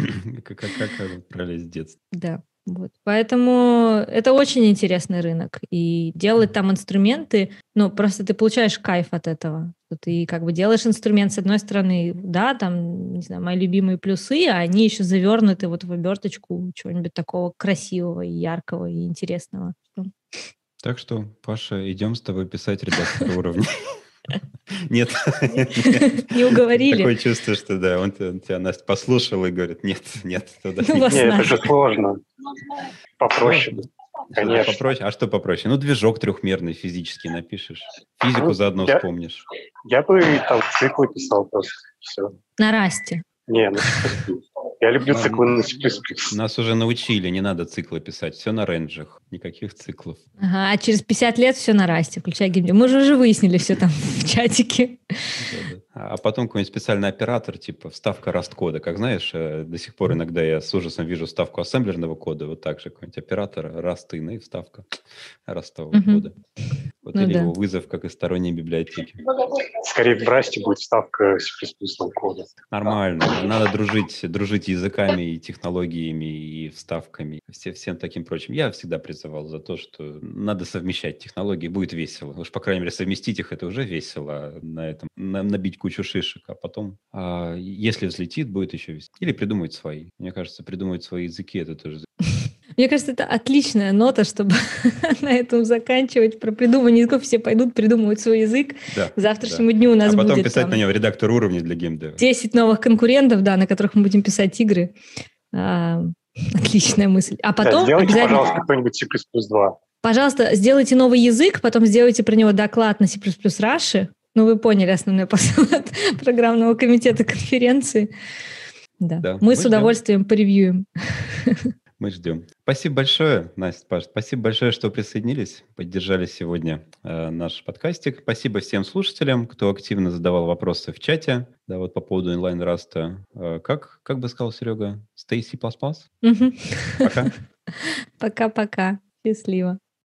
Speaker 1: Как пролезть в детство.
Speaker 2: Да. Вот. Поэтому это очень интересный рынок. И делать там инструменты, ну, просто ты получаешь кайф от этого. Что Ты как бы делаешь инструмент, с одной стороны, да, там, не знаю, мои любимые плюсы, а они еще завернуты вот в оберточку чего-нибудь такого красивого и яркого и интересного.
Speaker 1: Так что, Паша, идем с тобой писать редактор уровня. Нет.
Speaker 2: Не уговорили.
Speaker 1: Такое чувство, что да, он тебя, Настя, послушал и говорит, нет, нет, туда
Speaker 2: Ну,
Speaker 1: не
Speaker 2: вас
Speaker 3: Не, это же сложно. Попроще. Конечно.
Speaker 1: Попроще. А что попроще? Ну, движок трехмерный физически напишешь. Физику
Speaker 3: Ну,
Speaker 1: заодно
Speaker 3: я-
Speaker 1: вспомнишь.
Speaker 3: Я бы там циклы писал просто. Все.
Speaker 2: На расте.
Speaker 3: Не, на C++. Я люблю
Speaker 1: Ладно.
Speaker 3: циклы на C++.
Speaker 1: Нас уже научили, не надо циклы писать. Все на рейнджах, никаких циклов.
Speaker 2: Ага, а через 50 лет все на расте, включая геймдев. Мы же уже выяснили все там в чатике.
Speaker 1: Да-да. А потом какой-нибудь специальный оператор, типа вставка раст-кода. Как знаешь, э, до сих пор иногда я с ужасом вижу вставку ассемблерного кода, вот так же какой-нибудь оператор растын и вставка растового
Speaker 2: Мгм.
Speaker 1: кода. Вот
Speaker 2: Ну
Speaker 1: или
Speaker 2: да.
Speaker 1: его вызов, как из сторонней библиотеки.
Speaker 3: Скорее в Расте будет вставка C++ кода.
Speaker 1: Нормально. Надо дружить, дружить языками и технологиями и вставками, все, всем таким прочим. Я всегда призывал за то, что надо совмещать технологии, будет весело. Уж, по крайней мере, совместить их, это уже весело. а На этом на- набить кучу шишек, а потом, а, если взлетит, будет еще весело. Или придумать свои. Мне кажется, придумать свои языки, это тоже...
Speaker 2: Мне кажется, это отличная нота, чтобы на этом заканчивать. Про придумывание языков все пойдут придумывать свой язык.
Speaker 1: Да,
Speaker 2: К завтрашнему дню у
Speaker 1: да.
Speaker 2: нас
Speaker 1: А потом
Speaker 2: будет
Speaker 1: писать
Speaker 2: там
Speaker 1: на него редактор уровня для геймдева.
Speaker 2: 10 новых конкурентов, да, на которых мы будем писать игры. А, отличная мысль. А
Speaker 3: Да,
Speaker 2: потом
Speaker 3: сделайте,
Speaker 2: обязательно,
Speaker 3: пожалуйста, кто-нибудь C++ 2.
Speaker 2: пожалуйста, сделайте новый язык, потом сделайте про него доклад на C++ Rush. Ну, вы поняли основной посыл от программного комитета конференции. Да.
Speaker 1: Да,
Speaker 2: Мы
Speaker 1: мы
Speaker 2: с
Speaker 1: ждем.
Speaker 2: удовольствием поревьюем.
Speaker 1: Мы ждем. Спасибо большое, Настя, Паш. Спасибо большое, что присоединились, поддержали сегодня э, наш подкастик. Спасибо всем слушателям, кто активно задавал вопросы в чате. Да, вот по поводу онлайн-раста. Э, как, как бы сказал Серега, stay C++?
Speaker 2: Мгм.
Speaker 1: Пока.
Speaker 2: Пока-пока. Счастливо.